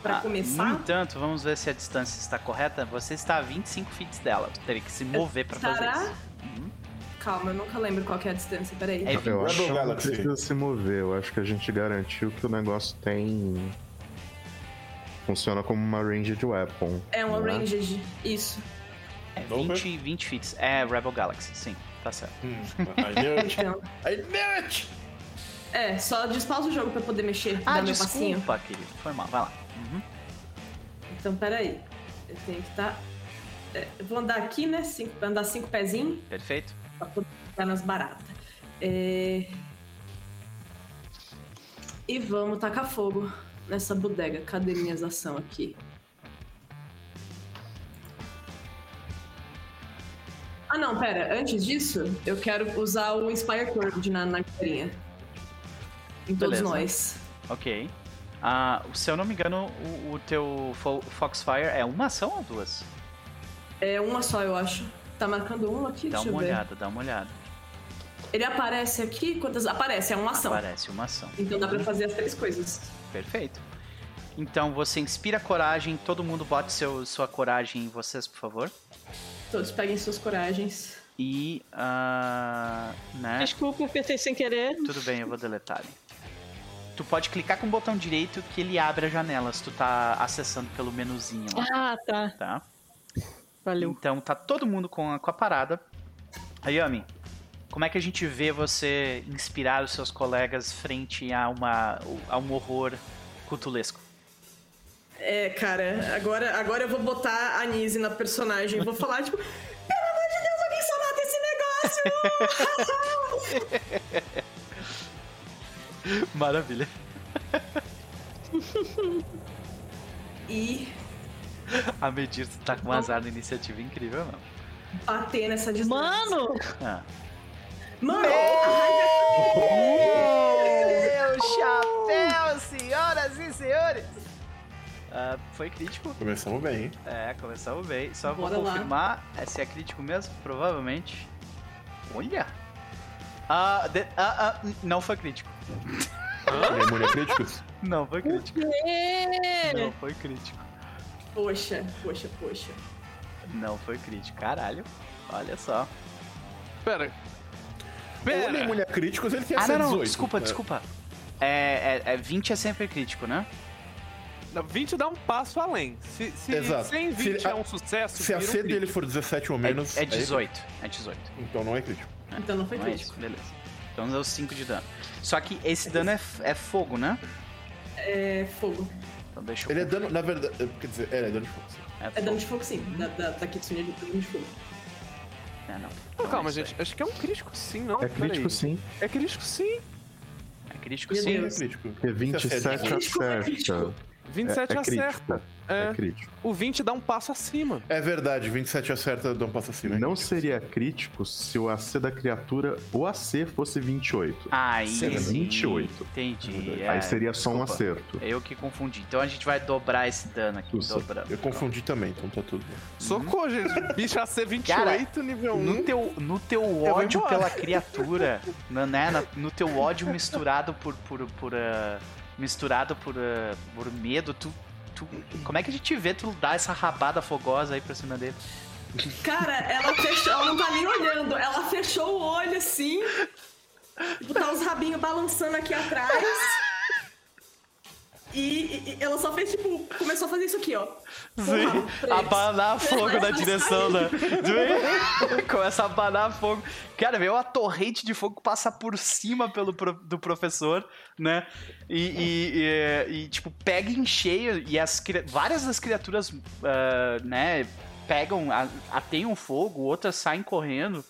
pra Ah, começar. No entanto, vamos ver se a distância está correta. Você está a 25 feet dela. Tu teria que se mover pra fazer Estará? isso. Uhum. Calma, eu nunca lembro qual que é a distância, peraí. É Eu acho que Rebel não Galaxy. precisa se mover. Eu acho que a gente garantiu que o negócio tem. Funciona como uma ranged weapon. É uma não ranged, isso. É Não, 20, 20 feet. É Rebel Galaxy, sim. Tá certo. Hum, I knew it. Então, I knew it! É, só despausa o jogo pra poder mexer, Ah, dar meu passinho. desculpa, querido. Foi mal. Vai lá. Uhum. Então, peraí. Eu tenho que estar. eu vou andar aqui, né? Cinco, andar cinco pezinhos Perfeito. pra poder ficar nas baratas. É... E vamos tacar fogo nessa bodega. Cadê minhas ações aqui? Ah, não, pera. Antes disso, eu quero usar o Inspire Courage na, na galerinha. Em todos Beleza. nós. Ok. Ah, se eu não me engano, o, o teu Fo- Foxfire é uma ação ou duas? É uma só, eu acho. Tá marcando uma aqui? Dá Deixa uma eu ver. olhada, dá uma olhada. Ele aparece aqui? Quantas? Aparece, é uma ação. Parece uma ação. Então dá pra fazer as três coisas. Perfeito. Então você inspira coragem, todo mundo bote seu, sua coragem em vocês, por favor. Todos peguem suas coragens. E. ah, né? Desculpa, apertei sem querer. Tudo bem, eu vou deletar ele. Tu pode clicar com o botão direito que ele abre a janela se tu tá acessando pelo menuzinho lá, Ah, tá. tá? Valeu. Então tá todo mundo com a, com a parada. Ayami, como é que a gente vê você inspirar os seus colegas frente a, uma, a um horror cutulesco? É, cara, agora, agora eu vou botar a Nise na personagem e vou falar, tipo, pelo amor de Deus, alguém só mata esse negócio! (laughs) (laughs) (laughs) Maravilha. e A Medir tá com um azar na iniciativa incrível, não. bater nessa distância. Mano! Ah. Mano! Meu chapéu, senhoras e senhores! Ah, foi crítico. Começamos bem, hein? É, começamos bem. Só Bora vou lá. confirmar é, se é crítico mesmo, provavelmente. Olha! Ah, de- ah, ah, n- não foi crítico. Demônio críticos? Não foi crítico. É. Não foi crítico. Poxa, poxa, poxa. Não foi crítico. Caralho. Olha só. Pera, Ou ele é imune a críticos, ele tem Ah, ser não, não, 18. desculpa, É. desculpa. É, é, é 20 é sempre crítico, né? Não, 20 dá um passo além. Se, se Exato. 120 Se é um sucesso, Se a um C crítico. dele for 17 ou menos. é, é aí- 18. É 18. Então não é crítico. Então não foi Não é crítico. isso, beleza. Então deu 5 de dano. Só que esse dano é, é fogo, né? É fogo. Então deixa eu. Ele é dano, na verdade. Quer dizer, é, é dano de fogo. sim. É, É dano de fogo sim. Da, da, da Kitsune é dano de fogo. É, não. Não, calma, é gente. Acho que é um crítico sim, não? É crítico Peraí. sim, É crítico sim. É crítico sim. Sim, é crítico. Se 27 a C é Crítico, é acerta. Crítico. 27 é, é acerta. crítico. É. É crítico. O 20 dá um passo acima. É verdade, 27 acerta, dá um passo acima. Não seria crítico se o AC da criatura, o AC fosse 28. Aí Seria sim. 28. Entendi. é, Aí seria só um desculpa. acerto. É eu que confundi. Então a gente vai dobrar esse dano aqui. Dobrando. Eu confundi também, então tá tudo bem. Socorro, gente. Bicho AC 28, Cara, nível 1. No teu, no teu ódio pela (laughs) criatura, na- né? no teu ódio misturado por. por, por ah, misturado por, ah, por medo, tu, tu. Como é que a gente vê tu dar essa rabada fogosa aí pra cima dele? Cara, ela fechou, ela não tá nem olhando. Ela fechou o olho assim. Tipo, tá os rabinhos balançando aqui atrás. E, e- ela só fez, tipo, começou a fazer isso aqui, ó. Sim, Porra, abanar fogo na direção da. Começa a abanar fogo. Cara, veio uma torrente de fogo passa por cima pelo pro- do professor, né? E, e- e- tipo, pega em cheio. E as cria- várias das criaturas, ah, né? Pegam, ateiam fogo, outras saem correndo.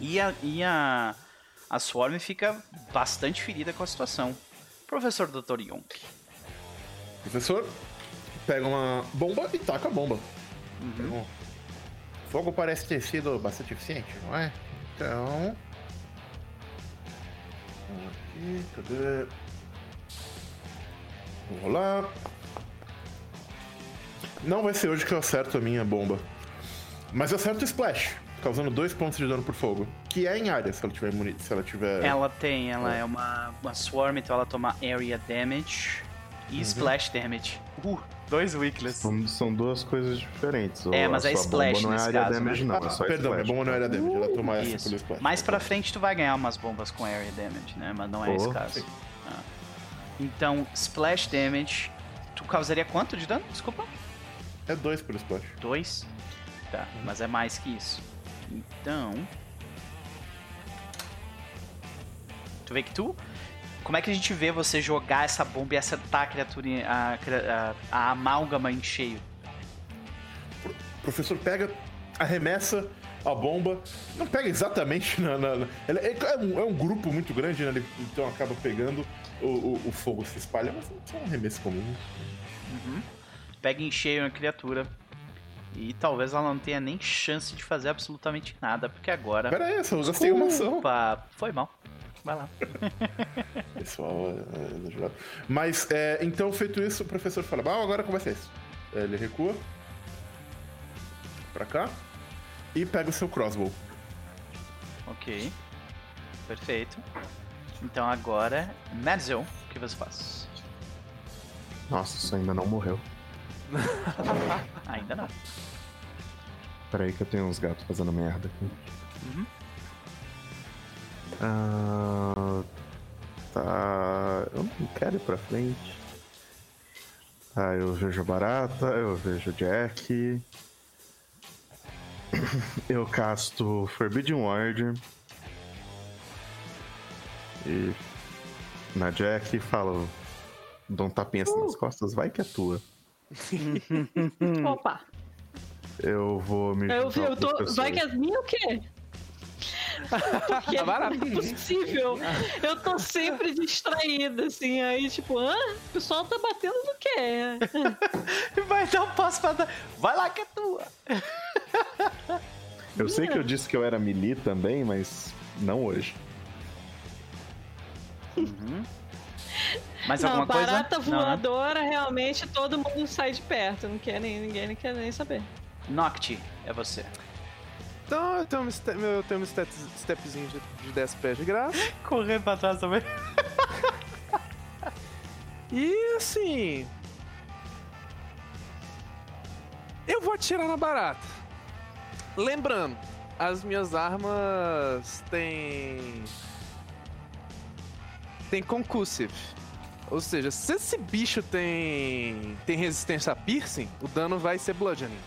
E a, e a, a Swarm fica bastante ferida com a situação. Professor Dr. Yonk. Professor, pega uma bomba e taca a bomba. Uhum. O fogo parece ter sido bastante eficiente, não é? Então. Aqui, cadê? Vou rolar. Não vai ser hoje que eu acerto a minha bomba. Mas eu acerto o splash, causando dois pontos de dano por fogo. Que é em área, se ela tiver se ela tiver. Ela tem, ela é uma, uma Swarm, então ela toma Area Damage e Splash Damage. Uh, dois Weakless. São, são duas coisas diferentes. É, mas a é splash bomba não é nesse área caso, damage, né? não. é Ah, só perdão, minha splash. bomba não era damage, ela toma essa Isso. pelo splash. Mais pra frente tu vai ganhar umas bombas com Area Damage, né? Mas não é esse Oh. caso. Ah. Então, Splash Damage, tu causaria quanto de dano? Desculpa? É dois pelo splash. Dois? Tá, mas é mais que isso. Então. Tu vê que tu. Como é que a gente vê você jogar essa bomba e acertar a criatura, a, a, a amálgama em cheio? O professor pega, arremessa a bomba. Não pega exatamente (laughs) na. na- na- ela é, é um, é um grupo muito grande, né? Ele, então acaba pegando, o, o, o fogo se espalha, mas é um arremesso comum. Pega em cheio na criatura. E talvez ela não tenha nem chance de fazer absolutamente nada, porque agora. Pera aí, só gastei uma ação. Opa, foi mal. Vai lá. (laughs) Pessoal, é. Mas, é, então, feito isso, o professor fala: Ah, agora ser isso? É, Ele recua. Pra cá. E pega o seu crossbow. Ok. Perfeito. Então agora, Madzel, o que você faz? Nossa, isso ainda não morreu. (laughs) Ainda não. Peraí que eu tenho uns gatos fazendo merda aqui. Uhum. Ah, tá. Eu não quero ir pra frente. Tá, eu vejo a barata, eu vejo o Jack. (coughs) Eu casto Forbidden Ward. E na Jack falo. Dou um tapinha assim nas costas, vai que é tua. (laughs) Opa. Eu vou me. Eu, eu tô. Vai que é minha o quê? Porque Tá barato. não é possível. Eu tô sempre distraída, assim. Aí, tipo, hã? O pessoal tá batendo no quê? (laughs) Vai dar um passo pra dar. Vai lá que é tua. Eu sei que eu disse que eu era melee também, mas não hoje. Mais não, alguma coisa? barata Não, né? voadora, realmente todo mundo sai de perto. Não quer nem, ninguém não quer nem saber. Nocti, é você. Então eu tenho um, ste- eu tenho um step, stepzinho de, de 10 pés de graça. (laughs) Correndo pra trás também. E assim. Eu vou atirar na barata. Lembrando, as minhas armas têm. tem concussive. Ou seja, se esse bicho tem. tem resistência a piercing, o dano vai ser bludgeoning.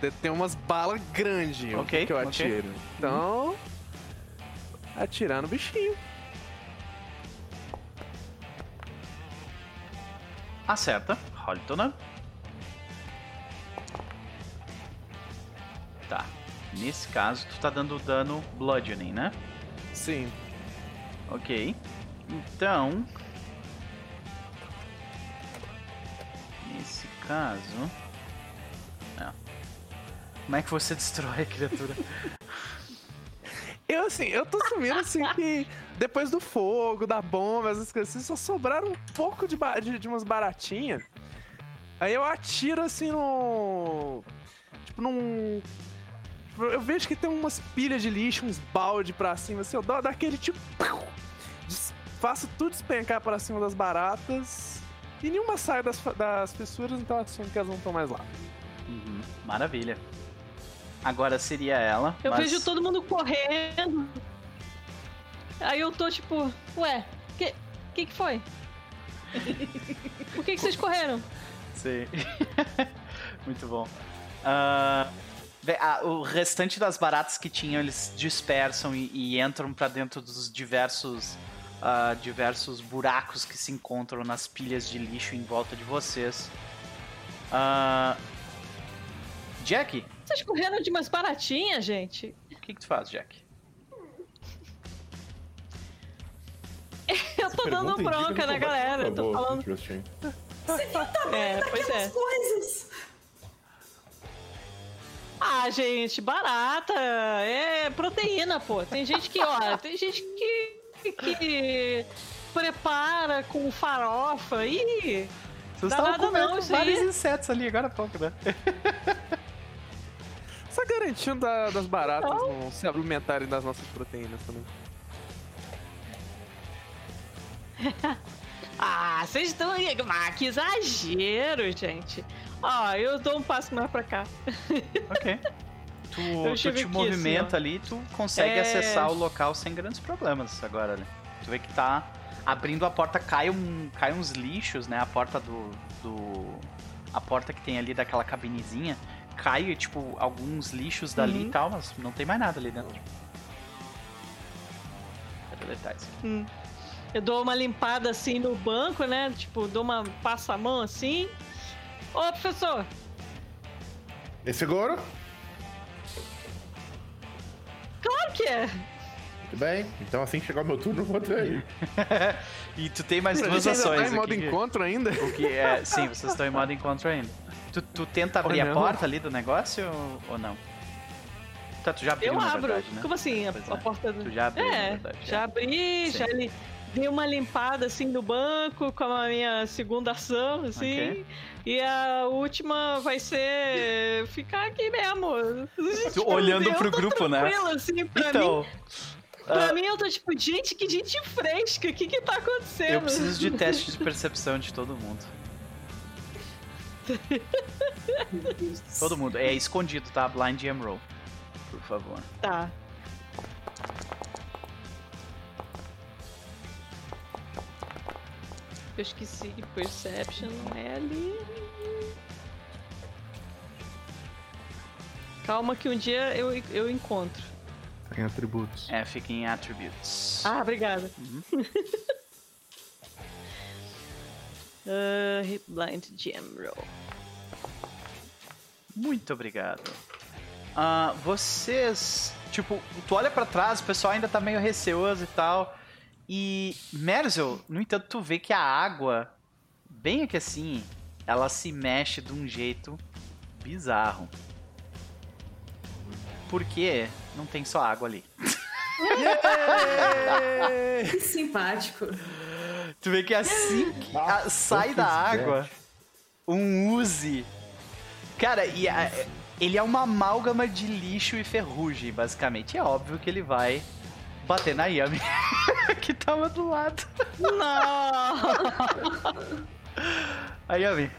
Tem- umas balas grandes Ok, que eu atiro. Então. Atirar no bichinho. Acerta. Role dano. Tá. Nesse caso, tu tá dando dano bludgeoning, né? Sim. Ok. Então. Nesse caso. Como é que você destrói a criatura? (laughs) Eu assim, eu tô assumindo assim que depois do fogo, da bomba, essas coisas assim, só sobraram um pouco de, de, de umas baratinhas. Aí eu atiro assim no. Tipo num. tipo, Eu vejo que tem umas pilhas de lixo, uns balde pra cima, assim, eu dou daquele tipo. Faço tudo despencar pra cima das baratas. E nenhuma sai das, das fissuras, então assumo que elas não estão mais lá. Uhum, Maravilha. Agora seria ela. Eu mas- vejo todo mundo correndo. Aí eu tô tipo, ué, que que, que foi? Por que, que vocês correram? Sim. (laughs) Muito bom. Ah, o restante das baratas que tinham, eles dispersam e, e entram pra dentro dos diversos ah, diversos buracos que se encontram nas pilhas de lixo em volta de vocês. Ah, Jack, Vocês correram de umas baratinhas, gente? o que, que tu faz, Jack? (laughs) Eu tô dando bronca na galera. Eu tô falando. Christian. (laughs) É, pois é. Coisas. Ah, gente, barata. É proteína, pô. Tem gente que, ó, tem gente que, que prepara com farofa. Ih, Vocês estavam comendo não, vários insetos ali agora há pouco, né? (laughs) Só garantindo da- das baratas não se alimentarem das nossas proteínas também. (laughs) Ah, vocês estão aí. Ah, que exagero, gente. Ó, eu dou um passo mais pra cá. (laughs) Ok. Tu, Eu tu te movimenta assim, ali, tu consegue É. acessar o local sem grandes problemas agora, né? Tu vê que tá abrindo a porta, cai, um, cai uns lixos, né? A porta do, do. A porta que tem ali daquela cabinezinha. Cai, tipo, alguns lixos dali Uhum. e tal, mas não tem mais nada ali dentro. Cadê detalhes? Eu dou uma limpada assim no banco, né? Tipo, dou uma passa a mão assim. Ô, professor, É seguro? claro que é. Muito bem. Então assim que chegar o meu turno, eu vou até aí. (laughs) E tu tem mais duas Você ações. tá em modo que- encontro ainda? O que é, sim, vocês estão em modo encontro ainda. Tu, tu tenta abrir a porta ali do negócio ou, não? Tá, tu já abriu, Eu abro. verdade, né? Como assim? A, a é. porta do. Tu já abriu, É, verdade. já abri, Sim. já li, dei uma limpada assim no banco com a minha segunda ação, assim. Ok. E a última vai ser ficar aqui mesmo. Tu olhando pro grupo, né? assim, pra mim. Então, Pra ah, mim, eu tô tipo, gente, que gente fresca, o que que tá acontecendo? eu preciso de teste de percepção de todo mundo. (laughs) Todo mundo. É escondido, tá? Blind Jam Roll. Por favor. Tá. Eu esqueci que Perception não é ali. Calma que um dia eu, eu encontro. Tem atributos. É, fica em Attributes. Ah, obrigada. Uhum. (laughs) Ah, hit blind gem roll. Muito obrigado. Ah, vocês, tipo, tu olha pra trás, o pessoal ainda tá meio receoso e tal. E Merzel, no entanto, tu vê que a água, bem aqui assim, ela se mexe de um jeito bizarro. Porque não tem só água ali. (laughs) Que simpático. Tu vê que assim que a- sai da água um Uzi. Cara, e a- ele é uma amálgama de lixo e ferrugem, basicamente. É óbvio que ele vai bater na Yami, (laughs) que tava do lado. Não! A Yami.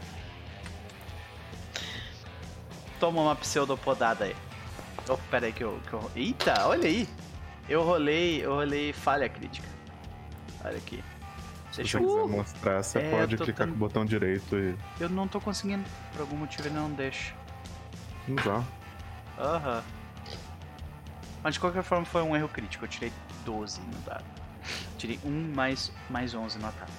Toma uma pseudopodada aí. Oh, pera aí que eu, que eu. Eita, olha aí! Eu rolei. Eu rolei falha crítica. Olha aqui. Se você quiser mostrar, você É, pode clicar tendo- com o botão direito e Eu não tô conseguindo. Por algum motivo ele não deixa. usar. Aham. Mas de qualquer forma foi um erro crítico. Eu tirei 12 no dado. Tirei 1 mais, mais 11 no ataque.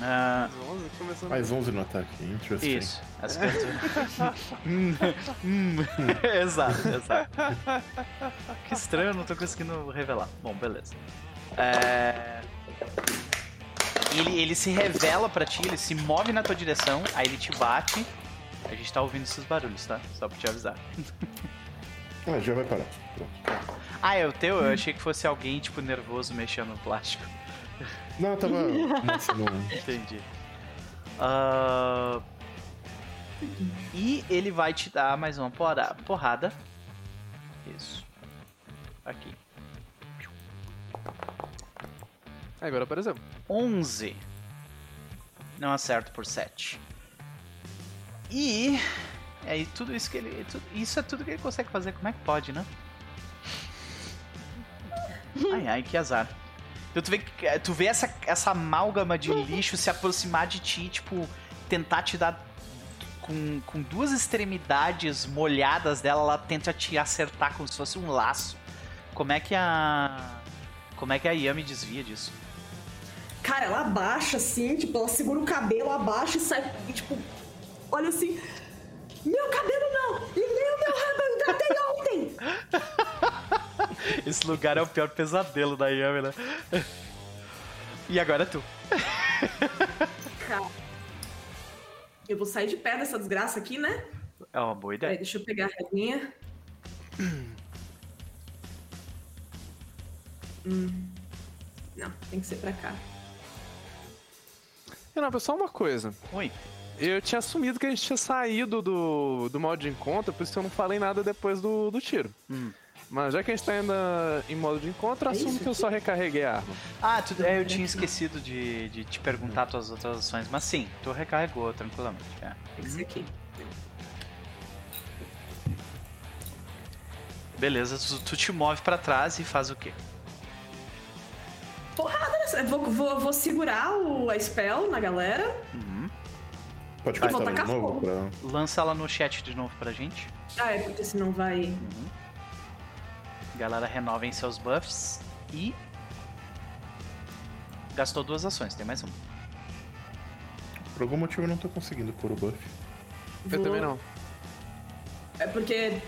Ah, 11, começando. Mais 11 no ataque. Interesting. isso. As coisas. (laughs) (laughs) Hum, hum. exato, exato. Que estranho, eu não tô conseguindo revelar. Bom, beleza. É... Ele, ele se revela pra ti, ele se move na tua direção, aí ele te bate. A gente tá ouvindo esses barulhos, tá? Só pra te avisar. (laughs) Ah, já vai parar. Pronto. Ah, é o teu? Eu achei que fosse alguém, tipo, nervoso mexendo no plástico. Não, eu tava. (laughs) Entendi. Ah, E ele vai te dar mais uma porra- porrada. Isso. Aqui. Agora apareceu. 11. Não acerto por 7. E. É tudo isso que ele. tu- Isso é tudo que ele consegue fazer. Como é que pode, né? Ai, ai, que azar. Então tu vê, tu vê essa, essa amálgama de lixo se aproximar de ti, tipo, tentar te dar. Com, com duas extremidades molhadas dela, ela tenta te acertar como se fosse um laço. Como é que a. Como é que a Yami desvia disso? Cara, ela abaixa assim, tipo, ela segura o cabelo, abaixa e sai, e, tipo, olha assim. Meu cabelo não! E nem o meu rabo eu hidratei ontem! (laughs) Esse lugar é o pior pesadelo da Yami, né? (laughs) E agora é tu. Cara, eu vou sair de pé dessa desgraça aqui, né? É uma boa ideia. deixa eu pegar a reguinha. (clears throat) Hum. Não, tem que ser pra cá. Renan, só uma coisa. Oi. Eu tinha assumido que a gente tinha saído do, do modo de encontro, por isso que eu não falei nada depois do, do tiro. Hum. Mas já que a gente tá ainda em modo de encontro, É assumo isso que eu só recarreguei a arma. Ah, tu, é, eu tinha esquecido de, de te perguntar tuas outras ações, mas sim, tu recarregou tranquilamente. É. Que ser aqui. Beleza, tu, tu te move pra trás e faz o quê? Porrada nessa. eu Vou, vou, vou segurar o, a spell na galera. Uhum. Pode passar Vou de tacar novo fogo. pra. Lança ela no chat de novo pra gente. Ah, é porque senão vai. Galera, renovem seus buffs e. Gastou duas ações, tem mais uma. Por algum motivo eu não tô conseguindo pôr o buff. Eu vou- também não. É porque.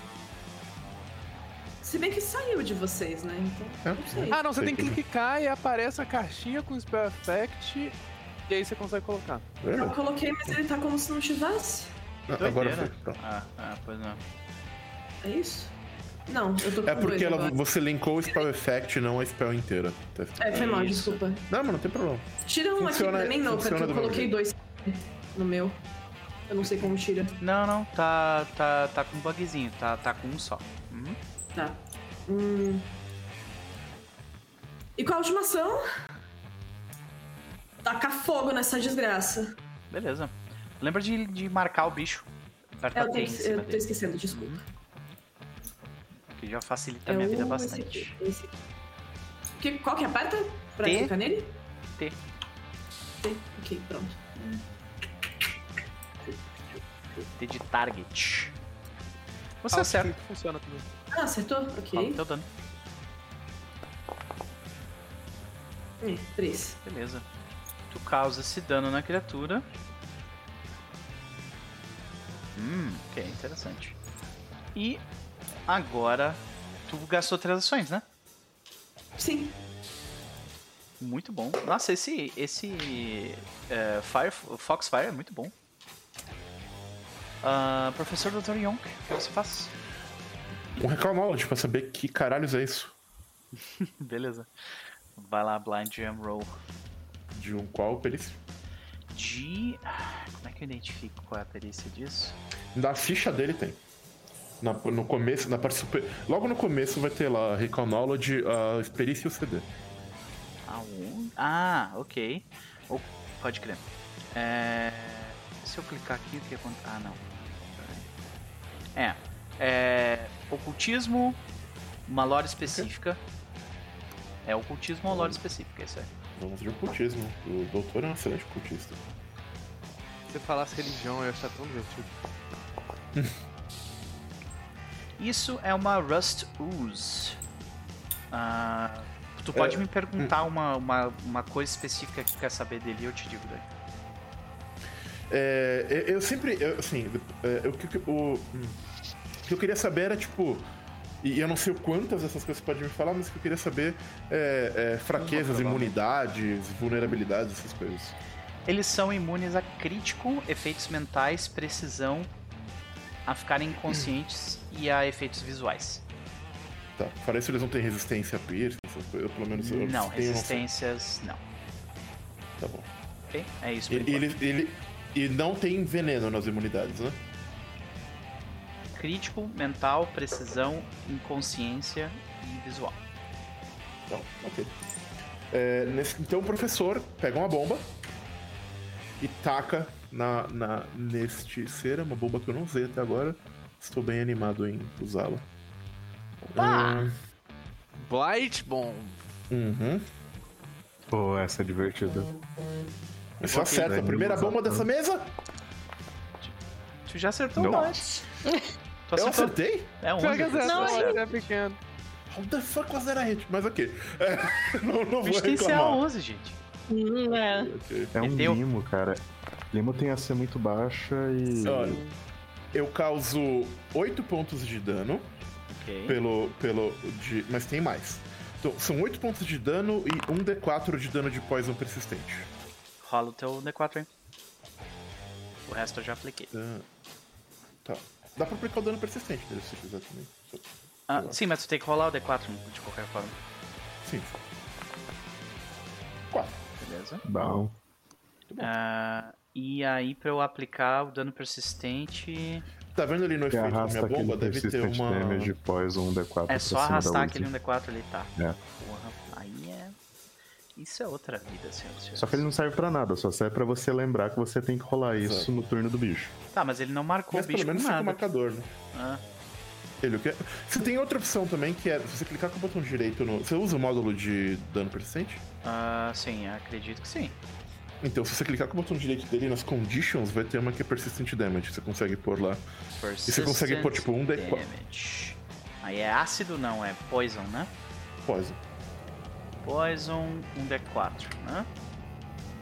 Se bem que saiu de vocês, né? Então. É, Não sei. Ah, não, você tem que clicar e aparece a caixinha com Spell Effect e aí você consegue colocar. Eu É, coloquei, mas ele tá como se não tivesse. não, agora foi. Pronto. Ah, ah, pois não. É isso? Não, eu tô com É porque ela, agora. você linkou o spell effect, não a spell inteira. É, foi mal, desculpa. Não, mas não tem problema. Tira um Funciona- aqui pra mim, não, porque eu coloquei dois no meu. Eu não sei como tira. Não, não, tá, tá, tá com um bugzinho, tá, tá com um só. Uhum. Tá. Hum. E qual a última ação? Tacar fogo nessa desgraça. Beleza. Lembra de, de marcar o bicho. É, eu, tô, eu tô esquecendo, desculpa. que já facilita É a minha vida bastante. Esse aqui, esse aqui. Que, qual que aperta? Pra T. clicar nele? T. T. Ok, pronto. T de target. Você Ah, acerta. Funciona também. Ah, acertou? Ok. teu dano. É, três. Beleza. Tu causa esse dano na criatura. Hum, ok, interessante. E agora tu gastou três ações, né? Sim. Muito bom. Nossa, esse esse é, Fire, Foxfire é muito bom. Ah, professor Dr. Yonk, o que você faz? Um recall knowledge pra saber que caralhos é isso. (laughs) Beleza. Vai lá, Blind Jam Roll. De um qual perícia? De. Como é que eu identifico qual é a perícia disso? Da ficha dele tem. Na- no começo, na parte super. Logo no começo vai ter lá Recall Knowledge, a perícia e o CD. Aonde? Ah, ok. Ou, pode crer. É... Se eu clicar aqui, o que acontece? Ah, não. É. É. Ocultismo, uma lore específica. É ocultismo ou lore específica, isso aí. Vamos de ocultismo. O doutor é um excelente ocultista. Se você falasse religião, eu ia achar tão divertido. (laughs) Isso é uma Rust Ooze. Ah, tu pode É, me perguntar uma, uma, uma coisa específica que tu quer saber dele e eu te digo daí. É, eu- eu sempre, eu, assim, é, o que o, hum, o que eu queria saber era, tipo, e eu não sei o quantas dessas coisas você pode me falar, mas o que eu queria saber é, é fraquezas, imunidades, vulnerabilidades, essas coisas. Eles são imunes a crítico, efeitos mentais, precisão, a ficarem inconscientes e a efeitos visuais. Tá, fora isso eles não têm resistência a piercing, essas coisas, eu, pelo menos eu Não, resistências não. Tá bom. Ok? É isso. E, por e enquanto. ele, ele, e não tem veneno nas imunidades, né? Crítico, mental, precisão, inconsciência e visual. Então, ok. É, nesse- então o professor pega uma bomba e taca na, na, neste ser, é uma bomba que eu não usei até agora. Estou bem animado em usá-la. Hum, Blight Bomb. uhum. Pô, essa é divertida. Você acerta a primeira bomba dessa mesa? Tu já acertou Não. antes. (laughs) Tu Eu acertei? É um. Não, não, é pequeno. How the fuck was that a hit? Mas ok. É, (laughs) não, não O vou bicho tem reclamar. CA11, gente. Hum, é. Ok. É um Meteu. limo, cara. Limo tem AC muito baixa e. Olha, eu causo 8 pontos de dano Ok. pelo. pelo de, mas tem mais. Então, são 8 pontos de dano e 1 D4 de dano de poison persistente. Rola o teu D4 aí. O resto eu já apliquei. Ah, Tá. Dá pra aplicar o dano persistente dele se quiser também. Ah, sim, mas tu tem que rolar o D4 de qualquer forma. Sim. 4. Beleza? Bom. Ah, e aí, pra eu aplicar o dano persistente. Tá vendo ali no Você efeito da minha bomba? Deve ter persistent uma. damage poison D4 É só arrastar aquele 1D4 ali, tá? É. Isso é outra vida, senhoras e senhores. Só que ele não serve pra nada, só serve pra você lembrar que você tem que rolar isso Exato. no turno do bicho. Tá, mas ele não marcou Mas o bicho pelo menos com fica o nada. marcador, né? Ah, Ele o quê? Você tem outra opção também, que é se você clicar com o botão direito no. Você usa o módulo de dano persistente? ah, sim, acredito que sim. Então, se você clicar com o botão direito dele nas conditions, vai ter uma que é persistent damage. Você consegue pôr lá. você consegue pôr, tipo, um D4. Damage. Aí é ácido, não, é poison, né? Poison. Poison, 1D4, né?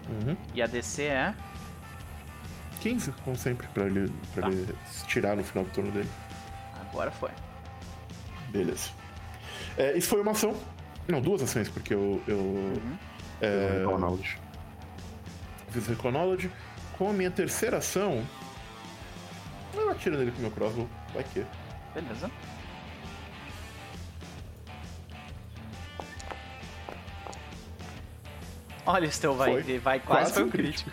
Uhum. E a DC é. 15, como sempre, pra ele, pra Tá. ele tirar no final do turno dele. Agora foi. Beleza. É, isso foi uma ação. Não, duas ações, porque eu, eu Uhum. é, Ronald. fiz Reconology. Com a minha terceira ação, eu atiro nele com o meu crossbow. Vai que. Beleza. Olha, Esteu, vai, Foi. vai quase, Quase foi um um crítico.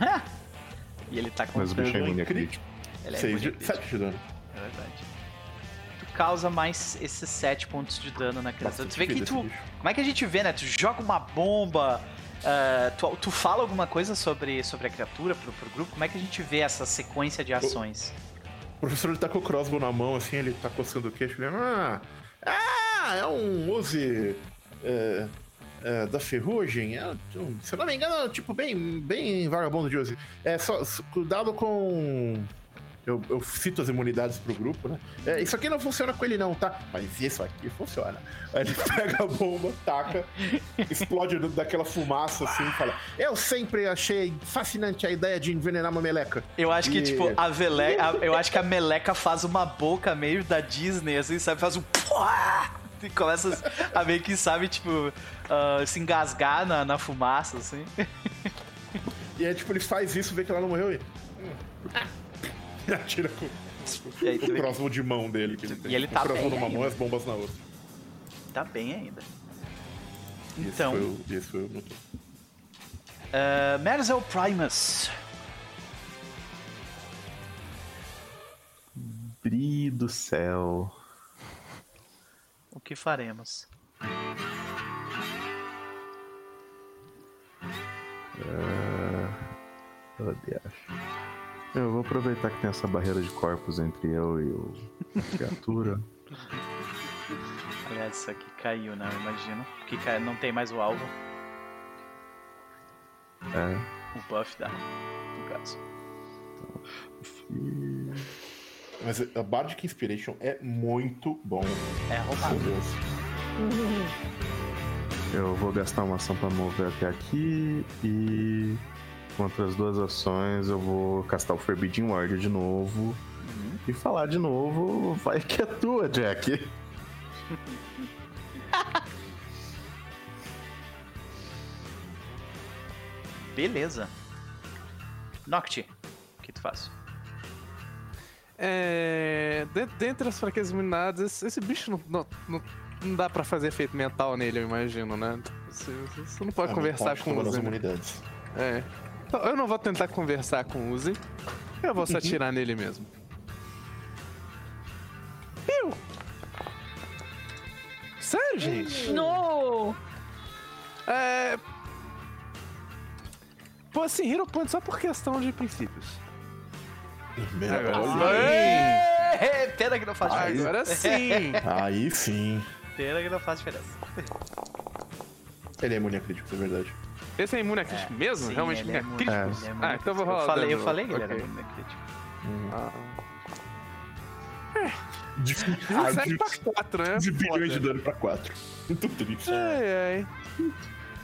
(laughs) e ele tá Mas o bicho é contando. imune a crítico. crítico. Ele é 6 imune a de, crítico, 7 de dano. É verdade. Tu causa mais esses 7 pontos de dano na criatura. Bastante Tu vê que tu. Como é que a gente vê, né? Tu joga uma bomba. ah, tu, tu fala alguma coisa sobre, sobre a criatura pro, pro grupo? Como é que a gente vê essa sequência de ações? O professor ele tá com o crossbow na mão, assim, ele tá coçando o queixo, ele. Ah! Ah! É um Uzi. é, é, da ferrugem. É, se eu não me engano, é tipo bem, bem vagabundo de Uzi. É só. Cuidado com. Eu, eu cito as imunidades pro grupo, né? É, isso aqui não funciona com ele, não, tá? Mas isso aqui funciona. Aí ele (laughs) pega a bomba, taca, explode daquela fumaça assim e fala: Eu sempre achei fascinante a ideia de envenenar uma meleca. Eu acho que, E- tipo, a Veleca. a- Eu acho que a meleca faz uma boca meio da Disney, assim, sabe? Faz um. (laughs) E começa a meio que, sabe, tipo, ah, se engasgar na, na fumaça, assim. (laughs) E aí, tipo, ele faz isso, vê que ela não morreu e. E (laughs) atira com E aí o vê que crossbow de mão dele. Que ele tem. E ele tá o bem numa mão e ainda. as bombas na outra. tá bem ainda. Então, Esse foi o, esse meu uh, Merzel Primus. Bri do céu. Que faremos? Oh, Deus. Eu vou aproveitar que tem essa barreira de corpos entre eu e o a criatura. (laughs) Aliás, isso aqui caiu, né? Eu imagino. Que cai- não tem mais o alvo. É. O buff dá, no caso. E... Mas a Bardic Inspiration é muito bom. É Meu roubado. Deus. Eu vou gastar uma ação pra mover até aqui e. Com outras duas ações eu vou castar o Forbidden Ward de novo. E falar de novo, vai que é tua, Jack. (laughs) Beleza. Noct, o que tu faz? É. de- Dentre as fraquezas minadas, esse, esse bicho não, não, não, não dá pra fazer efeito mental nele, eu imagino, né? Você, você- não pode Ah, conversar com o Uzi. né? imunidades. É. Então, eu não vou tentar conversar com o Uzi. Eu vou só atirar nele mesmo. Piu! Sério, gente? No! É. Pô, assim, Hero Point só por questão de princípios. (laughs) Agora Ê, Pena que não faz Aí- diferença. Agora sim! (laughs) Aí sim. Pena que não faz diferença. Ele é imune a crítico, é verdade. Esse é imune a crítico mesmo? Sim, Realmente ele imune é a crítico? É. ele é imune Ah, então eu vou rolar Eu falei, eu falei que ele Ok. era imune a crítico. Ah. De, 17 pra 4, né? de bilhões de dano pra 4. Muito triste. Ai, ai.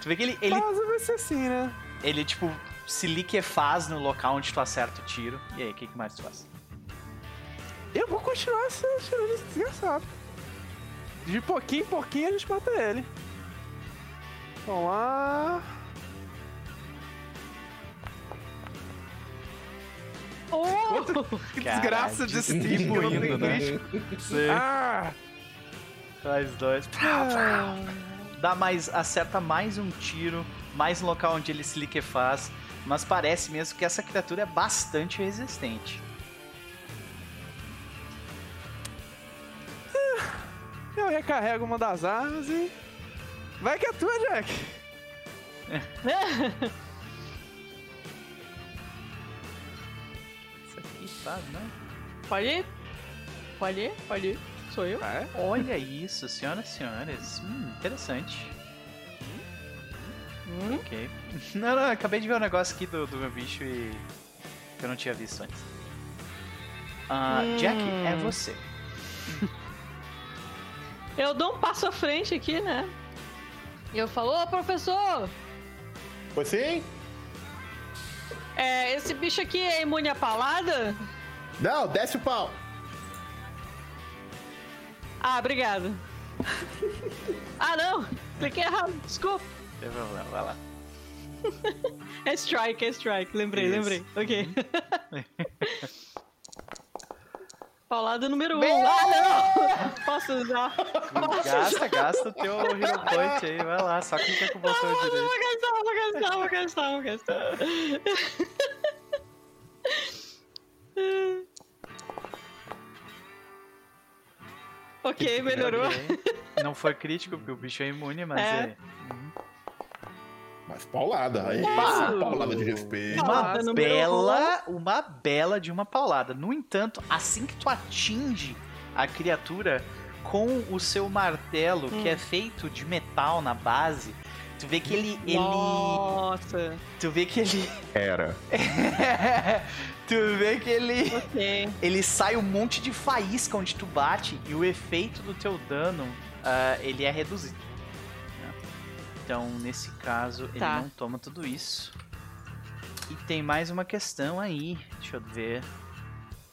Tu vê que ele, ele, Mas vai ser assim, né? ele tipo, se liquefaz no local onde tu acerta o tiro. E aí, o que, que mais tu faz? Eu vou continuar se tirando esse desgraçado. De pouquinho em pouquinho a gente mata ele. Vamos lá. Oh! Que (laughs) Cara, desgraça de Steam que eu não distribuindo, tenho né? crítico. Sim. Ah! Faz dois. Dá mais. Acerta mais um tiro, mais no local onde ele se liquefaz. Mas parece mesmo que essa criatura é bastante resistente. Eu recarrego uma das armas e. Vai que é tua, Jack! (laughs) Isso aqui faz, né? Pode ir? Pode ir? Pode ir. Sou eu. Ah, é? Olha isso, senhoras e senhores. Hum, interessante. Hum? Ok. (laughs) Não, não, acabei de ver um negócio aqui do, do meu bicho e. que eu não tinha visto antes. Ah, Hum. Jack, é você. (laughs) Eu dou um passo à frente aqui, né? E eu falo, ô professor, Foi sim? é, esse bicho aqui é imune à palada? Não, desce o pau. Ah, obrigado. (laughs) ah, não! Cliquei errado, desculpa. Não tem problema, vai lá. (laughs) É strike, é strike. Lembrei, Isso. lembrei. Ok. (laughs) Paulada número 1. Um. Ah, não! (laughs) Posso usar? Gasta, gasta o teu Hero Point aí, vai lá, só clica com o botão Não, direito. vou gastar, vou gastar, vou gastar, vou gastar. ok, melhorou. Não foi crítico, porque o bicho é imune, mas É. é. Mas paulada. Aí, Isso. paulada de respeito. Uma bela, uma bela de uma paulada. No entanto, assim que tu atinge a criatura com o seu martelo, que Hum. é feito de metal na base, tu vê que ele, ele, Nossa. tu vê que ele, Era. (laughs) tu vê que ele, Ok. ele sai um monte de faísca onde tu bate e o efeito do teu dano, ah, ele é reduzido. Então, nesse caso, ele Tá. não toma tudo isso. E tem mais uma questão aí. Deixa eu ver.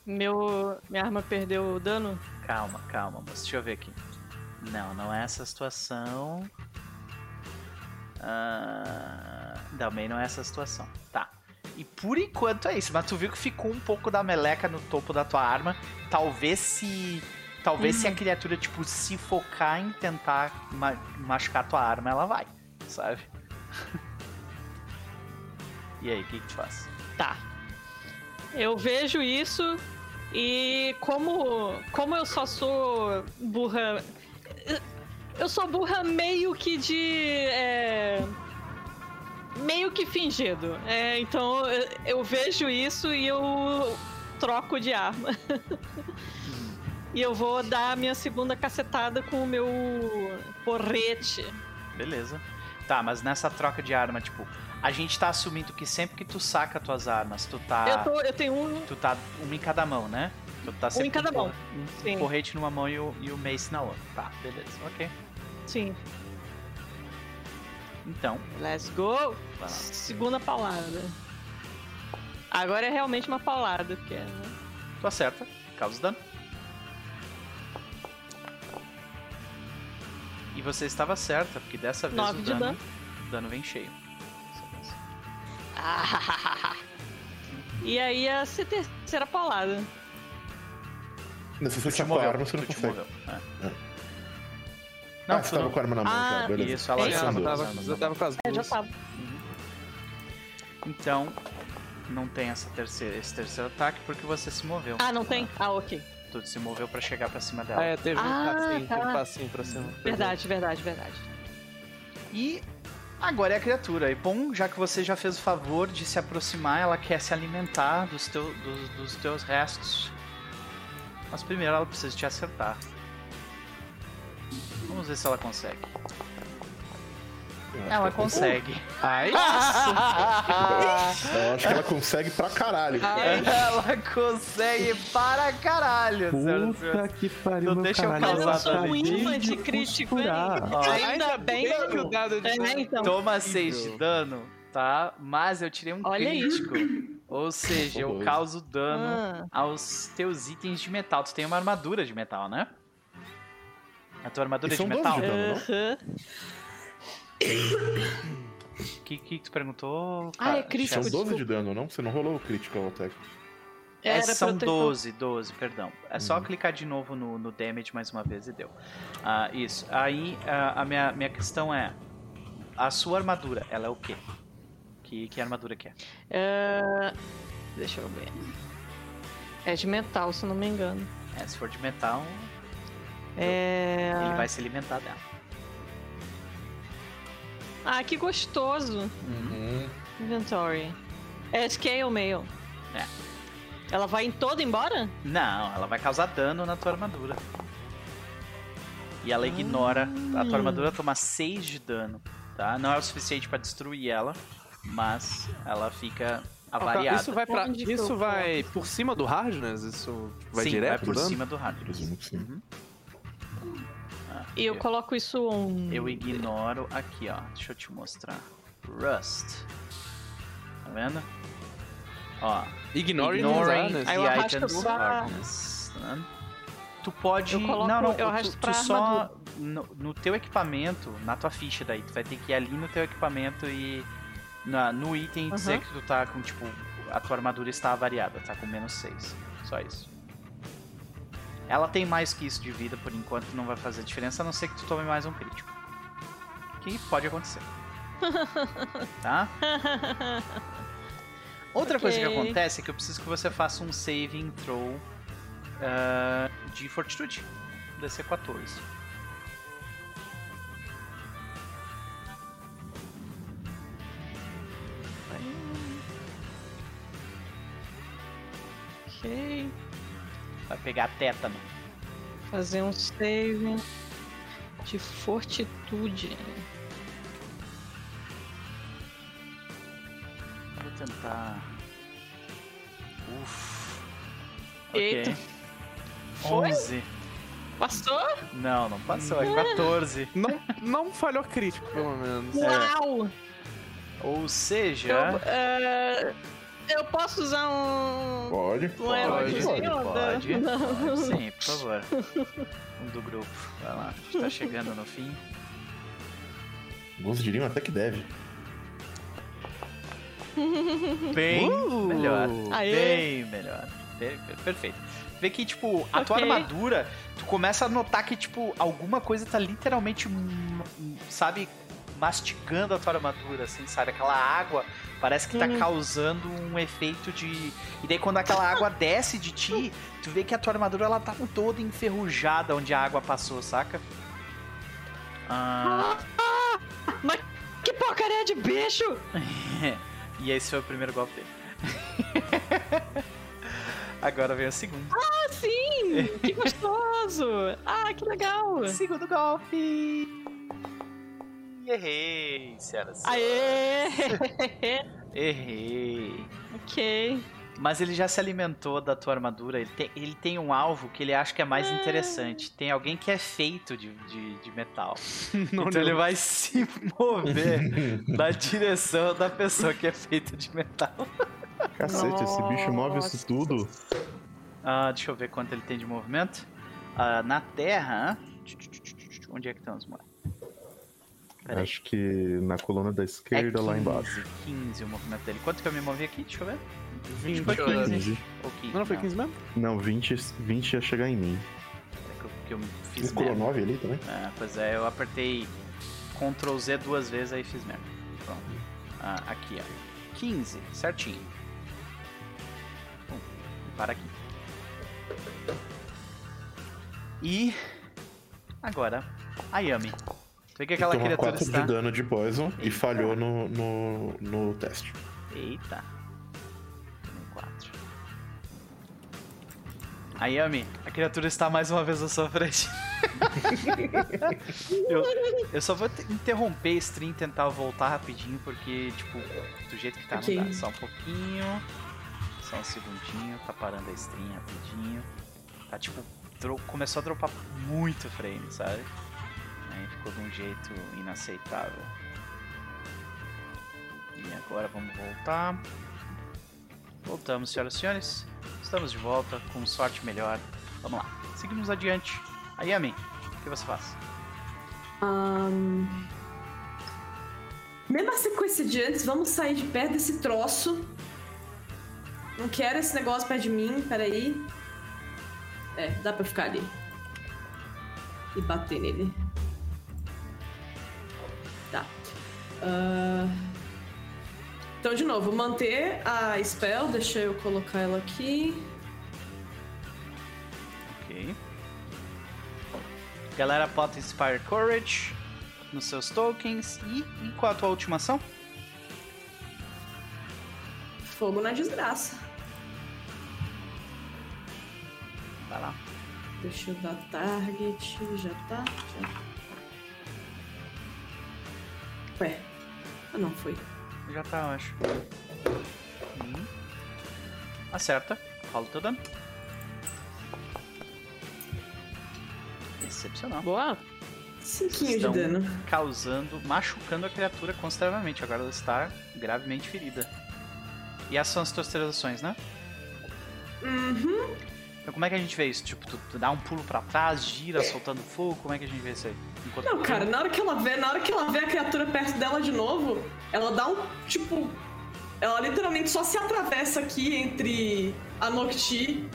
Meu, minha arma perdeu o dano? Calma, calma, moço. Deixa eu ver aqui. Não, não é essa situação. Ah, também não é essa situação. Tá. E por enquanto é isso. Mas tu viu que ficou um pouco da meleca no topo da tua arma. Talvez se. Talvez se a criatura, tipo, se focar em tentar ma- machucar tua arma, ela vai. Sabe? e aí, o que, que tu faz? Tá. Eu vejo isso e como como eu só sou burra, eu sou burra meio que de é, meio que fingido. É, então eu, eu vejo isso e eu troco de arma. (laughs) e eu vou dar a minha segunda cacetada com o meu porrete. Beleza. Tá, mas nessa troca de arma, tipo, a gente tá assumindo que sempre que tu saca tuas armas, tu tá. Eu, tô, eu tenho um. Tu tá uma em cada mão, né? Tu tá Um sempre em cada com mão. Um Sim. porrete numa mão e o, e o mace na outra. Tá, beleza. Ok. Sim. Então, Let's go! Segunda paulada. Agora é realmente uma paulada, porque é. né? Tu acerta, causa dano. E você estava certa, porque dessa vez Nove o dano, dano. o dano vem cheio. Ah, (laughs) e aí a terceira paulada. Se você Tu te sacou a moveu, arma, você não tu consegue. moveu. É. É. Não, ah, você tava não- com a arma na mão Ah, já, beleza. Isso, ela Já tava, já na tava com as É, já duas. tava. Então, não tem essa terceira, esse terceiro ataque porque você se moveu. Ah, não tem? Ah, ok. Tu se moveu pra chegar pra cima dela. Ah, é, teve um Ah, passinho, teve um tá. passinho pra cima. Verdade, verdade, verdade. E agora é a criatura. E bom, já que você já fez o favor de se aproximar, ela quer se alimentar dos, teu, dos, dos teus restos. Mas primeiro ela precisa te acertar. Vamos ver se ela consegue. Acho Ela consegue. Ai, Eu acho que ela consegue pra caralho. Ela consegue para caralho. Puta que pariu, Não meu deixa eu caralho. causar eu dano. acabei Um imã de crítico, Ainda bem que o dado de É, então. Toma 6 de dano, tá? Mas eu tirei um Olha crítico. Ou seja, eu causo dano Ah, aos teus itens de metal. Tu tem uma armadura de metal, né? A tua armadura E é de são 12 metal? de dano, não? aham. O que, que tu perguntou? Ah, é crítico, São Chess? 12 de dano, não? Você não rolou o critical attack. É, Era pra são eu ter 12, 12, perdão. É só Uhum. clicar de novo no, no damage mais uma vez e deu. Ah, isso. Aí ah, a minha, minha questão é: a sua armadura, ela é o quê? Que, que armadura que é? É, Deixa eu ver. É de metal, se não me engano. É, se for de metal, É... ele vai se alimentar dela. Ah, que gostoso. Uhum. Inventory. É Scale Mail. É. Ela vai em todo embora? Não, ela vai causar dano na tua armadura. E ela ignora. A tua armadura toma 6 de dano, tá? Não é o suficiente pra destruir ela, mas ela fica avariada. Isso vai pra. Isso vai por cima do Hardness? Isso vai Sim, direto vai por dando? cima do hard. Presumo que sim. E eu coloco isso on. eu ignoro aqui, ó. Deixa eu te mostrar. Rust. Tá vendo? Ó. Ignore Ignoring eu the arrasto items pra- hardness. Tá? Tu pode. Eu coloco- não, não, eu tu- tu, só. No, no teu equipamento, na tua ficha daí, tu vai ter que ir ali no teu equipamento e. Na, no item dizer Aham. que tu tá com, tipo, a tua armadura está avariada, tá com menos 6. Só isso. Ela tem mais que isso de vida, por enquanto não vai fazer diferença, a não ser que tu tome mais um crítico. Que pode acontecer. (laughs) tá? Outra coisa que acontece é que eu preciso que você faça um saving throw ah, de fortitude. DC 14. Ok. Vai pegar tétano. Fazer um save de fortitude. Vou tentar. Uff. Eita. Ok. Foi? 11. Passou? Não, não passou, é 14. Não, não falhou crítico, pelo menos. É. Uau! Ou Eu, seja. Eu posso usar um. Pode. Um Pode, heróizinho? Pode, Não. pode sim, por (laughs) favor. Um do grupo. Vai lá, a gente tá chegando no fim. Alguns diriam até que deve. (laughs) Bem Uh! melhor. Aê. Bem melhor. Per- per- Perfeito. Vê que, tipo, a tua Ok. armadura, tu começa a notar que, tipo, alguma coisa tá literalmente, hum, sabe, mastigando a tua armadura, assim, sabe? Aquela água parece que tá Uhum. causando um efeito de. E daí quando aquela água desce de ti, tu vê que a tua armadura ela tá toda enferrujada onde a água passou, saca? Ah, (laughs) Mas que porcaria porcaria de bicho! (laughs) e esse foi o primeiro golpe dele. (laughs) Agora vem o segundo. Ah, sim! Que gostoso! Ah, que legal! Segundo golpe! Errei, senhoras. Aê! Errei. ok. Mas ele já se alimentou da tua armadura. Ele tem, ele tem um alvo que ele acha que é mais Ah. interessante. Tem alguém que é feito de, de, de metal. (laughs) Não então deu. ele vai se mover (laughs) na direção da pessoa que é feita de metal. Cacete, esse bicho move Nossa. isso tudo. Ah, deixa eu ver quanto ele tem de movimento. Ah, na terra. Onde é que estão os moleques? Peraí. Acho que na coluna da esquerda, lá embaixo. 15 o movimento dele. Quanto que eu me movi aqui? Deixa eu ver. 20. Foi 15. 15. Ou 15. Não, não foi 15 mesmo? Não, 20, 20 ia chegar em mim. É que eu, que eu fiz colou merda. 9 ali também? É, pois é, eu apertei Ctrl Z duas vezes aí fiz merda. Pronto. Ah, aqui, ó. 15, certinho. Pum, para aqui. E agora, a Vê que aquela criatura 4 está. de dano de poison e Eita. falhou no, no, no teste. Eita. Um 4. A Yami, a criatura está mais uma vez à sua frente. (laughs) eu, eu só vou te- interromper a stream e tentar voltar rapidinho, porque, tipo, do jeito que tá, Ok. não dá. Só um pouquinho. Só um segundinho. Tá parando a stream rapidinho. Tá, tipo, começou a dropar muito frame, sabe? Aí ficou de um jeito inaceitável. E agora vamos voltar. Voltamos, senhoras e senhores. Estamos de volta com sorte melhor. Vamos lá. Seguimos adiante. A Yami, o que você faz? Ahn, Mesma sequência de antes, vamos sair de perto desse troço. Não quero esse negócio perto de mim, peraí. É, dá pra ficar ali. E bater nele. Ah, Então, de novo, manter a spell, deixa eu colocar ela aqui. Ok. Galera, bota Inspire Courage nos seus tokens. E, e qual a tua última ação? Fogo na desgraça. Vai lá. Deixa eu dar target. Já tá? Já. Ué. Ah, não, foi. Já tá, eu acho. Hum. Acerta. Rola o teu dano. Excepcional. Boa. Cinquinho Estão de dano. causando, machucando a criatura consideravelmente. Agora ela está gravemente ferida. E essas são as tuas três ações, né? Uhum. Então como é que a gente vê isso? Tipo, tu, tu dá um pulo pra trás, gira, soltando fogo, como é que a gente vê isso aí? Enquanto Não, cara, na hora que ela vê, na hora que ela vê a criatura perto dela de novo, ela dá um tipo. Ela literalmente só se atravessa aqui entre a Nocti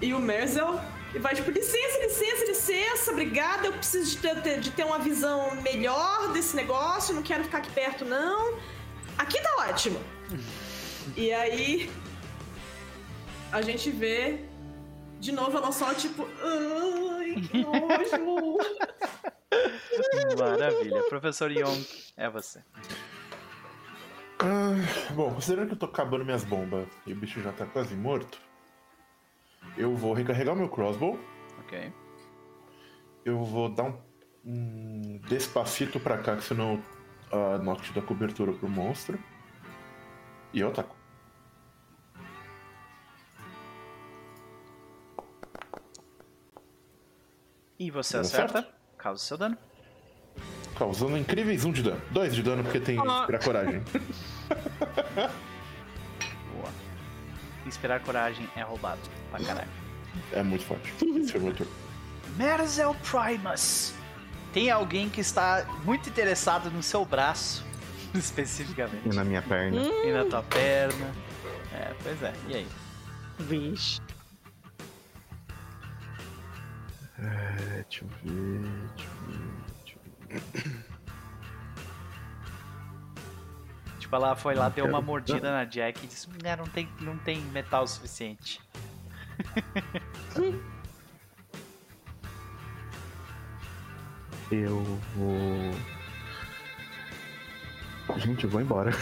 e o Merzel. E vai tipo, licença, licença, licença, obrigada, eu preciso de ter, de ter uma visão melhor desse negócio, não quero ficar aqui perto, não. Aqui tá ótimo. (laughs) E aí. A gente vê. De novo, ela só tipo. Ai, que nojo. (laughs) Maravilha. Professor Young, é você. Ah, bom, considerando que eu tô acabando minhas bombas e o bicho já tá quase morto, eu vou recarregar o meu crossbow, Ok. eu vou dar um, um despacito pra cá, que senão a Noct dá cobertura pro monstro. E eu ataco. E você Deu acerta, certo? causa seu dano. Causando incríveis um de dano. Dois de dano porque tem Ah. inspirar coragem. (laughs) Boa. Inspirar coragem é roubado. Pra caralho. É muito forte. Esse foi o meu turno. Merzel Primus. Tem alguém que está muito interessado no seu braço, (laughs) especificamente. E na minha perna. E na tua perna. É, pois é. E aí? Vixe. É, deixa eu ver. Deixa eu ver. Deixa eu ver. Tipo, ela foi lá, Não deu uma mordida na Jack e disse: "Ah, não tem, não tem metal suficiente. (laughs) Eu vou. Gente, eu vou embora.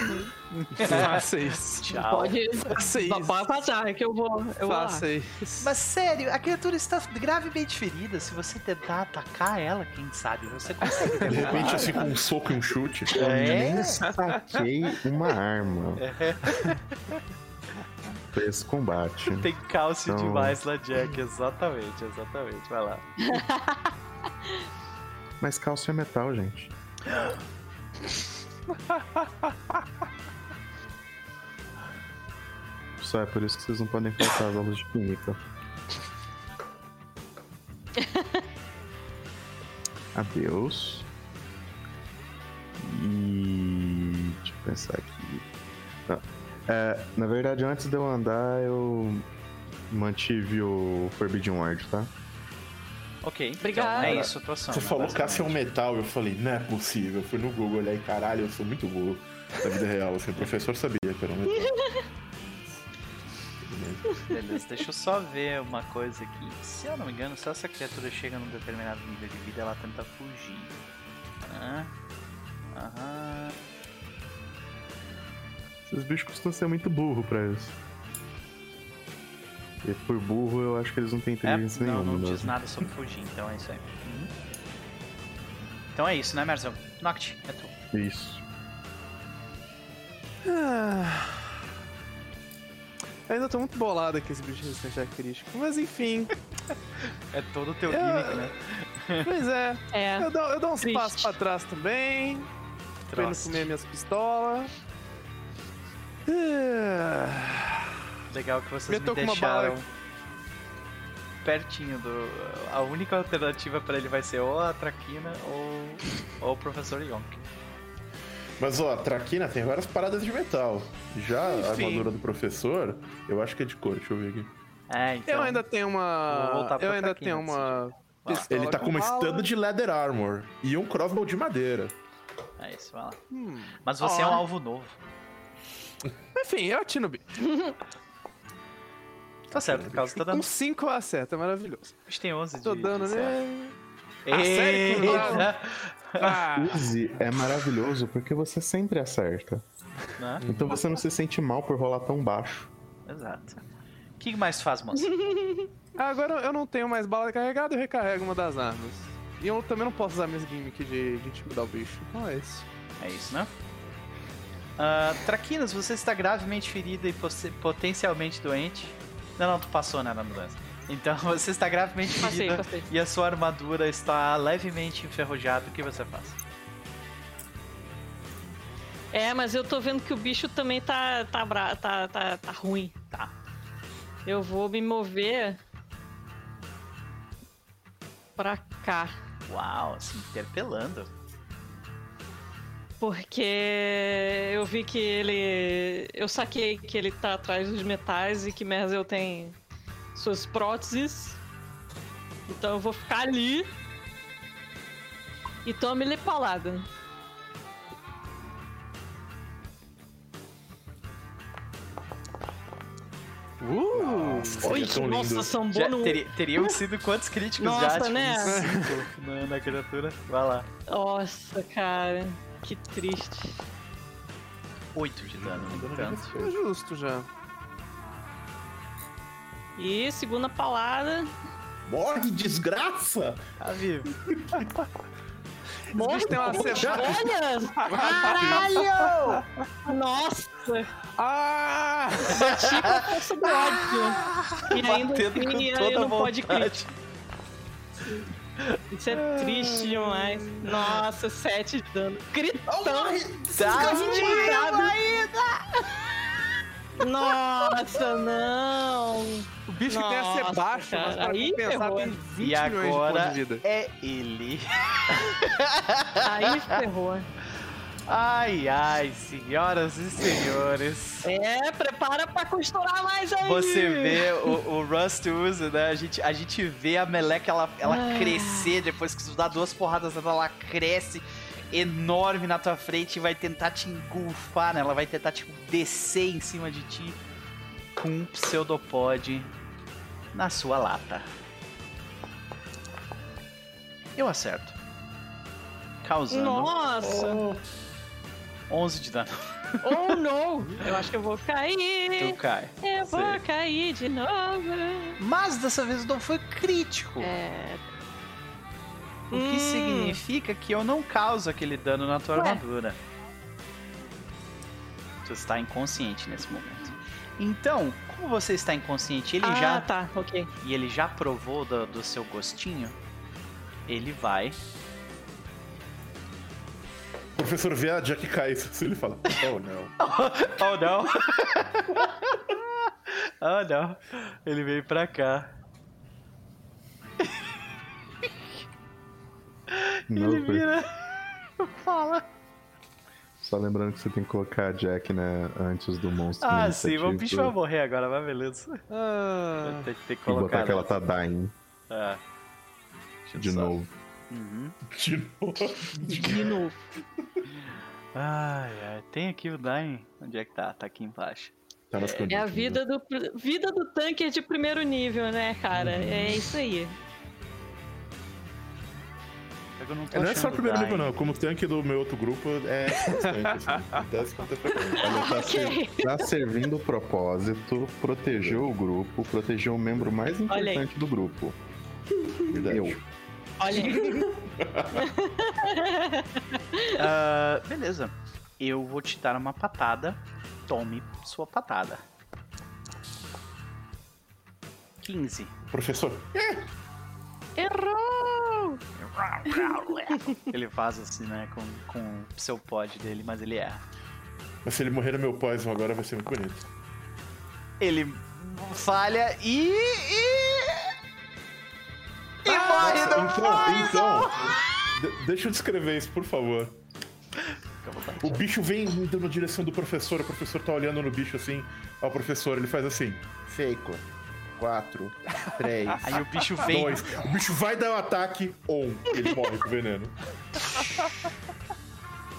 Faça isso. Tchau. Pode, Faça isso. pode passar, que eu vou. Eu vou lá. Faça isso. Mas sério, a criatura está gravemente ferida. Se você tentar atacar ela, quem sabe, você consegue De repente, assim, com um soco e um chute. Eu É. nem saquei uma arma É, pra esse combate. tem cálcio Então- demais na Jack, exatamente, exatamente. Vai lá. (laughs) Mas cálcio é metal, gente. (laughs) (laughs) Só é por isso que vocês não podem faltar as aulas de química. (laughs) Adeus. E. Deixa eu pensar aqui. Tá. É, na verdade, antes de eu andar, eu mantive o Forbidden Ward, tá? Ok, Obrigada. então é isso a tua ação. Você né, falou. Cássio é um metal, eu falei, não é possível. Eu fui no Google olhar e caralho, eu sou muito burro da vida real. Assim, o professor sabia que era um metal. (laughs) Beleza, deixa eu só ver uma coisa aqui. Se eu não me engano, se essa criatura chega num determinado nível de vida, ela tenta fugir. Ah, Aham. Esses bichos costumam ser muito burro pra isso. E por burro, eu acho que eles não têm É, inteligência não, nenhuma. não diz mesmo. nada sobre fugir, então é isso aí. Uhum. Então é isso, né, Merzão? Noct, é tu. Isso. Ah. Eu ainda tô muito bolado com esse bicho resistente característico. Mas enfim. (laughs) É todo o teu Eu- gimmick, né? pois é. É. Eu dou, eu dou uns Triste. passos pra trás também. Pra não comer minhas pistolas. Ah. Legal que vocês me bala deixaram pertinho do. A única alternativa pra ele vai ser ou a Traquina ou, ou o Professor Yonk. Mas ó, a Traquina tem várias paradas de metal. Já a Enfim. armadura do professor, eu acho que é de cor, deixa eu ver aqui. É, então. eu ainda tenho uma. Eu ainda tenho uma. Vai. pistola Ele tá com uma bala. stand de leather armor e um crossbow de madeira. É isso, vai lá. Hum. Mas você Ó. é um alvo novo. Enfim, eu atino o bicho. (laughs) Tá certo, por causa tá Com dando. 5 eu acerto, é maravilhoso. A gente tem 11 Tô de. dando, de né? Ah, sério! Ah, Use é maravilhoso porque você sempre acerta. Né? Então você não se sente mal por rolar tão baixo. Exato. O que mais faz, moça? agora eu não tenho mais bala carregada, eu recarrego uma das armas. E eu também não posso usar minhas gimmicks de, de intimidar o bicho. Então é isso. É isso, né? Ah, Traquinas, você está gravemente ferida e potencialmente doente. Não, não, tu passou, né, na mudança. Então (laughs) você está gravemente Passei, ferida passei. e a sua armadura está levemente enferrujada. O que você faz? É, mas eu tô vendo que o bicho também tá, tá, bra... tá, tá, tá ruim. Tá. Eu vou me mover pra cá. Uau, se interpelando. Porque eu vi que ele. Eu saquei que ele tá atrás dos metais e que Merzel tem suas próteses. Então eu vou ficar ali. E tome ele paulada. Uh! Oi, nossa, lindo. sambou Já no. teria- teriam sido quantos críticos já? Nossa, Tipo, né? (laughs) na, na criatura. Vai lá. Nossa, cara. Que triste. 8 de dano, no entanto. É justo já. E segunda paulada. Morre, desgraça! Tá vivo. Bicho tem uma. Olha! Caralho! Nossa! Ah! Bati com a força do ódio. E ainda assim, ele não pode vontade. crítico. Isso é triste demais. Nossa, 7 de dano. Gritando. Tá Nossa, não. O bicho tem a ser Nossa, baixo, mas para aí compensar ferrou. tem 20 E milhões de pontos agora de vida. é ele. Aí ferrou. Ai, ai, senhoras e senhores. É, prepara pra costurar mais aí. Você vê o, o Rust usa, né? A gente, a gente vê a meleca ela, ela Ah. crescer depois que tu dá duas porradas nela, ela cresce enorme na tua frente e vai tentar te engulfar, né? Ela vai tentar tipo descer em cima de ti com um pseudopod na sua lata. Eu acerto. Causando Nossa. 11 de dano. Oh, (laughs) não! Eu acho que eu vou cair. Tu cai. Eu vou Sei. cair de novo. Mas dessa vez o dano foi crítico. É. O que Hum. significa que eu não causo aquele dano na tua Ué. armadura. Tu está inconsciente nesse momento. Então, como você está inconsciente, ele ah, já tá, ok. e ele já provou do, do seu gostinho, ele vai. O professor vê a Jack cai se ele fala, oh não. (laughs) Oh não! (laughs) oh não! Ele veio pra cá. Não, Ele vira. (laughs) Fala. Só lembrando que você tem que colocar a Jack, né, antes do monstro. Ah, sim, o bicho vai morrer agora, mas beleza. Ah, Tem, tem que E colocar. botar que ela tá dying É. De só- novo. Uhum. De novo. De novo. Ai, ai. Tem aqui o Dying. Onde é que tá? Tá aqui embaixo. Tá nas É a vida do, vida do tanque de primeiro nível, né, cara? É isso aí. Só que eu não É, Não é só o primeiro nível, não. Como tanque do meu outro grupo, é constante, assim. Tá, tá servindo o propósito, protegeu o grupo, protegeu o membro mais aí. importante do grupo. Verdade. Eu. Olha aí. (laughs) Ah, beleza. Eu vou te dar uma patada. Tome sua patada. 15. Professor, Errou! Ele faz assim, né? Com, com o seu pod dele, mas ele erra. mas se ele morrer no meu poison agora vai ser muito bonito. Ele falha e. E, e Ah, morre no Então, então. de- deixa eu descrever isso, por favor. O bicho vem indo na direção do professor, o professor tá olhando no bicho assim. Ó, o professor, ele faz assim. Seiko. 4, 3, Aí o bicho vem. 2. O bicho vai dar um ataque, on. Ele morre com veneno.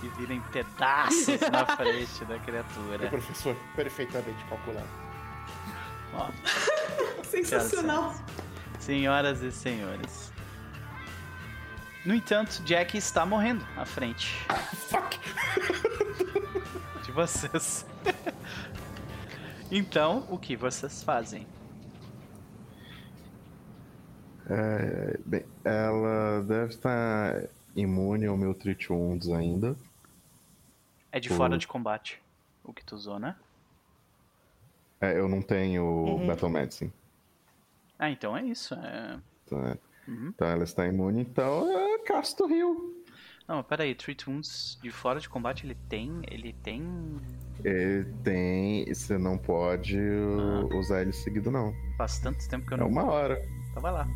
e vira em pedaços na frente da O criatura. professor, perfeitamente calculado. Ó, Sensacional. Senhoras e senhores. No entanto, Jack está morrendo à frente Fuck! (laughs) de vocês. (laughs) então, o que vocês fazem? É, bem, ela deve estar imune ao meu Treat Wounds ainda. É de O- fora de combate. O que tu usou, né? É, eu não tenho Battle Medicine. Ah, então é isso. É... Então, é- Uhum. então ela está imune, então eu casto rio. Não, mas peraí, Treat Wounds de fora de combate ele tem. Ele tem. Ele tem. Você não pode uh, usar ele seguido, não. Faz tanto tempo que eu É não. uma hora. Então vai lá.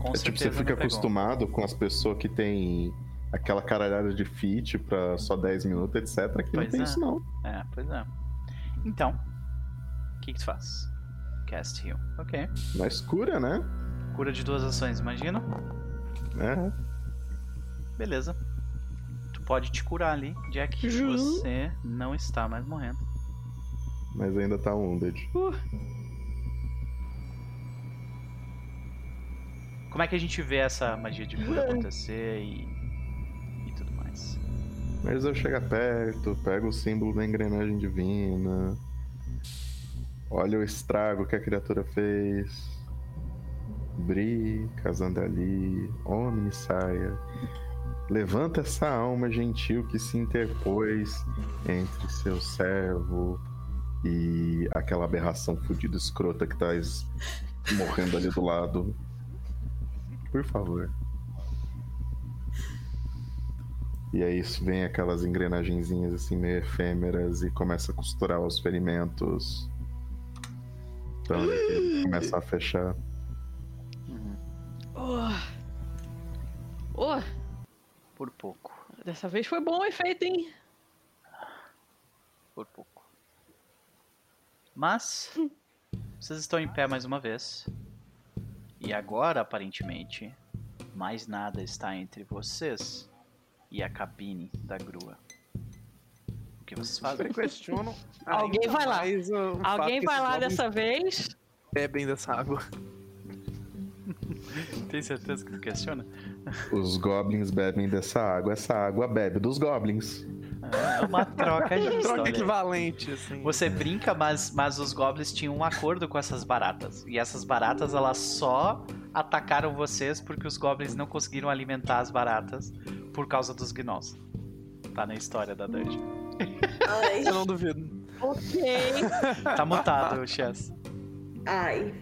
Com É tipo, você fica não acostumado com as pessoas que tem aquela caralhada de feat pra só 10 minutos, etc. Aqui não Pois tem é. isso, não. É, pois é. Então, o que, que tu faz? Cast Heal. Ok. Na escura, né? Cura de duas ações, imagina? É. Beleza. Tu pode te curar ali, Jack. Ju. Você não está mais morrendo. Mas ainda tá wounded. Como é que a gente vê essa magia de cura acontecer e. e tudo mais? Mas eu chego perto, pego o símbolo da engrenagem divina. Olha o estrago que a criatura fez. Bri, Casandali, Omni saia. Levanta essa alma gentil que se interpôs entre seu servo e aquela aberração fudida escrota que tá morrendo ali do lado. Por favor. E aí vem aquelas engrenagenzinhas assim meio efêmeras e começa a costurar os ferimentos. Então ele começa a fechar. Oh. Oh, Por pouco. dessa vez foi bom o efeito, hein? Por pouco. Mas. Vocês estão em pé mais uma vez. E agora, aparentemente, mais nada está entre vocês e a cabine da grua. Que vocês fazem? Eu questiono. (laughs) Alguém vai lá. Alguém vai lá dessa vez? Bebem dessa água. (laughs) Tem certeza que tu questiona? Os goblins bebem dessa água, essa água bebe dos goblins. É uma troca justa. (laughs) Troca olha. equivalente, assim. Você brinca, mas, mas os goblins tinham um acordo com essas baratas. E essas baratas, elas só atacaram vocês porque os goblins não conseguiram alimentar as baratas por causa dos gnolls. Tá na história da dungeon. Ai, Eu não duvido. Ok. Tá mutado, Chess. ai.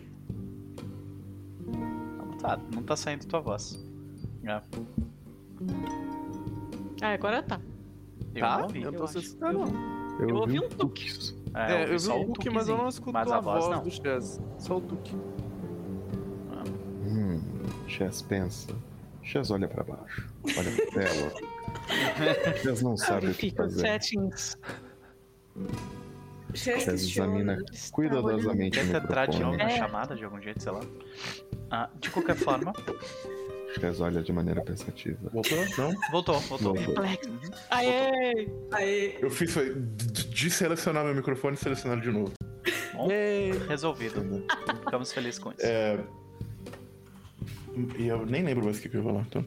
Tá mutado. Não tá saindo tua voz. É. Ah, agora tá. Eu tá? não ouvi. eu eu tô assustado, não. Eu ouvi um tuque. É, É, eu vi só o Tuque, mas eu não escuto mas a, a voz, voz, não. do Chess. Só o Tuque. Hum, Chess pensa. Chess olha pra baixo. Olha pra tela. Chess não sabe o que fazer. settings. Chess examina cuidadosamente Tenta entrar de novo microfone. na É. chamada de algum jeito, sei lá. Ah, de qualquer forma, Chess olha de maneira pensativa. Voltou? Não? voltou, voltou. Voltou. Complexo. Aê! Aê. Eu fiz foi de selecionar meu microfone e selecionar de novo. Bom, resolvido. Ficamos felizes com isso. É... E eu nem lembro mais o que eu ia falar. Então.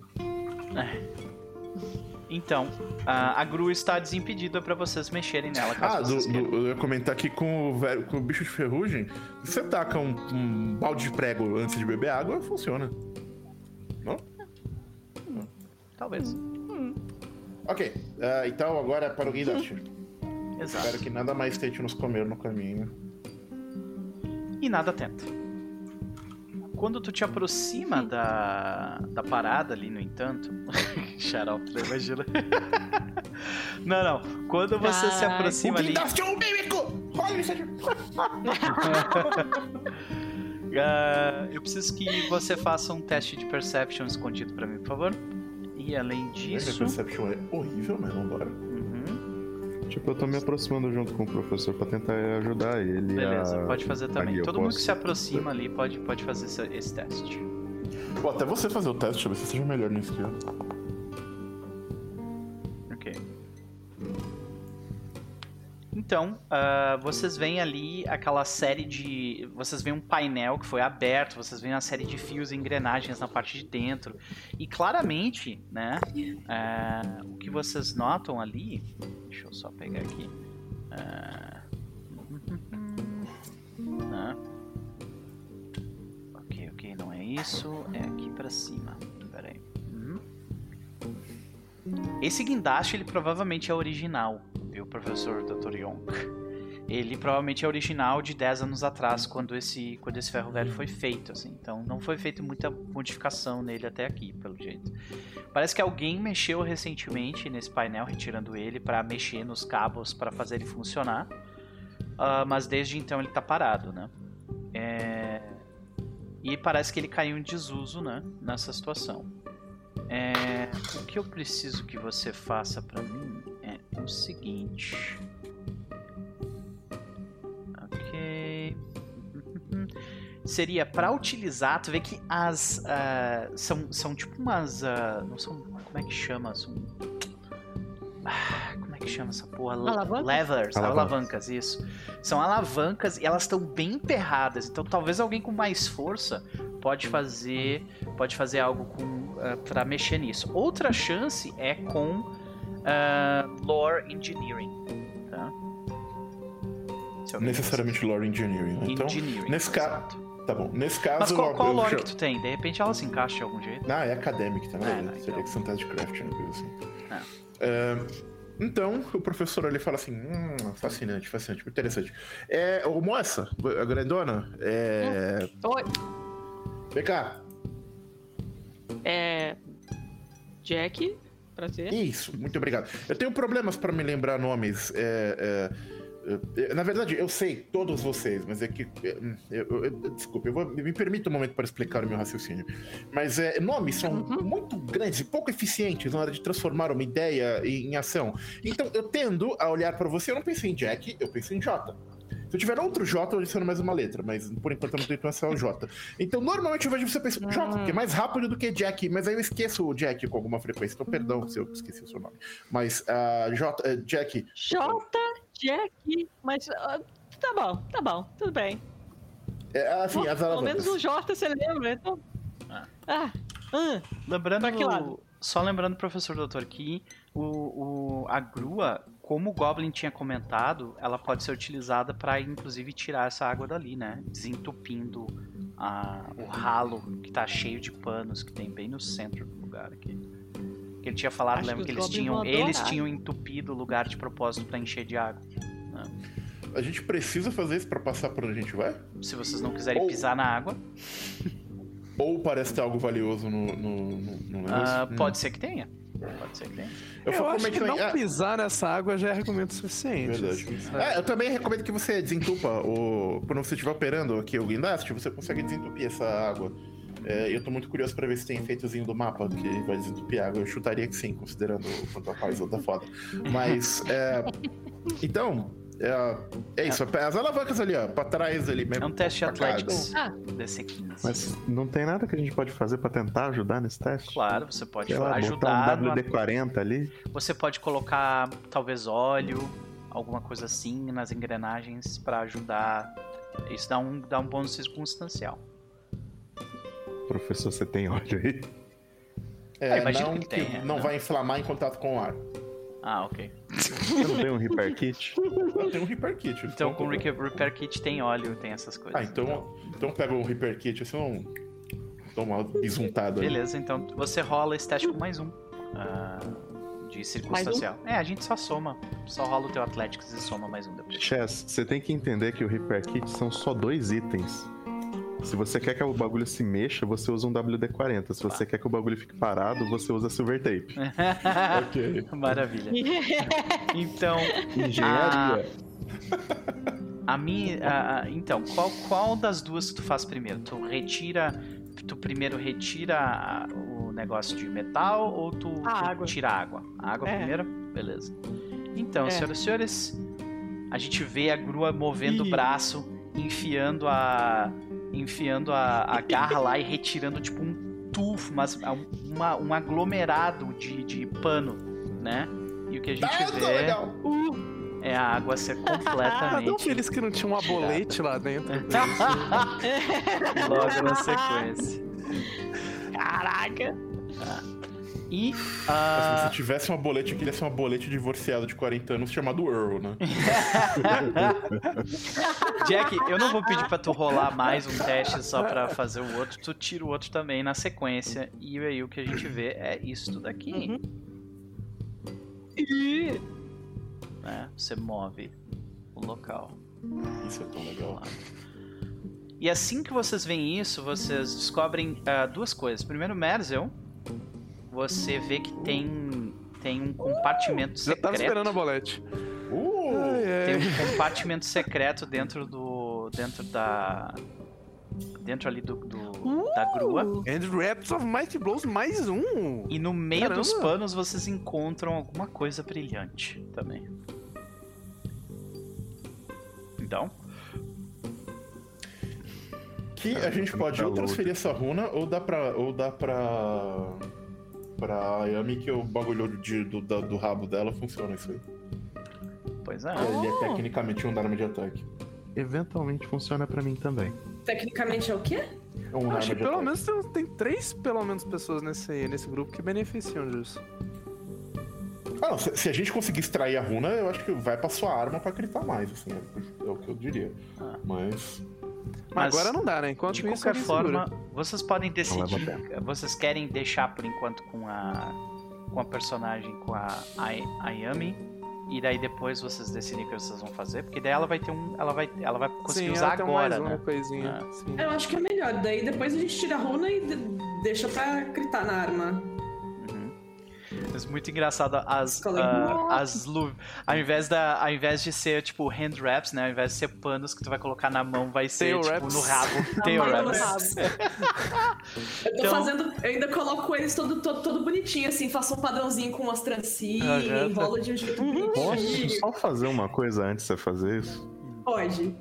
Então, a, a Gru está desimpedida pra vocês mexerem nela, Ah, do, do- eu ia comentar aqui com o, velho, com o bicho de ferrugem. Se você taca um, um balde de prego antes de beber água, funciona. Talvez. Ok, ah, então agora é para o guindaste. Exato. Espero que nada mais tente nos comer no caminho. E nada tenta. Quando tu te aproxima da, da parada ali, no entanto. (laughs) Xarope, né? imagina. (laughs) não, não. Quando você se Ai, aproxima ali. (laughs) Ah, eu preciso que você faça um teste de perception escondido pra mim, por favor. E além Essa disso. Perception é horrível, mas vambora. Tipo, eu tô me aproximando junto com o professor pra tentar ajudar ele beleza, a... pode fazer também. Eu Todo mundo posso- que se aproxima ali pode, pode fazer esse, esse teste. Pô, até você fazer o teste, deixa eu ver se seja melhor nisso aqui. ó. Então, ah, vocês veem ali aquela série de. Vocês veem um painel que foi aberto, vocês veem uma série de fios e engrenagens na parte de dentro. E claramente, né? ah, o que vocês notam ali. Deixa eu só pegar aqui. ah, (laughs) né, Ok, ok, não é isso. É aqui pra cima. Pera aí. Uhum. Esse guindaste, ele provavelmente é original, viu, professor Dr. Yonk? Ele provavelmente é original de 10 anos atrás, quando esse, quando esse ferro velho foi feito, assim. Então não foi feita muita modificação nele até aqui, pelo jeito. Parece que alguém mexeu recentemente nesse painel, retirando ele para mexer nos cabos para fazer ele funcionar. Ah, mas desde então ele tá parado, né? É, E parece que ele caiu em desuso, né? Nessa situação. É, o que eu preciso que você faça pra mim o seguinte. Ok. (laughs) Seria pra utilizar, tu vê que as ah, são, são tipo umas, ah, não são, como é que chama? São, ah, como é que chama essa porra? Alavancas? Levers, Alavancas. alavancas, isso. São alavancas e elas estão bem emperradas. Então talvez alguém com mais força pode fazer pode fazer algo com para mexer nisso. Outra chance é com ah, lore engineering, tá? Necessariamente lore engineering. né? Então, engineering. nesse ca- exato. tá bom. Nesse caso. Mas qual, qual lore chamo- que tu tem? De repente ela se encaixa de algum jeito. Ah, é academic também. É, não, Seria então. que são craft, né? Coisa assim. É, então, o professor ali fala assim: hum, fascinante, fascinante, interessante. É, ô moça, a grandona, é. Oi. Vem cá. É. Jack, prazer. Isso, muito obrigado. Eu tenho problemas para me lembrar nomes. é, é, é, na verdade, eu sei todos vocês, mas é que. é, eu- eu- desculpe, eu vou, me permita um momento para explicar o meu raciocínio. Mas é, nomes são muito grandes e pouco eficientes na hora de transformar uma ideia em, em ação. Então, eu tendo a olhar para você, eu não pensei em Jack, eu pensei em J. Se eu tiver outro J, eu adiciono mais uma letra, mas por enquanto eu não tenho pensar o J. Então, normalmente eu vejo você pensando J, que é mais rápido do que Jack, mas aí eu esqueço o Jack com alguma frequência. Então, perdão se eu esqueci o seu nome. Mas, ah, J, eh, Jack, J, Jack, mas. ah, tá bom, tá bom, tudo bem. é, assim, Bom, pelo menos o J você lembra, então. Ah. Ah, ah, Lembrando, Pra que lado? só lembrando, professor doutor, que o, o- a grua como o Goblin tinha comentado, ela pode ser utilizada para inclusive tirar essa água dali, né? Desentupindo a- o ralo que tá cheio de panos que tem bem no centro do lugar aqui. Que ele tinha falado, Acho lembra que que eles Goblin tinham, eles tinham entupido o lugar de propósito para encher de água. A gente precisa fazer isso pra passar por onde a gente vai? Se vocês não quiserem Ou- pisar na água, Ou parece ter algo valioso no, no, no, no negócio? ah, Hum. pode ser que tenha. Pode ser que tenha. Eu, falo acho é que não ah, pisar nessa água já é argumento suficiente. Verdade. assim? É, eu também recomendo que você desentupa o. Quando você estiver operando aqui o guindaste, você consegue desentupir essa água. É, eu tô muito curioso pra ver se tem efeitozinho do mapa que vai desentupir água. Eu chutaria que sim, considerando o quanto a paz tá foda. Mas, é, Então, é, é isso. As alavancas ali, ó, pra trás ali mesmo. É um teste. Athletics. Ah. DC15. Mas não tem nada que a gente pode fazer pra tentar ajudar nesse teste? Claro, você pode lá, ajudar. botar um no- WD-40 ali. Você pode colocar talvez óleo, alguma coisa assim nas engrenagens pra ajudar. Isso dá um, dá um bônus circunstancial. Professor, você tem óleo aí? É, imagino não, que tenha, não né? vai inflamar em contato com o ar. Ah, ok. Você não tem um Repair Kit? Eu tenho um Repair Kit. Então com o Repair Kit tem óleo, tem essas coisas. Ah, então, então pega o Repair Kit, assim, um, dou uma bisuntada. Beleza, então você rola com mais um. ah, de circunstancial. É, a gente só soma. Só rola o teu Athletics e soma mais um depois. Chess, você tem que entender que o Repair Kit são só dois itens. Se você quer que o bagulho se mexa, você usa um WD-40. Se você quer que o bagulho fique parado, você usa Silver Tape. (laughs) Ok. Maravilha. (laughs) Então, Engenharia. A minha. a- a- então, qual, qual das duas que tu faz primeiro? Tu retira. Tu primeiro retira a- o negócio de metal ou tu, A tu água. tira a água? A água É. primeiro? Beleza. Então, É. senhoras e senhores, a gente vê a grua movendo o Ih. braço, enfiando a. enfiando a, a garra lá e retirando tipo um tufo, mas é um, uma- um aglomerado de, de pano, né? E o que a gente Ah, vê legal. é a água ser Ah, completamente. tão feliz que não tinha um abolete lá dentro. (laughs) Logo na sequência. Caraca! E. Se ah, você tivesse uma bolete, eu queria ser uma bolete divorciado de 40 anos chamado Earl, né? (laughs) Jack, eu não vou pedir pra tu rolar mais um teste só pra fazer o outro. Tu tira o outro também na sequência. E aí o que a gente vê é isso daqui. Ih, Né? Você move o local. Isso é tão legal. E assim que vocês veem isso, vocês descobrem ah, duas coisas. Primeiro, Merzel, você vê que tem, tem um compartimento Já tava esperando a secreto. bolete. Uh! Ai, Tem um compartimento secreto dentro do. dentro da. Dentro ali do, do- da grua. And Raps of Mighty Blows mais um. E no meio Caramba. dos panos vocês encontram alguma coisa brilhante também. Então, Que a gente pode Tá ou louco. transferir essa runa, ou dá pra. Ou dá pra. Pra Yami que o bagulho de- do, da- do rabo dela funciona isso aí. pois é. Ele é Oh. tecnicamente um arma de ataque. Eventualmente funciona pra mim também. Tecnicamente é o quê? É um acho que pelo ataque. menos tem, tem três, pelo menos, pessoas nesse, nesse grupo que beneficiam disso. Ah, não, se, se a gente conseguir extrair a runa, eu acho que vai pra sua arma pra gritar mais, assim, é, é o que eu diria. Ah. Mas. Mas, agora não dá, né? Enquanto De qualquer forma, segura. vocês podem decidir. Vocês querem deixar por enquanto com a. com a personagem, com a Ayami. E daí depois vocês decidem o que vocês vão fazer. Porque daí ela vai ter um. Ela vai, ela vai conseguir Sim, usar agora, mais uma né? coisinha. Ah. Sim. Eu acho que é melhor. Daí depois a gente tira a runa e de- deixa pra gritar na arma. Mas muito engraçado as ah, as lu... ao invés da ao invés de ser tipo hand wraps, né, ao invés de ser panos que tu vai colocar na mão, vai ser Tail tipo wraps. no rabo, tail no wraps. (laughs) Eu tô Então- fazendo. Eu ainda coloco eles todo, todo, todo bonitinho, assim, faço um padrãozinho com umas trancinhas, enrolo de um jeito Posso bonitinho. só fazer uma coisa antes de você fazer isso? Pode.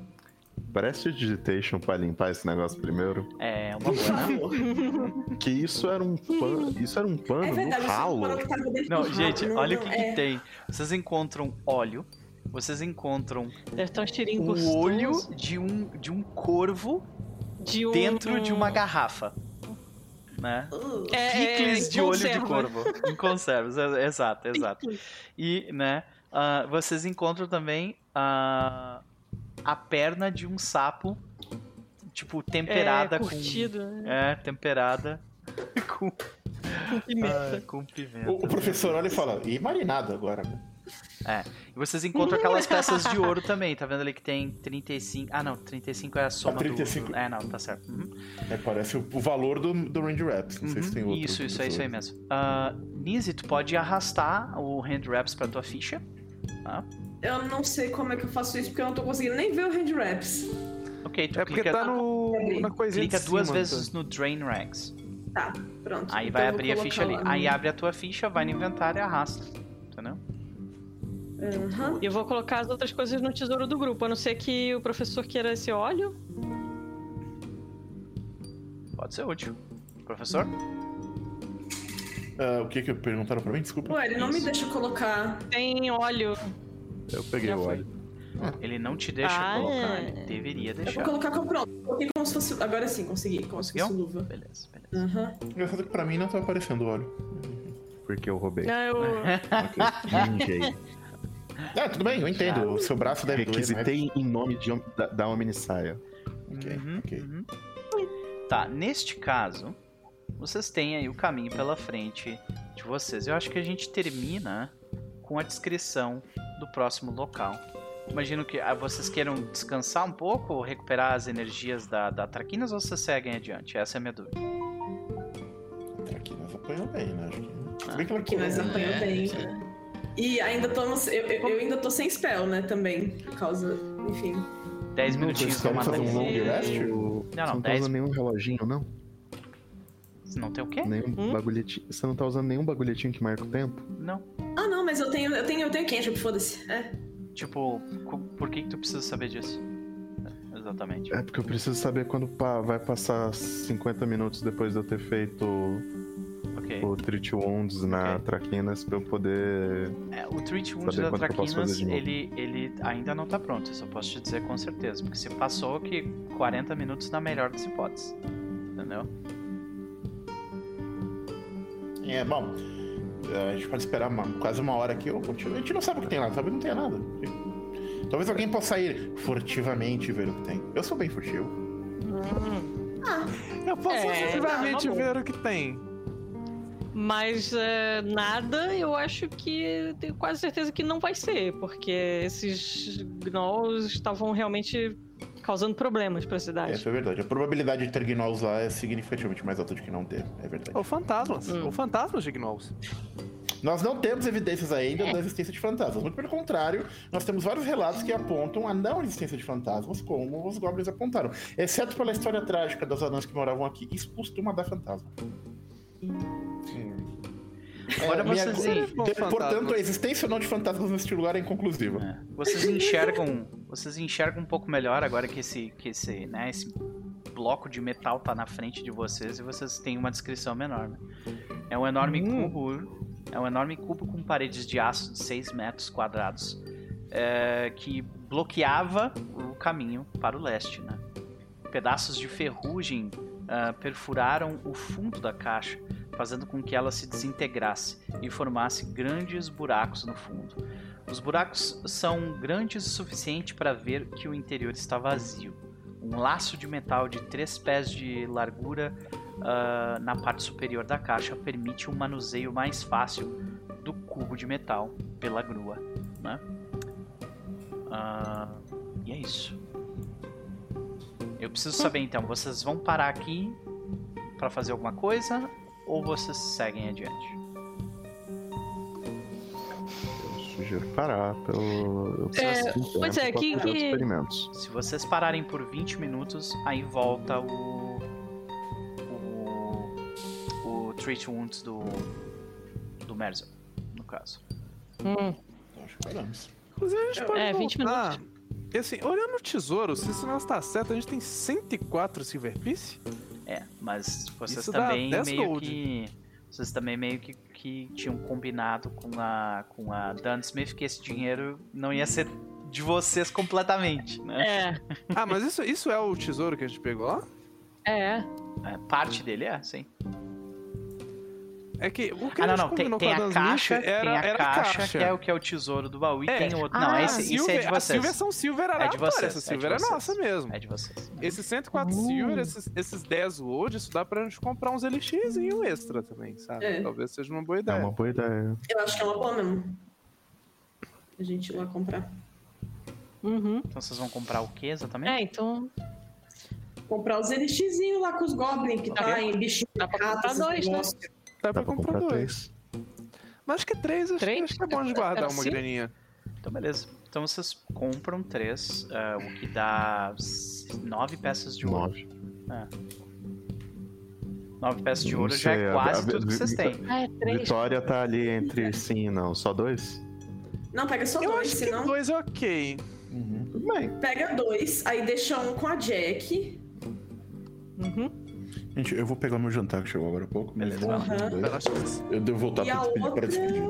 Preste o digitation pra limpar esse negócio primeiro. É Por uma boa, né? (laughs) Que isso era um pano. Isso era um pano É verdade, no ralo. que Não, gente, rabo, olha o não, que, que é. tem. Vocês encontram óleo, vocês encontram Deve estar um o gostoso. olho de um de um corvo de um... dentro de uma garrafa. Né? Uh, É, é, Picles em de olho de corvo. Em conservas, é- exato, exato. E, né, ah, vocês encontram também ah, a perna de um sapo, tipo, temperada é, com. curtido, né? É, temperada (laughs) com, Com pimenta. ah, com pimenta. O, o professor olha e fala, e marinado agora. né? É. E vocês encontram aquelas (laughs) peças de ouro também, tá vendo ali que tem 35. Ah, não, 35 é a soma 35. do. É, não, tá certo. Uhum. É, parece o, o valor do, do Range Raps. Não sei se tem Uhum, outro. Isso, isso, é isso aí mesmo. Uh, tu pode arrastar o hand wraps pra tua ficha. Tá? Eu não sei como é que eu faço isso, porque eu não tô conseguindo nem ver o hand wraps. Ok, tu É porque clica, tá no, na coisinha clica de duas cima, vezes tá? no Drain Rags. Tá, pronto. Aí Então vai abrir a ficha ali. Aí abre a tua ficha, vai no inventário e arrasta. Entendeu? E eu vou colocar as outras coisas no tesouro do grupo, a não ser que o professor queira esse óleo. Pode ser útil. Professor? Ah, o que que perguntaram pra mim? Desculpa. Ué, ele não me Isso. deixa colocar. Tem óleo. Eu peguei Já o foi. óleo. Ele não te deixa Ah, colocar. é. Ele deveria Eu vou deixar. colocar com pronto. Coloquei como se fosse. Agora sim, consegui. Como se fosse luva. Beleza, beleza. Aham. Engraçado que pra mim não tá aparecendo óleo. Porque eu roubei. Ah, eu... (laughs) Ok. Ninguém. Ah, tudo bem, eu entendo. O seu braço deve doer. né? Requisitei em nome de, da, da Omnissaia. Ok, Uhum, ok. uhum. Tá, neste caso, vocês têm aí o caminho pela frente de vocês. Eu acho que a gente termina com a descrição do próximo local. Imagino que ah, vocês queiram descansar um pouco ou recuperar as energias da, da Traquinas ou vocês seguem adiante? Essa é a minha dúvida. Aqui nós apanhamos bem, né? Acho que. Ah, Se bem que ela colou, né? apanhamos bem. Sim. né? E ainda tô. no- Eu, eu, eu ainda tô sem spell, né? Também. Por causa. Enfim. 10 Não, minutinhos pra matar um long rest? Não, não, não tá 10. usando nenhum reloginho, não? Não tem o quê? Nenhum Hum? bagulhetinho. Você não tá usando nenhum bagulhetinho que marca o tempo? Não. Ah, não, mas eu tenho. Eu tenho, eu tenho cantrip, foda-se. É. Tipo, por que, que tu precisa saber disso? É, Exatamente. É porque eu preciso saber quando pa- vai passar 50 minutos depois de eu ter feito Ok. o Treat Wounds na Ok. Traquinas pra eu poder. É, o Treat Wound Saber da Traquinas, ele, ele ainda não tá pronto, isso eu posso te dizer com certeza. Porque você passou que 40 minutos na melhor das hipóteses. Entendeu? É, bom. A gente pode esperar uma- quase uma hora aqui. ou continua- A gente não sabe o que tem lá, talvez não tenha nada. Talvez alguém possa ir furtivamente ver o que tem. Eu sou bem furtivo. Eu posso É, efetivamente tá, tá ver o que tem. Mas é, nada, eu acho que tenho quase certeza que não vai ser, porque esses gnolls estavam realmente causando problemas pra cidade. Essa é verdade. A probabilidade de ter gnolls lá é significativamente mais alta do que não ter. É verdade. Ou fantasmas. Hum. Ou fantasmas de gnolls. Nós não temos evidências ainda da existência de fantasmas. Muito pelo contrário, nós temos vários relatos que apontam a não existência de fantasmas, como os goblins apontaram. Exceto pela história trágica das anãs que moravam aqui. Isso costuma dar fantasma. Sim. Agora É, minha- vocês- fantasma. Portanto, a existência ou não de fantasmas neste lugar é inconclusiva. É. Vocês enxergam, vocês enxergam um pouco melhor agora que esse, que esse, né, esse bloco de metal tá na frente de vocês e vocês têm uma descrição menor. né? É um enorme Hum. cubo, é um enorme cubo com paredes de aço de 6 metros quadrados é, que bloqueava o caminho para o leste, né? Pedaços de ferrugem ah, perfuraram o fundo da caixa, fazendo com que ela se desintegrasse e formasse grandes buracos no fundo. Os buracos são grandes o suficiente para ver que o interior está vazio. Um laço de metal de 3 pés de largura ah, na parte superior da caixa permite um manuseio mais fácil do cubo de metal pela grua. Né? Ah, e é isso. Eu preciso saber então, vocês vão parar aqui para fazer alguma coisa ou vocês seguem adiante? Eu sugiro parar pelo. Eu preciso É, um tempo pois é, que- fazer os que- experimentos. Se vocês pararem por 20 minutos, aí volta o. O. O Treat Wounds do. Do Merzer, no caso. Hum, Então, acho que paramos. Inclusive, a gente pode É, 20 voltar. E assim, olhando o tesouro, se isso não está certo, a gente tem 104 Silver Piece. É, mas vocês Isso também 10 meio gold. que. Vocês também meio que, que tinham combinado com a. com a Dunsmith que esse dinheiro não ia ser de vocês completamente, né? é, (laughs) Ah, mas isso, isso é o tesouro que a gente pegou lá? é. É, parte dele é, sim. É que o que Ah, a não, gente não. Tem, combinou tem com a caixa, era, tem a era caixa, que é o que é o tesouro do baú, e É. tem o outro. Ah, não, A esse, esse é Silver, de a vocês. Silver são Silver É de vocês, Essa é de Silver é, vocês. nossa mesmo. É de vocês. Esses 104 Uh. Silver, esses, esses 10 Wood, isso dá pra gente comprar uns elixirzinhos extra também, sabe? É. Talvez seja uma boa É ideia. uma boa ideia. Eu acho que é uma boa mesmo. A gente ir lá comprar. Uhum. Então vocês vão comprar o que exatamente? É, então Comprar os elixirzinhos lá com os goblins que tá Ok. em bichinho Dá pra comprar dois, né? Negócios. Dá pra Dá pra comprar comprar dois. três. Mas acho que três, acho, que- Três? acho que é bom de guardar Era uma assim? graninha. Então, beleza. Então vocês compram três, ah, o que dá nove peças de ouro. Nove. Nove peças de ouro já é a- quase a- tudo que vocês têm. Ah, é três. Vitória tá ali entre sim e não. Só dois? Não, pega só Eu dois, acho que senão. dois é ok. Tudo bem. Pega dois, aí deixa um com a Jack. Uhum. Gente, eu vou pegar meu jantar que chegou agora há pouco. mas Beleza, lá. Eu devo voltar E pra despedir, outra. para despedir.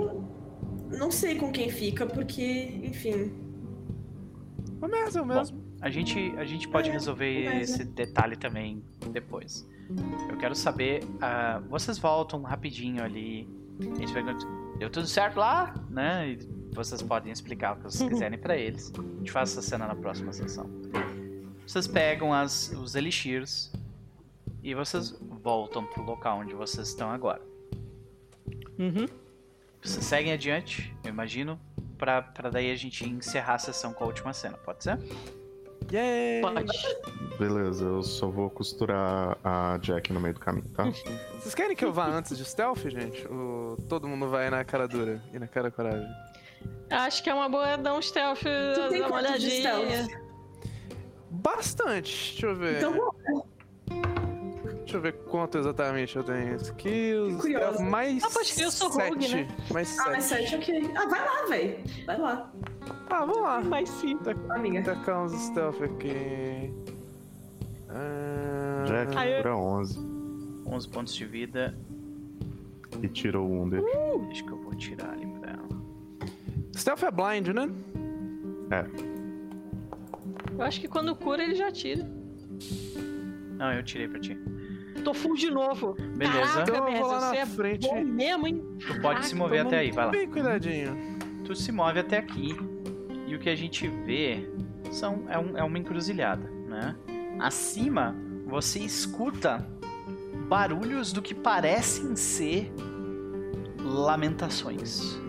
Não sei com quem fica, porque, enfim. Começa é o mesmo. A gente, a gente pode É, resolver esse detalhe também depois. Eu quero saber. ah, vocês voltam rapidinho ali. A gente pergunta. Deu tudo certo lá? Né? E vocês podem explicar o que vocês (laughs) quiserem pra eles. A gente faz essa cena na próxima sessão. Vocês pegam as, os elixirs e vocês voltam pro local onde vocês estão agora. Uhum. Vocês seguem adiante, eu imagino, pra, pra daí a gente encerrar a sessão com a última cena, pode ser? Yay! Pode. Beleza, eu só vou costurar a Jack no meio do caminho, tá? (laughs) Vocês querem que eu vá antes de stealth, gente? Ou todo mundo vai na cara dura e na cara coragem? Acho que é uma boa dar um stealth, Tu tem dar uma olhadinha. stealth? Bastante. Deixa eu ver. Então, bom, Deixa eu ver quanto exatamente eu tenho. Skills. Curiosa. stealth, mais. Ah, pode que eu sou sete. rogue, né? Mais ah, mas sete. sete, ok. Ah, vai lá, velho. Vai lá, Ah, vamos lá. Mas sim. amiga. Tacar uns stealth aqui. Ah, Jack Aí eu- cura 11 11 pontos de vida. e tirou um dele. Deixa que eu vou tirar ali pra ela. Stealth é blind, né? Eu acho que quando cura ele já tira. Não, eu tirei pra ti. Tô full de novo. Beleza. Caraca, Então eu vou lá você na é frente. bom mesmo, hein? Tu pode se mover até aí, vai lá. Bem cuidadinho. Tu se move até aqui. E o que a gente vê são, é, um- é uma encruzilhada, né? Acima, você escuta barulhos do que parecem ser lamentações.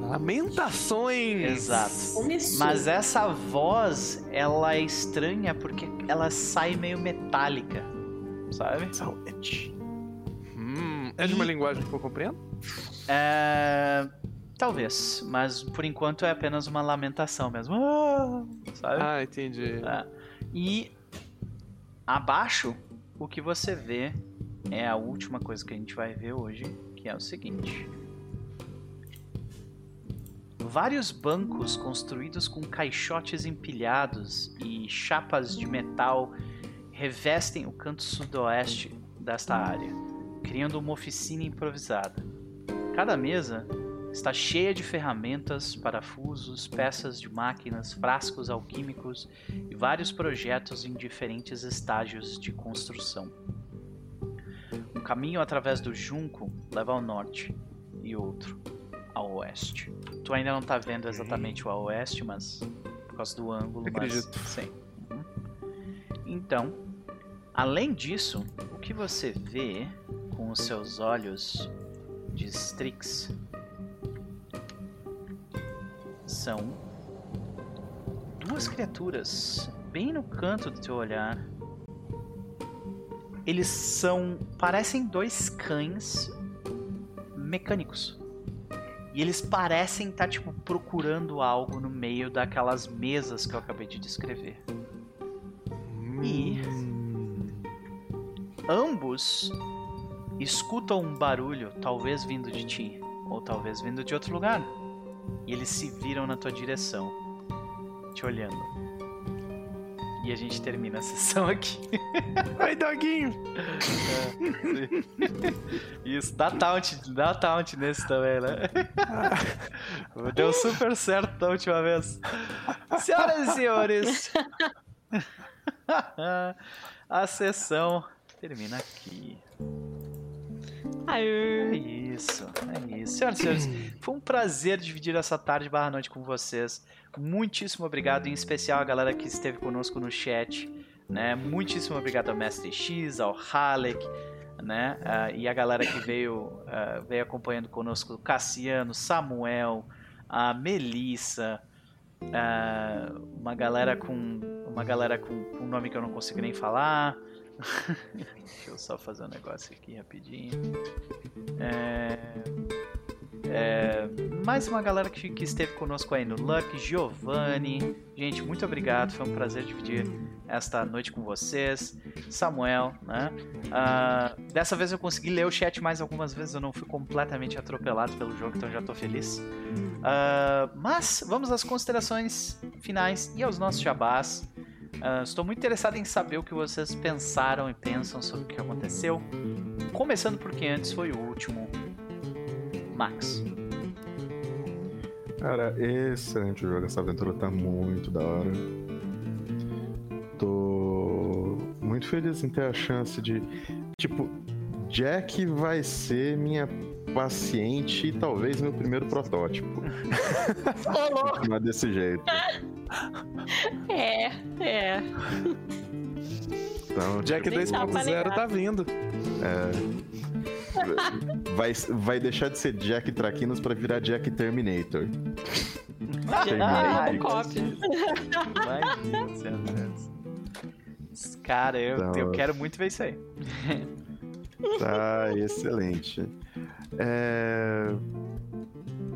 Lamentações! Exato. Começou. Mas essa voz, ela é estranha porque ela sai meio metálica, sabe? Saúde. Hum, é de uma linguagem que eu compreendo? É... Talvez, mas por enquanto é apenas uma lamentação mesmo. Ah, sabe? Ah, entendi. É. E abaixo, o que você vê é a última coisa que a gente vai ver hoje, que é o seguinte. Vários bancos construídos com caixotes empilhados e chapas de metal revestem o canto sudoeste desta área, criando uma oficina improvisada. Cada mesa está cheia de ferramentas, parafusos, peças de máquinas, frascos alquímicos e vários projetos em diferentes estágios de construção. Um caminho através do junco leva ao norte e outro ao oeste. Tu ainda não tá vendo exatamente o ao oeste, mas por causa do ângulo, mas Acredito. sim. Uhum. Então, além disso, o que você vê com os seus olhos de Strix são duas criaturas bem no canto do teu olhar. Eles são. parecem dois cães mecânicos. E eles parecem estar, tipo, procurando algo no meio daquelas mesas que eu acabei de descrever. E ambos escutam um barulho, talvez vindo de ti, ou talvez vindo de outro lugar. E eles se viram na tua direção, te olhando. E a gente termina a (laughs) sessão aqui. Oi, doguinho! Isso, dá taunt, dá taunt nesse também, né? (laughs) Deu super certo da última vez. Senhoras e senhores, (laughs) a sessão termina aqui. É Aê. isso, é isso. Senhoras e senhores, foi um prazer dividir essa tarde barra noite com vocês. Muitíssimo obrigado, em especial a galera que esteve conosco no chat. Né? Muitíssimo obrigado ao Mestre X, ao Halek, né? Ah, e a galera que veio, ah, veio acompanhando conosco, Cassiano, Samuel, a Melissa, ah, uma galera com uma galera com, com um nome que eu não consigo nem falar. Deixa eu só fazer um negócio aqui rapidinho. É, é, mais uma galera que, que esteve conosco aí no Luck, Giovanni. Gente, muito obrigado. Foi um prazer dividir esta noite com vocês. Samuel, né? Ah, dessa vez eu consegui ler o chat mais algumas vezes. Eu não fui completamente atropelado pelo jogo, então já tô feliz. Ah, mas vamos às considerações finais e aos nossos jabás. Ah, estou muito interessado em saber o que vocês pensaram e pensam sobre o que aconteceu. Começando porque antes foi o último. Max. Cara, excelente o jogo. Essa aventura tá muito da hora. Tô muito feliz em ter a chance de. Tipo, Jack vai ser minha paciente e talvez meu primeiro protótipo. (laughs) Não é desse jeito. É, é. Então, Jack Nem dá pra 2.0 negar. tá vindo. vai, vai deixar de ser Jack Traquinas pra virar Jack Terminator. Ah, Terminator. Robocop. Imagina. Cara, eu, Então, eu quero muito ver isso aí. (laughs) Tá excelente. É,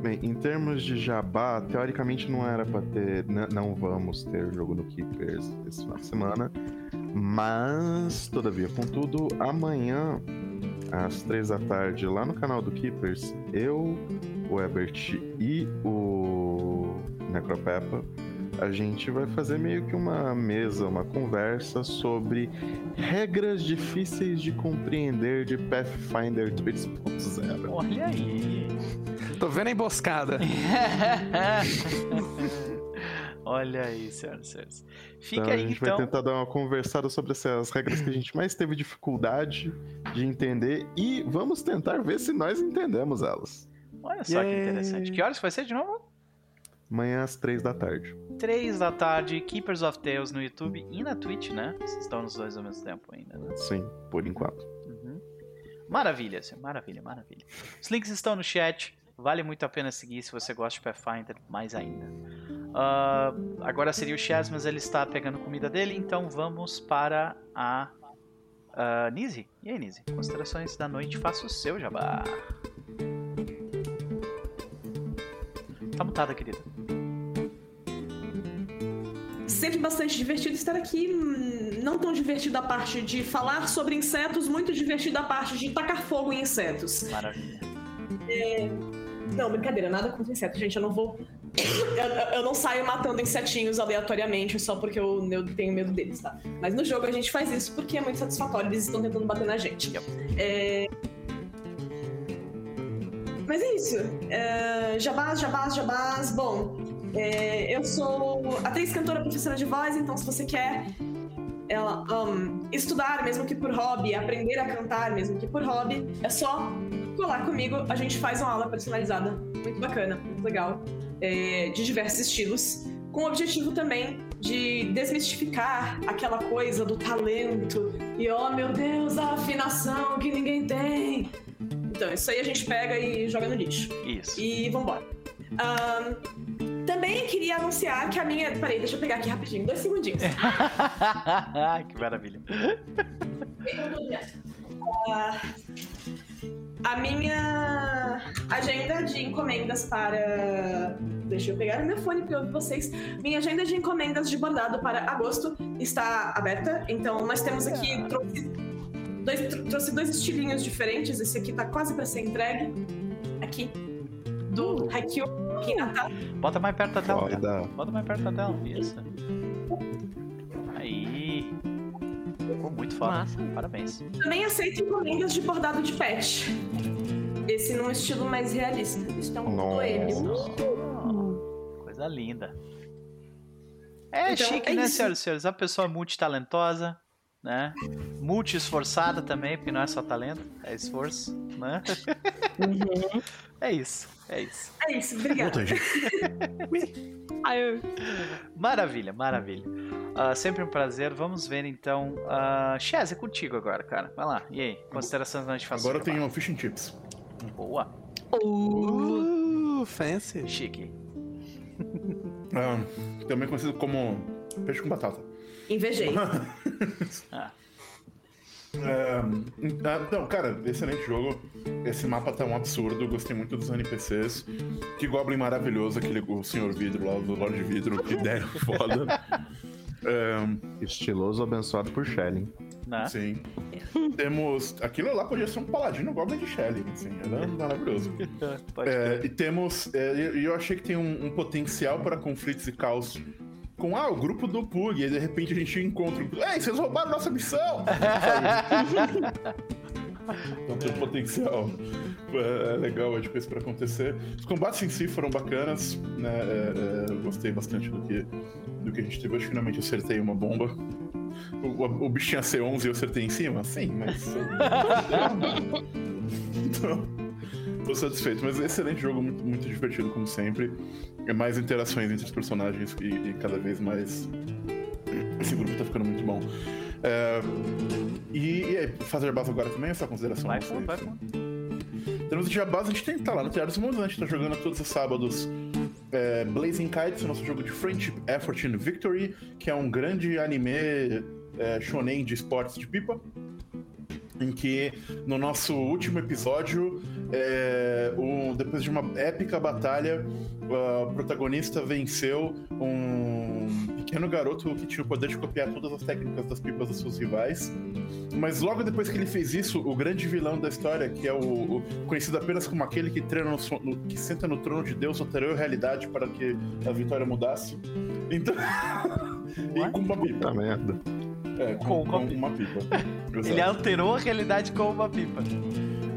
Bem, em termos de jabá, teoricamente não era pra ter. Não vamos ter jogo no Keepers esse final de semana. Mas, todavia, contudo, amanhã, às três da tarde, lá no canal do Keepers, eu, o Ebert e o Necropeppa, a gente vai fazer meio que uma mesa, uma conversa sobre regras difíceis de compreender de Pathfinder 2.0. Olha aí. Tô vendo a emboscada. (laughs) Olha aí, senhoras e senhores. Fica Então, a aí gente então. vai tentar dar uma conversada sobre essas regras que a gente mais teve dificuldade de entender e vamos tentar ver se nós entendemos elas. Olha só que interessante. Que horas vai ser de novo? Amanhã às três da tarde. 3 da tarde, Keepers of Tales no YouTube e na Twitch, né? Vocês estão nos dois ao mesmo tempo ainda, né? Sim, por enquanto. Uhum. Maravilha, senhor. maravilha, maravilha. Os links estão no chat. Vale muito a pena seguir se você gosta de Pathfinder, mais ainda. Ah, agora seria o Chaz, mas ele está pegando comida dele, então vamos para a uh, Nise. E aí, Nise? Considerações da noite, faça o seu jabá. Tá mutada, querida. Sempre bastante divertido estar aqui. Não tão divertido a parte de falar sobre insetos, muito divertido a parte de tacar fogo em insetos. Maravilha. Não, brincadeira, nada contra insetos, gente. Eu não vou. (coughs) Eu, eu não saio matando insetinhos aleatoriamente só porque eu, eu tenho medo deles, tá? Mas no jogo a gente faz isso porque é muito satisfatório, eles estão tentando bater na gente. É... Mas é isso. É... Jabás, jabás, jabás. Bom, é, eu sou atriz, cantora, professora de voz, então se você quer ela, um, estudar, mesmo que por hobby, aprender a cantar, mesmo que por hobby, é só colar comigo. A gente faz uma aula personalizada, muito bacana, muito legal, é, de diversos estilos, com o objetivo também de desmistificar aquela coisa do talento e, oh meu Deus, a afinação que ninguém tem. Então, isso aí a gente pega e joga no lixo. Isso. E vambora. Ahn, também queria anunciar que a minha. Peraí, deixa eu pegar aqui rapidinho, dois segundinhos. (laughs) que maravilha. Ah, a minha agenda de encomendas para. Deixa eu pegar o meu fone para ouvir vocês. Minha agenda de encomendas de bordado para agosto está aberta. Então, nós temos aqui. Trouxe dois, tro- trouxe dois estilinhos diferentes. Esse aqui tá quase para ser entregue. Aqui. Do Haikyuu, Natal. Bota mais perto da tela. cara. Bota mais perto da tela. Isso. Aí. Ficou muito foda. Massa. Parabéns. Também aceito encomendas de bordado de pet. Esse num estilo mais realista. Isso é um boêmio. Coisa linda. É Então, chique, é né, isso. senhoras e senhores? A pessoa multitalentosa, né? Multi-esforçada também, porque não é só talento, é esforço, né? Uhum. É isso, é isso. É isso, obrigada. (laughs) Maravilha, maravilha. Ah, sempre um prazer. Vamos ver então. Uh, Chaz, é contigo agora, cara. Vai lá. E aí? Considerações antes de fazer Agora eu tenho fish and chips. Boa. Uh, fancy. Chique. Ah, também conhecido como peixe com batata. Invejei. (laughs) Ah, É, então, cara, excelente jogo. Esse mapa tá um absurdo. Gostei muito dos NPCs. Que Goblin maravilhoso, aquele o Senhor Vidro lá, do Lorde Vidro. Que ideia (laughs) foda. É, Estiloso, abençoado por Shelly. né? sim. Temos. Aquilo lá podia ser um paladino Goblin de Shelly. Assim, era maravilhoso. (laughs) É, crer. e temos. é, e eu achei que tem um, um potencial para conflitos e caos. Com ah, o grupo do Pug, e de repente a gente encontra. o- Ei, vocês roubaram nossa missão! (laughs) Então tem um potencial é, é legal, acho que isso pra acontecer. Os combates em si foram bacanas, né? é, é, eu gostei bastante do que, do que a gente teve. Hoje finalmente acertei uma bomba. O, o, o bicho tinha C11 e eu acertei em cima? Sim, mas. (laughs) então, tô satisfeito. Mas excelente jogo, muito, muito divertido, como sempre. É mais interações entre os personagens e, e cada vez mais. Esse grupo tá ficando muito bom. É, e, e aí, fazer base agora também, essa consideração? Vai vocês? vai fundo. Temos de jabás, a gente tem que estar lá no Teatro dos Mundos, né? A gente tá jogando todos os sábados é, Blazing Kites, o nosso jogo de Friendship, Effort and Victory, que é um grande anime é, shonen de esportes de pipa. Em que no nosso último episódio, é, o- depois de uma épica batalha, o protagonista venceu um pequeno garoto que tinha o poder de copiar todas as técnicas das pipas dos seus rivais. Mas logo depois que ele fez isso, o grande vilão da história, que é o, o- conhecido apenas como aquele que treina no, que senta no trono de Deus, alterou a realidade para que a vitória mudasse. Então. (laughs) e com uma pipa. Puta merda. É, Com com, uma com pipa. uma pipa. (laughs) Ele Exato. alterou a realidade com uma pipa.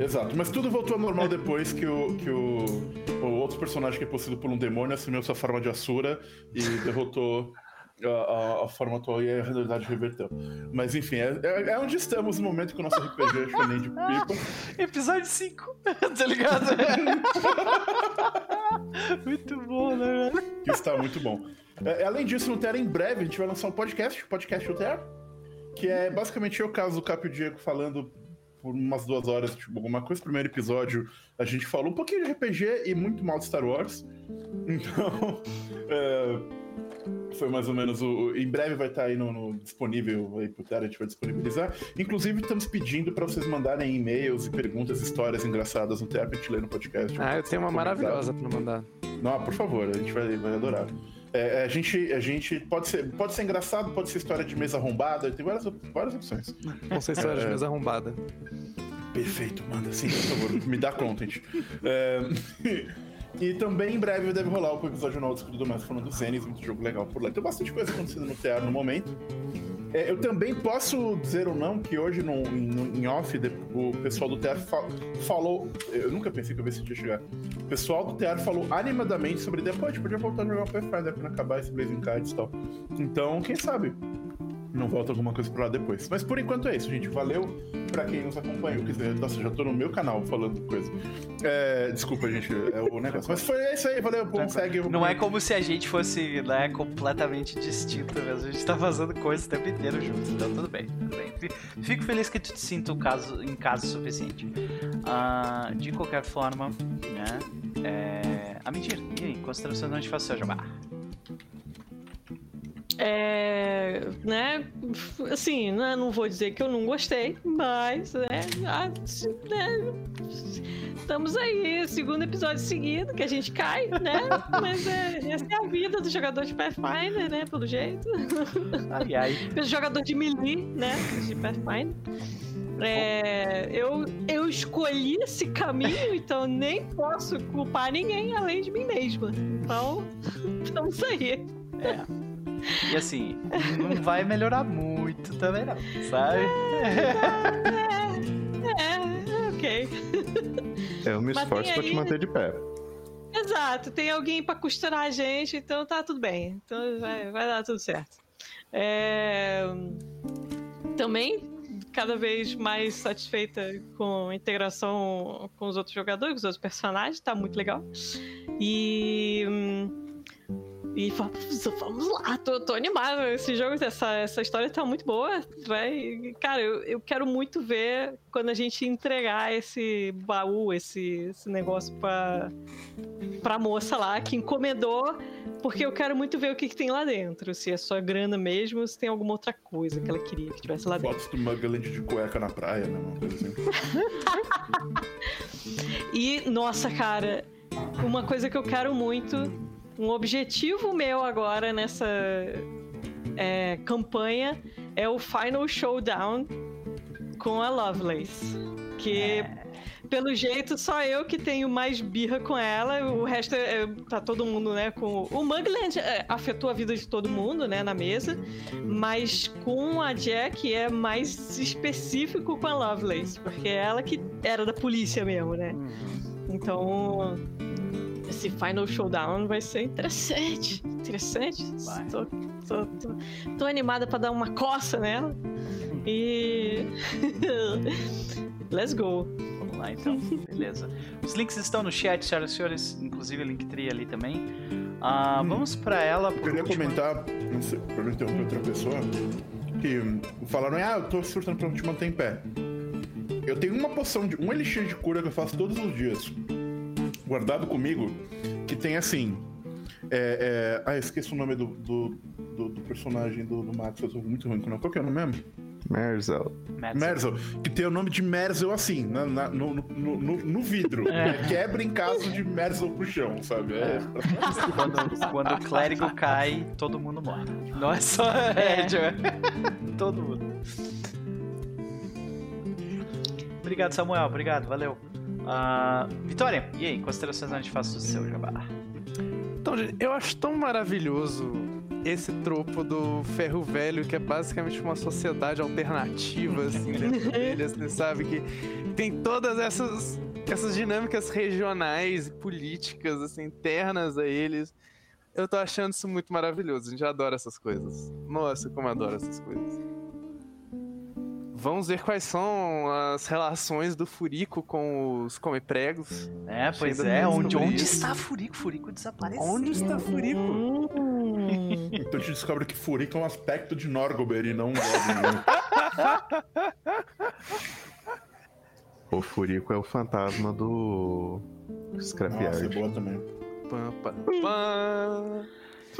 Exato, mas tudo voltou ao normal depois que o, que o, o outro personagem que é possuído por um demônio assumiu sua forma de Asura e derrotou a, a- a forma atual e a realidade reverteu. Mas enfim, é, é- é onde estamos no momento que o nosso RPG é shonen de pipa. (laughs) Episódio 5, (laughs) tá ligado? Muito bom, né, velho? está muito bom. É, além disso, no Terra, em breve, a gente vai lançar um podcast, podcast do Terra, que é basicamente caso o Cap e o Diego, falando por umas duas horas, tipo, alguma coisa. Primeiro episódio, a gente falou um pouquinho de RPG e muito mal de Star Wars. (laughs) Então, é, foi mais ou menos o. Em breve vai estar aí no, no- disponível aí pro Terra, a gente vai disponibilizar. Inclusive, estamos pedindo para vocês mandarem e-mails e perguntas, histórias engraçadas no Terra pra gente ler no podcast. Ah, eu tenho uma maravilhosa pra mandar. Não, por favor, a gente vai, vai adorar. É, a gente, a gente pode ser, pode ser engraçado, pode ser história de mesa arrombada, tem várias, várias opções. Com sua história de É. mesa arrombada. Perfeito, manda sim, por favor, me dá content. É, (laughs) e também em breve deve rolar o episódio novo do Escudo Doméstico falando do Zenis, muito jogo legal por lá. Tem bastante coisa acontecendo no teatro no momento. É, eu também posso dizer ou não que hoje no, em, em off o pessoal do teatro fa- falou. Eu nunca pensei que eu ia chegar. O pessoal do teatro falou animadamente sobre depois, podia voltar a jogar o Pathfinder quando acabar esse Blazing Kites e tal. Então, quem sabe? Não volta alguma coisa pra lá depois. Mas por enquanto é isso, gente. Valeu pra quem nos acompanhou. Nossa, já tô no meu canal falando coisa. É, desculpa, gente, é o negócio. Mas foi isso aí, valeu. Bom, segue. Não é como se a gente fosse né, completamente distinto mesmo. A gente tá fazendo coisas o tempo inteiro juntos. Então tudo bem, tudo bem. Fi- Fico feliz que tu te sinta um caso, em casa o suficiente. Ah, de qualquer forma, né? É... A mentira. E aí, considerações antes de fazer o seu jabá? É, né, assim, né, não vou dizer que eu não gostei, mas, né, ah, né, estamos aí, segundo episódio seguido, que a gente cai, né, mas é, essa é a vida do jogador de Pathfinder, né, pelo jeito, (laughs) pelo jogador de melee, né, de Pathfinder. É, eu, eu escolhi esse caminho, então nem posso culpar ninguém além de mim mesma. Então, (laughs) estamos aí. É. E assim, não vai melhorar muito também não, sabe? É, (laughs) é, ok. Eu me esforço pra te aí- manter de pé. Exato, tem alguém pra costurar a gente, então tá tudo bem. Então vai, vai dar tudo certo. É, também cada vez mais satisfeita com a integração com os outros jogadores, com os outros personagens, tá muito legal. E. E vamos, lá, tô, tô animado. Esse jogo, essa, essa história tá muito boa. Vai, cara, eu, eu quero muito ver quando a gente entregar esse baú, esse, esse negócio pra, pra moça lá que encomendou, porque eu quero muito ver o que, que tem lá dentro. Se é só grana mesmo, ou se tem alguma outra coisa que ela queria que tivesse lá dentro. Fotos do Mugland de cueca na praia, né? Uma coisa assim. (laughs) E, nossa, cara, uma coisa que eu quero muito, um objetivo meu agora nessa é, campanha é o Final Showdown com a Lovelace. Que, pelo jeito, só eu que tenho mais birra com ela, o resto é, é- tá todo mundo, né, com... O Mugland é, afetou a vida de todo mundo, né, na mesa, mas com a Jack é mais específico com a Lovelace, porque é ela que era da polícia mesmo, né? Então, esse Final Showdown vai ser interessante. Interessante. Tô, tô, tô, tô animada pra dar uma coça nela. E. (laughs) Let's go. Vamos lá então, beleza. Os links estão no chat, senhoras e senhores, inclusive o Linktree ali também. Ah, Vamos pra ela. Eu queria comentar, não sei, pra não interromper outra pessoa, que hum, falaram, ah, eu tô surtando pra te manter em pé. Eu tenho uma poção, de, um elixir de cura que eu faço todos os dias, guardado comigo, que tem assim. É, é... Ah, esqueci o nome do, do, do- do personagem do, do Max, eu tô muito ruim com o nome. Qual que é o nome mesmo? Merzel. Merzel, que tem o nome de Merzel assim, na- na- no, no, no- no vidro. É. Quebra em caso de Merzel pro chão, sabe? É, (laughs) Quando, quando o clérigo cai, todo mundo morre. Não é só é. (laughs) todo mundo. Obrigado, Samuel. Obrigado, valeu. Ah, Vitória, e aí? Considerações antes faço o seu jabá? Então, gente, eu acho tão maravilhoso esse tropo do ferro velho, que é basicamente uma sociedade alternativa, assim, dentro dele, assim, sabe? Que tem todas essas, essas dinâmicas regionais e políticas, assim, internas a eles. Eu tô achando isso muito maravilhoso, a gente adora essas coisas. Nossa, como eu adoro essas coisas. Vamos ver quais são as relações do Furico com os come-pregos. É, pois é. Onde, onde está Furico? Furico desapareceu. Onde está Furico? Hum. (laughs) Então a gente descobre que Furica é um aspecto de Norgober e não um Goblin. né? (laughs) O Furico é o fantasma do Nossa, é Scrapyard. boa também. Pam, pam, pam.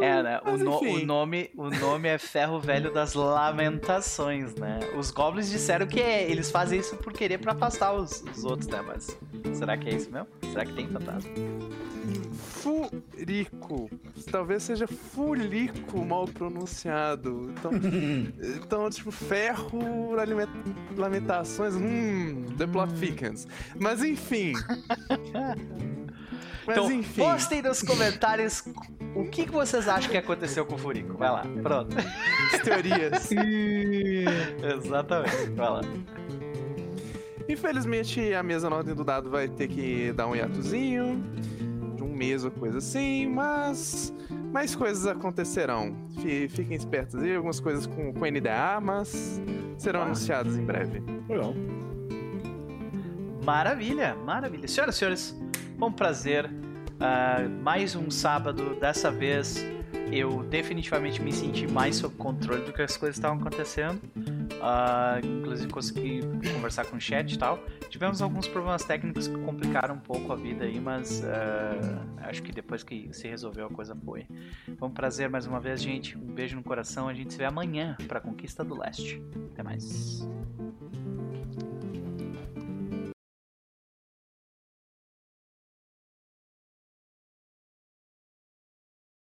É, né? O, no- o nome, o nome é Ferro Velho das Lamentações, né? Os goblins disseram que é- eles fazem isso por querer pra afastar os, os outros, né? Mas será que é isso mesmo? Será que tem fantasma? Furico. Talvez seja fulico mal pronunciado. Então, (laughs) então tipo, ferro, lamentações, hum, The Plot. Mas enfim. (laughs) Mas então, enfim, postem nos comentários o que, que vocês acham que aconteceu com o Furico. Vai lá, pronto. as teorias. (laughs) Exatamente, vai lá. Infelizmente, a mesa na ordem do dado vai ter que dar um hiatozinho. De um mês ou coisa assim, mas. Mais coisas acontecerão. Fi- Fiquem espertos aí, algumas coisas com, com NDA, mas serão Ah. anunciadas em breve. Legal. Maravilha, maravilha. Senhoras e senhores, foi um prazer. Ah, mais um sábado. Dessa vez eu definitivamente me senti mais sob controle do que as coisas estavam acontecendo. Ah, inclusive consegui conversar com o chat e tal. Tivemos alguns problemas técnicos que complicaram um pouco a vida aí, mas ah, acho que depois que se resolveu a coisa foi. Foi um prazer mais uma vez, gente. Um beijo no coração. A gente se vê amanhã para a Conquista do Leste. Até mais.